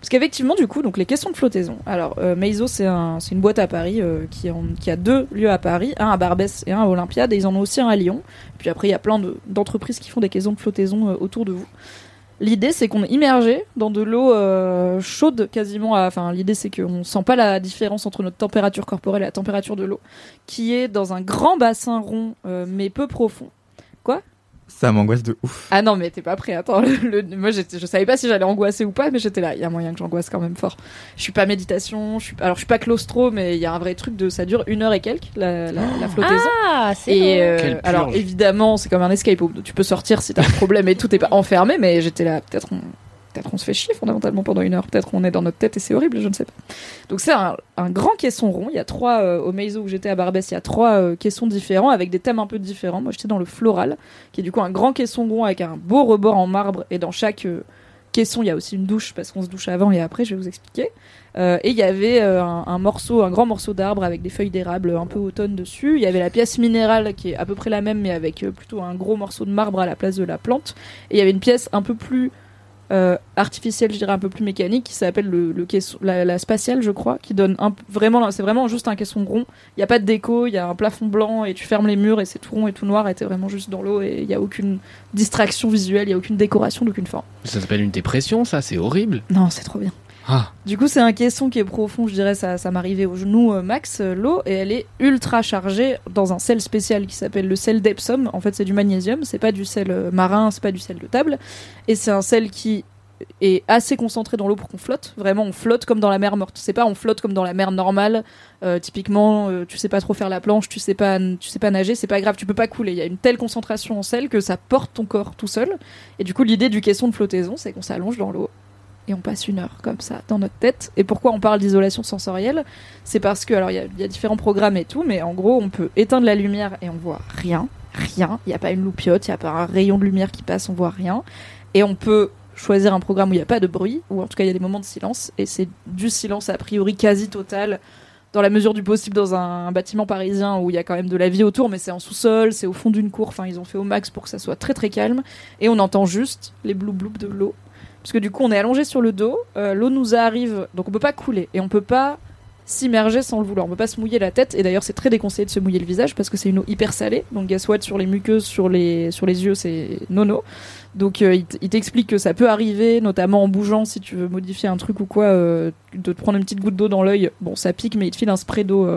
Parce qu'effectivement, du coup, donc les questions de flottaison. Alors, euh, Meizo, c'est un, c'est une boîte à Paris euh, qui, a deux lieux à Paris, un à Barbès et un à Olympiade, et ils en ont aussi un à Lyon. Puis après, il y a plein de- d'entreprises qui font des questions de flottaison euh, autour de vous. L'idée, c'est qu'on est immergé dans de l'eau euh, chaude quasiment. Enfin, l'idée, c'est qu'on sent pas la différence entre notre température corporelle et la température de l'eau, qui est dans un grand bassin rond, mais peu profond. Ça m'angoisse de ouf. Ah non, mais t'es pas prêt. Attends, le- le- moi je savais pas si j'allais angoisser ou pas, mais j'étais là. Il y a moyen que j'angoisse quand même fort. Je suis pas méditation, je suis alors je suis pas claustro, mais il y a un vrai truc de ça dure une heure et quelques la, la, la flottaison. Ah, c'est et euh, alors évidemment, c'est comme un escape room. Tu peux sortir si t'as un problème et tout, t'es pas enfermé, mais j'étais là. Peut-être on, Peut-être on se fait chier fondamentalement pendant une heure, peut-être on est dans notre tête et c'est horrible, je ne sais pas. Donc c'est un, grand caisson rond. Il y a trois euh, au Meizo où j'étais à Barbès, il y a trois euh, caissons différents avec des thèmes un peu différents. Moi j'étais dans le floral, qui est du coup un grand caisson rond avec un beau rebord en marbre et dans chaque euh, caisson il y a aussi une douche parce qu'on se douche avant et après. Je vais vous expliquer. Et il y avait un, un morceau, un grand morceau d'arbre avec des feuilles d'érable un peu automne dessus. Il y avait la pièce minérale qui est à peu près la même mais avec plutôt un gros morceau de marbre à la place de la plante. Et il y avait une pièce un peu plus euh, artificielle, je dirais un peu plus mécanique, qui s'appelle le, le caisson, la, la spatiale, je crois, qui donne un, vraiment, c'est vraiment juste un caisson rond. Il n'y a pas de déco, il y a un plafond blanc et tu fermes les murs et c'est tout rond et tout noir et t'es vraiment juste dans l'eau et il n'y a aucune distraction visuelle, il n'y a aucune décoration d'aucune forme. Ça s'appelle une dépression, ça, c'est horrible. Non, c'est trop bien. Ah, Du coup, c'est un caisson qui est profond, je dirais, ça, ça m'arrivait au genou euh, max, euh, l'eau, et elle est ultra chargée dans un sel spécial qui s'appelle le sel d'Epsom. En fait, c'est du magnésium, c'est pas du sel euh, marin, c'est pas du sel de table, et c'est un sel qui est assez concentré dans l'eau pour qu'on flotte. Vraiment, on flotte comme dans la mer morte. C'est pas on flotte comme dans la mer normale. Typiquement, tu sais pas trop faire la planche, tu sais pas, tu sais pas nager, c'est pas grave, tu peux pas couler. Il y a une telle concentration en sel que ça porte ton corps tout seul. Et du coup, l'idée du caisson de flottaison, c'est qu'on s'allonge dans l'eau et on passe une heure comme ça dans notre tête. Et pourquoi on parle d'isolation sensorielle? C'est parce que, alors il y a- différents programmes et tout, mais en gros on peut éteindre la lumière et on voit rien, rien. Il n'y a pas une loupiote, il n'y a pas un rayon de lumière qui passe, on voit rien. Et on peut choisir un programme où il n'y a pas de bruit, ou en tout cas il y a des moments de silence, et c'est du silence a priori quasi total. Dans la mesure du possible dans un bâtiment parisien où il y a quand même de la vie autour, mais c'est en sous-sol, c'est au fond d'une cour, enfin ils ont fait au max pour que ça soit très très calme, et on entend juste les blou bloup de l'eau parce que du coup on est allongé sur le dos, euh, l'eau nous arrive, donc on peut pas couler et on peut pas s'immerger sans le vouloir, on peut pas se mouiller la tête. Et d'ailleurs c'est très déconseillé de se mouiller le visage parce que c'est une eau hyper salée, donc guess sur les muqueuses, sur les, sur les yeux c'est nono. Donc euh, il t'explique que ça peut arriver, notamment en bougeant si tu veux modifier un truc ou quoi, euh, de te prendre une petite goutte d'eau dans l'œil, bon ça pique mais il te file un spray d'eau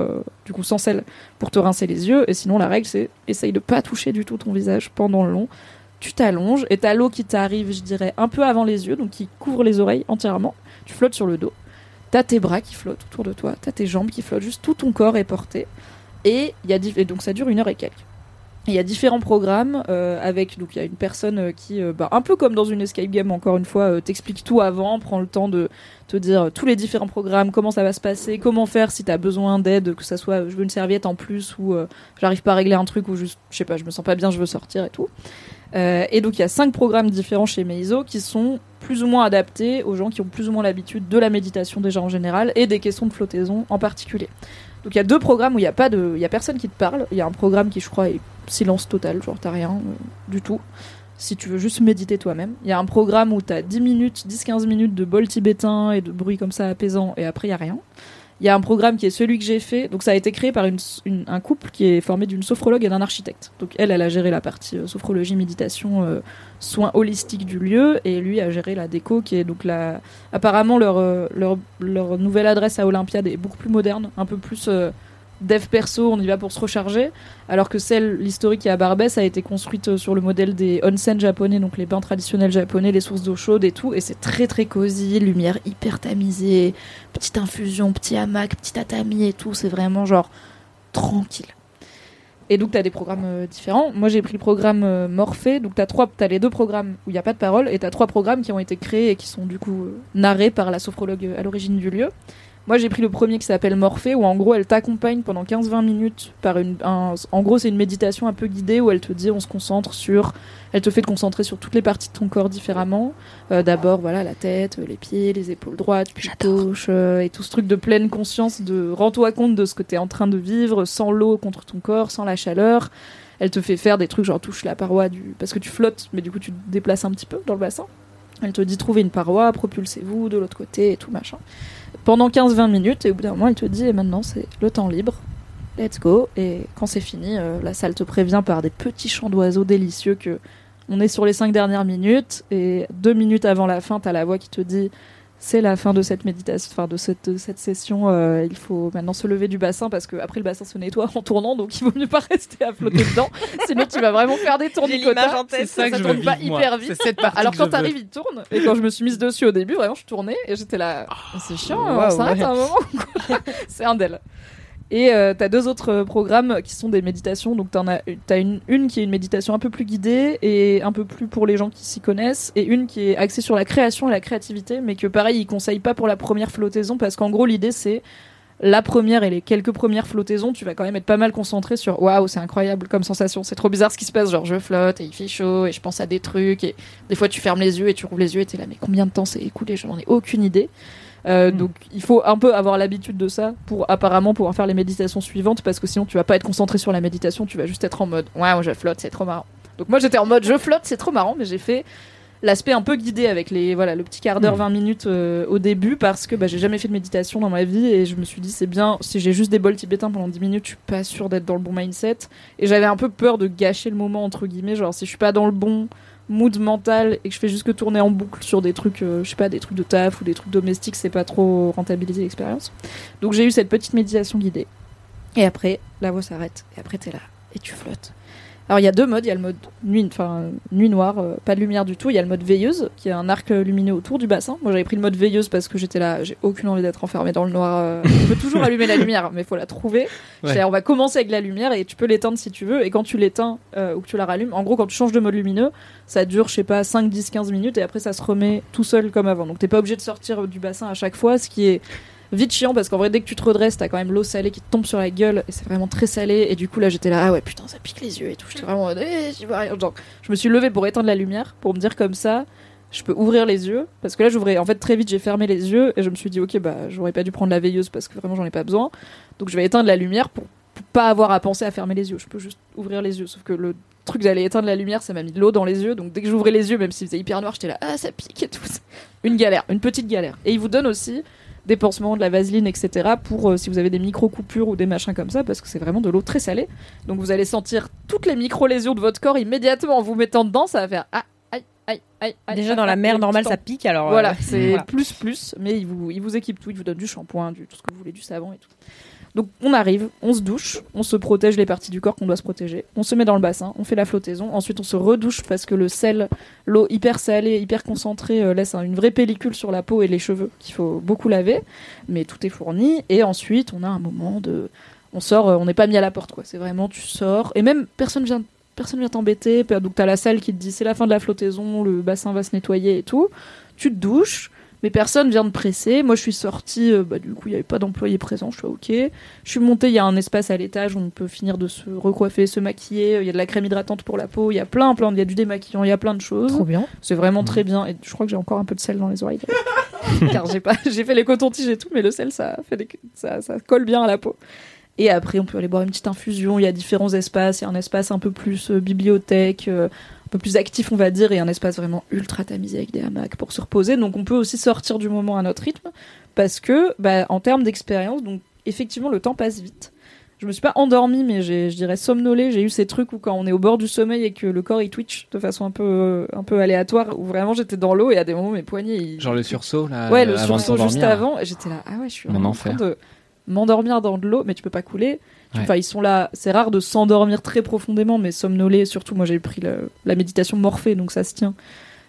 du coup sans sel pour te rincer les yeux. Et sinon la règle c'est essaye de pas toucher du tout ton visage pendant le long tu t'allonges et t'as l'eau qui t'arrive, je dirais, un peu avant les yeux, donc qui couvre les oreilles entièrement. Tu flottes sur le dos. T'as tes bras qui flottent autour de toi, t'as tes jambes qui flottent, juste tout ton corps est porté. Et, y donc ça dure une heure et quelques. Il y a différents programmes euh, avec donc il y a une personne euh, qui euh, bah, un peu comme dans une escape game encore une fois t'explique tout avant, prend le temps de te dire tous les différents programmes, comment ça va se passer, comment faire si t'as besoin d'aide, que ça soit je veux une serviette en plus ou j'arrive pas à régler un truc ou juste je sais pas je me sens pas bien je veux sortir et tout. Euh, et donc il y a cinq programmes différents chez Meizo qui sont plus ou moins adaptés aux gens qui ont plus ou moins l'habitude de la méditation déjà en général et des questions de flottaison en particulier. Donc il y a deux programmes où il y a pas de, il y a personne qui te parle. Il y a un programme qui je crois est silence total, genre t'as rien euh, du tout. Si tu veux juste méditer toi-même. Il y a un programme où t'as 10 minutes, 10-15 minutes de bol tibétain et de bruit comme ça apaisant et après il y a rien. Il y a un programme qui est celui que j'ai fait. Donc ça a été créé par un couple qui est formé d'une sophrologue et d'un architecte. Donc elle, elle a géré la partie euh, sophrologie, méditation, euh, soins holistiques du lieu et lui a géré la déco qui est donc la... Apparemment leur, euh, leur, nouvelle adresse à Olympiade est beaucoup plus moderne, un peu plus dev perso, on y va pour se recharger. Alors que celle, l'historique à Barbès, a été construite euh, sur le modèle des onsen japonais, donc les bains traditionnels japonais, les sources d'eau chaude et tout. Et c'est très très cosy, lumière hyper tamisée, petite infusion, petit hamac, petit tatami et tout. C'est vraiment genre tranquille. Et donc, tu as des programmes euh, différents. Moi, j'ai pris le programme euh, Morphée. Donc, tu as, les deux programmes où il n'y a pas de parole et tu as trois programmes qui ont été créés et qui sont du coup euh, narrés par la sophrologue à l'origine du lieu. Moi, j'ai pris le premier qui s'appelle Morphée, où en gros, elle t'accompagne pendant 15-20 minutes par une. un- en gros, c'est une méditation un peu guidée où elle te dit on se concentre sur. Elle te fait te concentrer sur toutes les parties de ton corps différemment. Euh, D'abord, voilà, la tête, euh, les pieds, les épaules droites, puis gauche, euh, et tout ce truc de pleine conscience de rends-toi compte de ce que tu es en train de vivre sans l'eau contre ton corps, sans la chaleur. Elle te fait faire des trucs genre touche la paroi du. Parce que tu flottes, mais du coup, tu te déplaces un petit peu dans le bassin. Elle te dit trouvez une paroi, propulsez-vous de l'autre côté et tout machin pendant 15-20 minutes et au bout d'un moment il te dit et maintenant c'est le temps libre. Let's go. Et quand c'est fini euh, la salle te prévient par des petits chants d'oiseaux délicieux que on est sur les 5 dernières minutes et deux minutes avant la fin t'as la voix qui te dit c'est la fin de cette méditation, enfin de cette, de cette session. euh, il faut maintenant se lever du bassin parce que après le bassin se nettoie en tournant, donc il vaut mieux pas rester à flotter dedans. Sinon tu vas vraiment faire des tournicotas. en tête. Ça, tourne pas hyper vite. C'est cette Alors que quand je t'arrives, il tourne. Et quand je me suis mise dessus au début, vraiment, je tournais et j'étais là. c'est chiant, on Waouh, s'arrête ouais. à un moment. c'est un del. Et euh, t'as deux autres euh, programmes qui sont des méditations. Donc t'en as, t'as une, une qui est une méditation un peu plus guidée et un peu plus pour les gens qui s'y connaissent, et une qui est axée sur la création et la créativité, mais que pareil, ils conseillent pas pour la première flottaison parce qu'en gros l'idée c'est la première et les quelques premières flottaisons, tu vas quand même être pas mal concentré sur waouh, c'est incroyable comme sensation, c'est trop bizarre ce qui se passe, genre je flotte et il fait chaud et je pense à des trucs et des fois tu fermes les yeux et tu rouvres les yeux et t'es là mais combien de temps c'est écoulé, je n'en ai aucune idée. Euh, Hmm. Donc il faut un peu avoir l'habitude de ça pour apparemment pouvoir faire les méditations suivantes parce que sinon tu vas pas être concentré sur la méditation, tu vas juste être en mode waouh je flotte, c'est trop marrant. Donc moi j'étais en mode je flotte, c'est trop marrant, mais j'ai fait l'aspect un peu guidé avec les voilà le petit quart d'heure, Hmm. 20 minutes euh, au début parce que bah, j'ai jamais fait de méditation dans ma vie et je me suis dit c'est bien si j'ai juste des bols tibétains pendant 10 minutes, je suis pas sûre d'être dans le bon mindset et j'avais un peu peur de gâcher le moment entre guillemets, genre si je suis pas dans le bon mood mental et que je fais juste tourner en boucle sur des trucs euh, je sais pas des trucs de taf ou des trucs domestiques, c'est pas trop rentabiliser l'expérience. Donc j'ai eu cette petite méditation guidée. Et après, la voix s'arrête et après t'es là et tu flottes. Alors il y a deux modes, il y a le mode nuit, enfin nuit noire, euh, pas de lumière du tout. Il y a le mode veilleuse, qui est un arc lumineux autour du bassin. Moi j'avais pris le mode veilleuse parce que j'étais là, j'ai aucune envie d'être enfermée dans le noir. euh. On peut toujours allumer la lumière, mais il faut la trouver. Là, on va commencer avec la lumière et tu peux l'éteindre si tu veux. Et quand tu l'éteins euh, ou que tu la rallumes, en gros quand tu changes de mode lumineux, ça dure je sais pas 5, 10, 15 minutes et après ça se remet tout seul comme avant. Donc t'es pas obligé de sortir du bassin à chaque fois, ce qui est vite chiant parce qu'en vrai dès que tu te redresses t'as quand même l'eau salée qui te tombe sur la gueule et c'est vraiment très salé et du coup là j'étais là ah ouais putain ça pique les yeux et tout j'étais vraiment eh, vois rien. Je me suis levée pour éteindre la lumière pour me dire comme ça je peux ouvrir les yeux parce que là j'ouvrais en fait très vite j'ai fermé les yeux et je me suis dit ok bah j'aurais pas dû prendre la veilleuse parce que vraiment j'en ai pas besoin. Donc je vais éteindre la lumière pour, pas avoir à penser à fermer les yeux. Je peux juste ouvrir les yeux sauf que le truc d'aller éteindre la lumière ça m'a mis de l'eau dans les yeux donc dès que j'ouvrais les yeux même s'il faisait hyper noir j'étais là ah ça pique et tout. Une galère une petite galère. Et il vous donne aussi pansements, de la vaseline, etc. pour euh, si vous avez des micro-coupures ou des machins comme ça, parce que c'est vraiment de l'eau très salée. Donc vous allez sentir toutes les micro-lésions de votre corps immédiatement en vous mettant dedans, ça va faire ah, aïe, aïe, aïe, aïe. Déjà aïe, dans la mer normale, ça pique alors. Voilà, euh, c'est voilà. plus plus, mais il vous, il vous équipe tout, il vous donne du shampoing, du tout ce que vous voulez, du savon et tout. Donc on arrive, on se douche, on se protège les parties du corps qu'on doit se protéger, on se met dans le bassin, on fait la flottaison, ensuite on se redouche parce que le sel, l'eau hyper salée, hyper concentrée euh, laisse un- une vraie pellicule sur la peau et les cheveux qu'il faut beaucoup laver, mais tout est fourni et ensuite on a un moment de on sort, euh, on n'est pas mis à la porte quoi, c'est vraiment tu sors et même personne vient personne vient t'embêter, donc t'as la salle qui te dit c'est la fin de la flottaison, le bassin va se nettoyer et tout, tu te douches mais personne vient de presser. Moi, je suis sortie, euh, bah, du coup, il n'y avait pas d'employé présent, je suis ok. Je suis montée, il y a un espace à l'étage où on peut finir de se recoiffer, se maquiller. Il y a de la crème hydratante pour la peau, il y a plein, plein, il y a du démaquillant, il y a plein de choses. Trop bien. C'est vraiment très bien. Et je crois que j'ai encore un peu de sel dans les oreilles. Car j'ai pas, j'ai fait les cotons-tiges et tout, mais le sel, ça fait des- ça, ça colle bien à la peau. Et après, on peut aller boire une petite infusion. Il y a différents espaces. Il y a un espace un peu plus euh, bibliothèque, euh, peu plus actif, on va dire, et un espace vraiment ultra tamisé avec des hamacs pour se reposer. Donc, on peut aussi sortir du moment à notre rythme, parce que, bah, en termes d'expérience, donc effectivement, le temps passe vite. Je me suis pas endormie, mais j'ai, je dirais somnolée. J'ai eu ces trucs où quand on est au bord du sommeil et que le corps il twitch de façon un peu, un peu aléatoire, où vraiment j'étais dans l'eau et à des moments mes poignets ils, Genre le sursaut là. Ouais, le euh, avant sursaut juste avant. Et j'étais là, ah ouais, je suis en train de m'endormir dans de l'eau, mais tu peux pas couler. Enfin, ils sont là. C'est rare de s'endormir très profondément, mais somnoler, surtout moi j'ai pris la méditation morphée, donc ça se tient.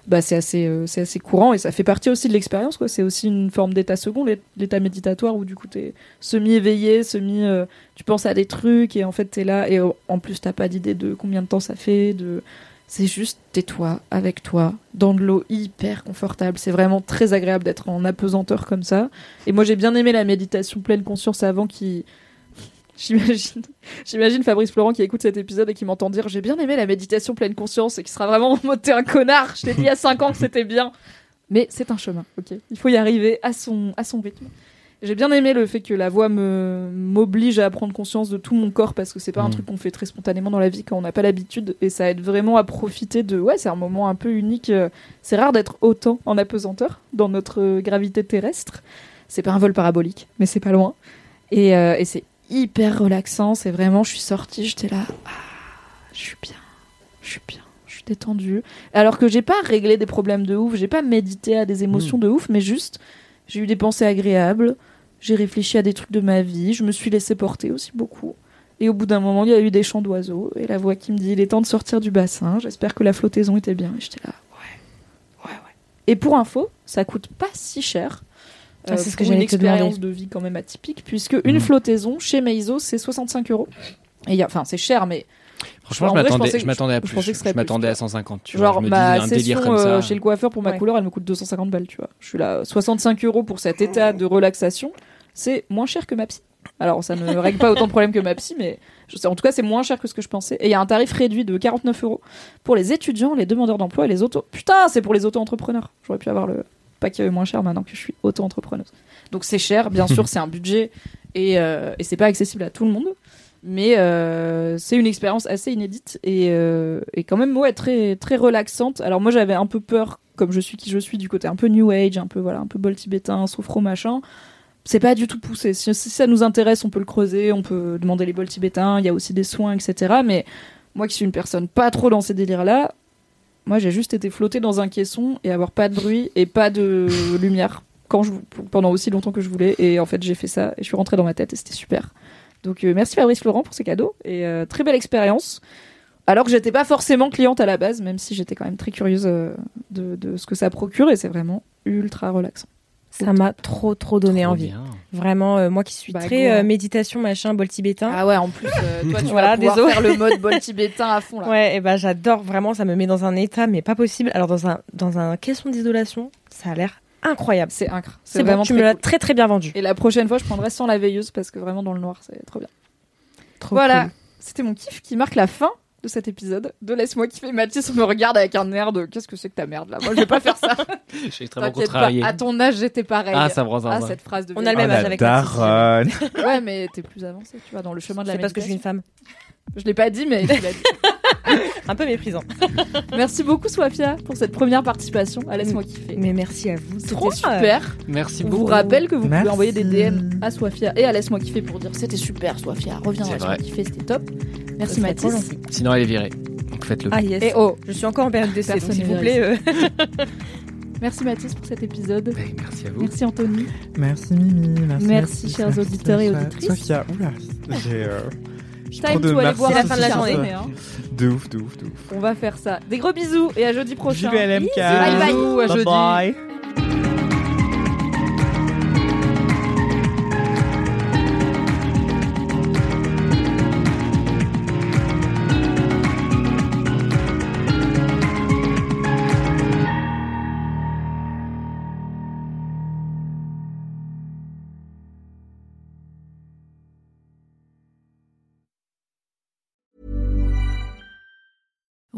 Bah, c'est assez, euh, c'est assez courant et ça fait partie aussi de l'expérience, quoi. C'est aussi une forme d'état second, l'é- l'état méditatoire où du coup t'es semi-éveillé, semi, euh, tu penses à des trucs et en fait t'es là et euh, en plus t'as pas d'idée de combien de temps ça fait, de, c'est juste tais-toi avec toi dans de l'eau hyper confortable. C'est vraiment très agréable d'être en apesanteur comme ça. Et moi j'ai bien aimé la méditation pleine conscience avant qui J'imagine, j'imagine Fabrice Florent qui écoute cet épisode et qui m'entend dire j'ai bien aimé la méditation pleine conscience et qui sera vraiment en mode t'es un connard. Je t'ai dit il y a 5 ans que c'était bien. Mais c'est un chemin, ok. Il faut y arriver à son, à son rythme. J'ai bien aimé le fait que la voix me m'oblige à prendre conscience de tout mon corps parce que c'est pas un Mhm. truc qu'on fait très spontanément dans la vie quand on n'a pas l'habitude et ça aide vraiment à profiter de ouais c'est un moment un peu unique euh, c'est rare d'être autant en apesanteur dans notre euh, gravité terrestre c'est pas un vol parabolique mais c'est pas loin et, euh, et c'est hyper relaxant c'est vraiment je suis sortie j'étais là ah, je suis bien je suis bien je suis détendue alors que j'ai pas réglé des problèmes de ouf j'ai pas médité à des émotions de ouf mais juste j'ai eu des pensées agréables j'ai réfléchi à des trucs de ma vie, je me suis laissé porter aussi beaucoup. Et au bout d'un moment, il y a eu des chants d'oiseaux et la voix qui me dit il est temps de sortir du bassin. J'espère que la flottaison était bien. Et j'étais là, ouais, ouais, ouais. Et pour info, ça coûte pas si cher. Ah, c'est ce que pour une expérience de vie quand même atypique, puque une Mhm. flottaison chez Meizo, c'est 65 euros. Et il y a- Enfin, c'est cher, mais Franchement, En je vrai, je m'attendais, je à plus. Je m'attendais plus, à 150. Tu vois, genre je me ma dis un délire session comme ça. euh, chez le coiffeur pour ma Ouais. couleur, elle me coûte 250 balles, tu vois. Je suis là, 65 euros pour cet état de relaxation, c'est moins cher que ma psy. Alors, ça ne règle pas autant de problèmes que ma psy, mais je sais, en tout cas, c'est moins cher que ce que je pensais. Et il y a un tarif réduit de 49 euros pour les étudiants, les demandeurs d'emploi et les auto. Putain, c'est pour les auto-entrepreneurs. J'aurais pu avoir le pack euh, moins cher maintenant que je suis auto-entrepreneuse. Donc c'est cher, bien sûr, c'est un budget et, euh, et c'est pas accessible à tout le monde. Mais euh, c'est une expérience assez inédite et, euh, et quand même ouais, très, très relaxante. Alors moi j'avais un peu peur, comme je suis qui je suis, du côté un peu New Age, un peu, voilà, un peu bol tibétain, sophro machin. C'est pas du tout poussé. Si, si ça nous intéresse, on peut le creuser, on peut demander les bols tibétains, il y a aussi des soins, etc. Mais moi qui suis une personne pas trop dans ces délires-là, moi j'ai juste été flottée dans un caisson et avoir pas de bruit et pas de lumière quand je, pendant aussi longtemps que je voulais. Et en fait j'ai fait ça et je suis rentrée dans ma tête et c'était super. Donc euh, merci Fabrice Laurent pour ce cadeau et euh, très belle expérience. Alors que j'étais pas forcément cliente à la base, même si j'étais quand même très curieuse euh, de, de ce que ça procure et c'est vraiment ultra relaxant. Ça m'a trop, trop donné Trop envie. bien. Vraiment, euh, moi qui suis Bah, très euh, méditation, machin, bol tibétain. Ah ouais, en plus, euh, toi tu Voilà, vas pouvoir désolé. faire le mode bol tibétain à fond là. Ouais, et ben j'adore vraiment, ça me met dans un état, mais pas possible. Alors dans un dans un caisson d'isolation, ça a l'air incroyable. C'est incre. C'est vraiment bon, tu très me l'as cool. très très bien vendu. Et la prochaine fois, je prendrai sans la veilleuse parce que vraiment dans le noir, c'est trop bien. Trop voilà, cool. c'était mon kiff qui marque la fin de cet épisode de Laisse-moi kiffer. Mathis me regarde avec un air de qu'est-ce que c'est que ta merde là? Moi je vais pas faire ça. Je suis extrêmement T'inquiète pas. contrarié. À ton âge, j'étais pareil. Ah, ça me rend Ah, ça. cette phrase de On a le même âge la avec Mathis. daronne. Ouais, mais t'es plus avancé, tu vois, dans le chemin de la C'est parce que je suis une femme. Je l'ai pas dit, mais tu l'as dit. Un peu méprisant. Merci beaucoup, Sofia, pour cette première participation à Laisse-moi kiffer. Mais merci à vous. C'était trois. super. Merci On beaucoup. vous rappelle que vous pouvez envoyer des DM à Sofia et à Laisse-moi kiffer pour dire c'était super, Sofia. Reviens, Laisse-moi kiffer, c'était top. Merci trop Mathis. Sinon, elle est virée. Donc faites-le. Ah yes. Et oh, Je suis encore en période d'essai, s'il vous plaît. euh, merci Mathis pour cet épisode. Ben, merci à vous. Merci Anthony. Merci Mimi. Merci, Merci, chers merci, auditeurs et auditrices. Sophia, oula, j'ai euh, j'ai Time to aller voir C'est la fin de la journée. hein. De ouf, de ouf, de ouf. On va faire ça. Des gros bisous et à jeudi prochain. Vive LMK. Bye bye. À jeudi. bye.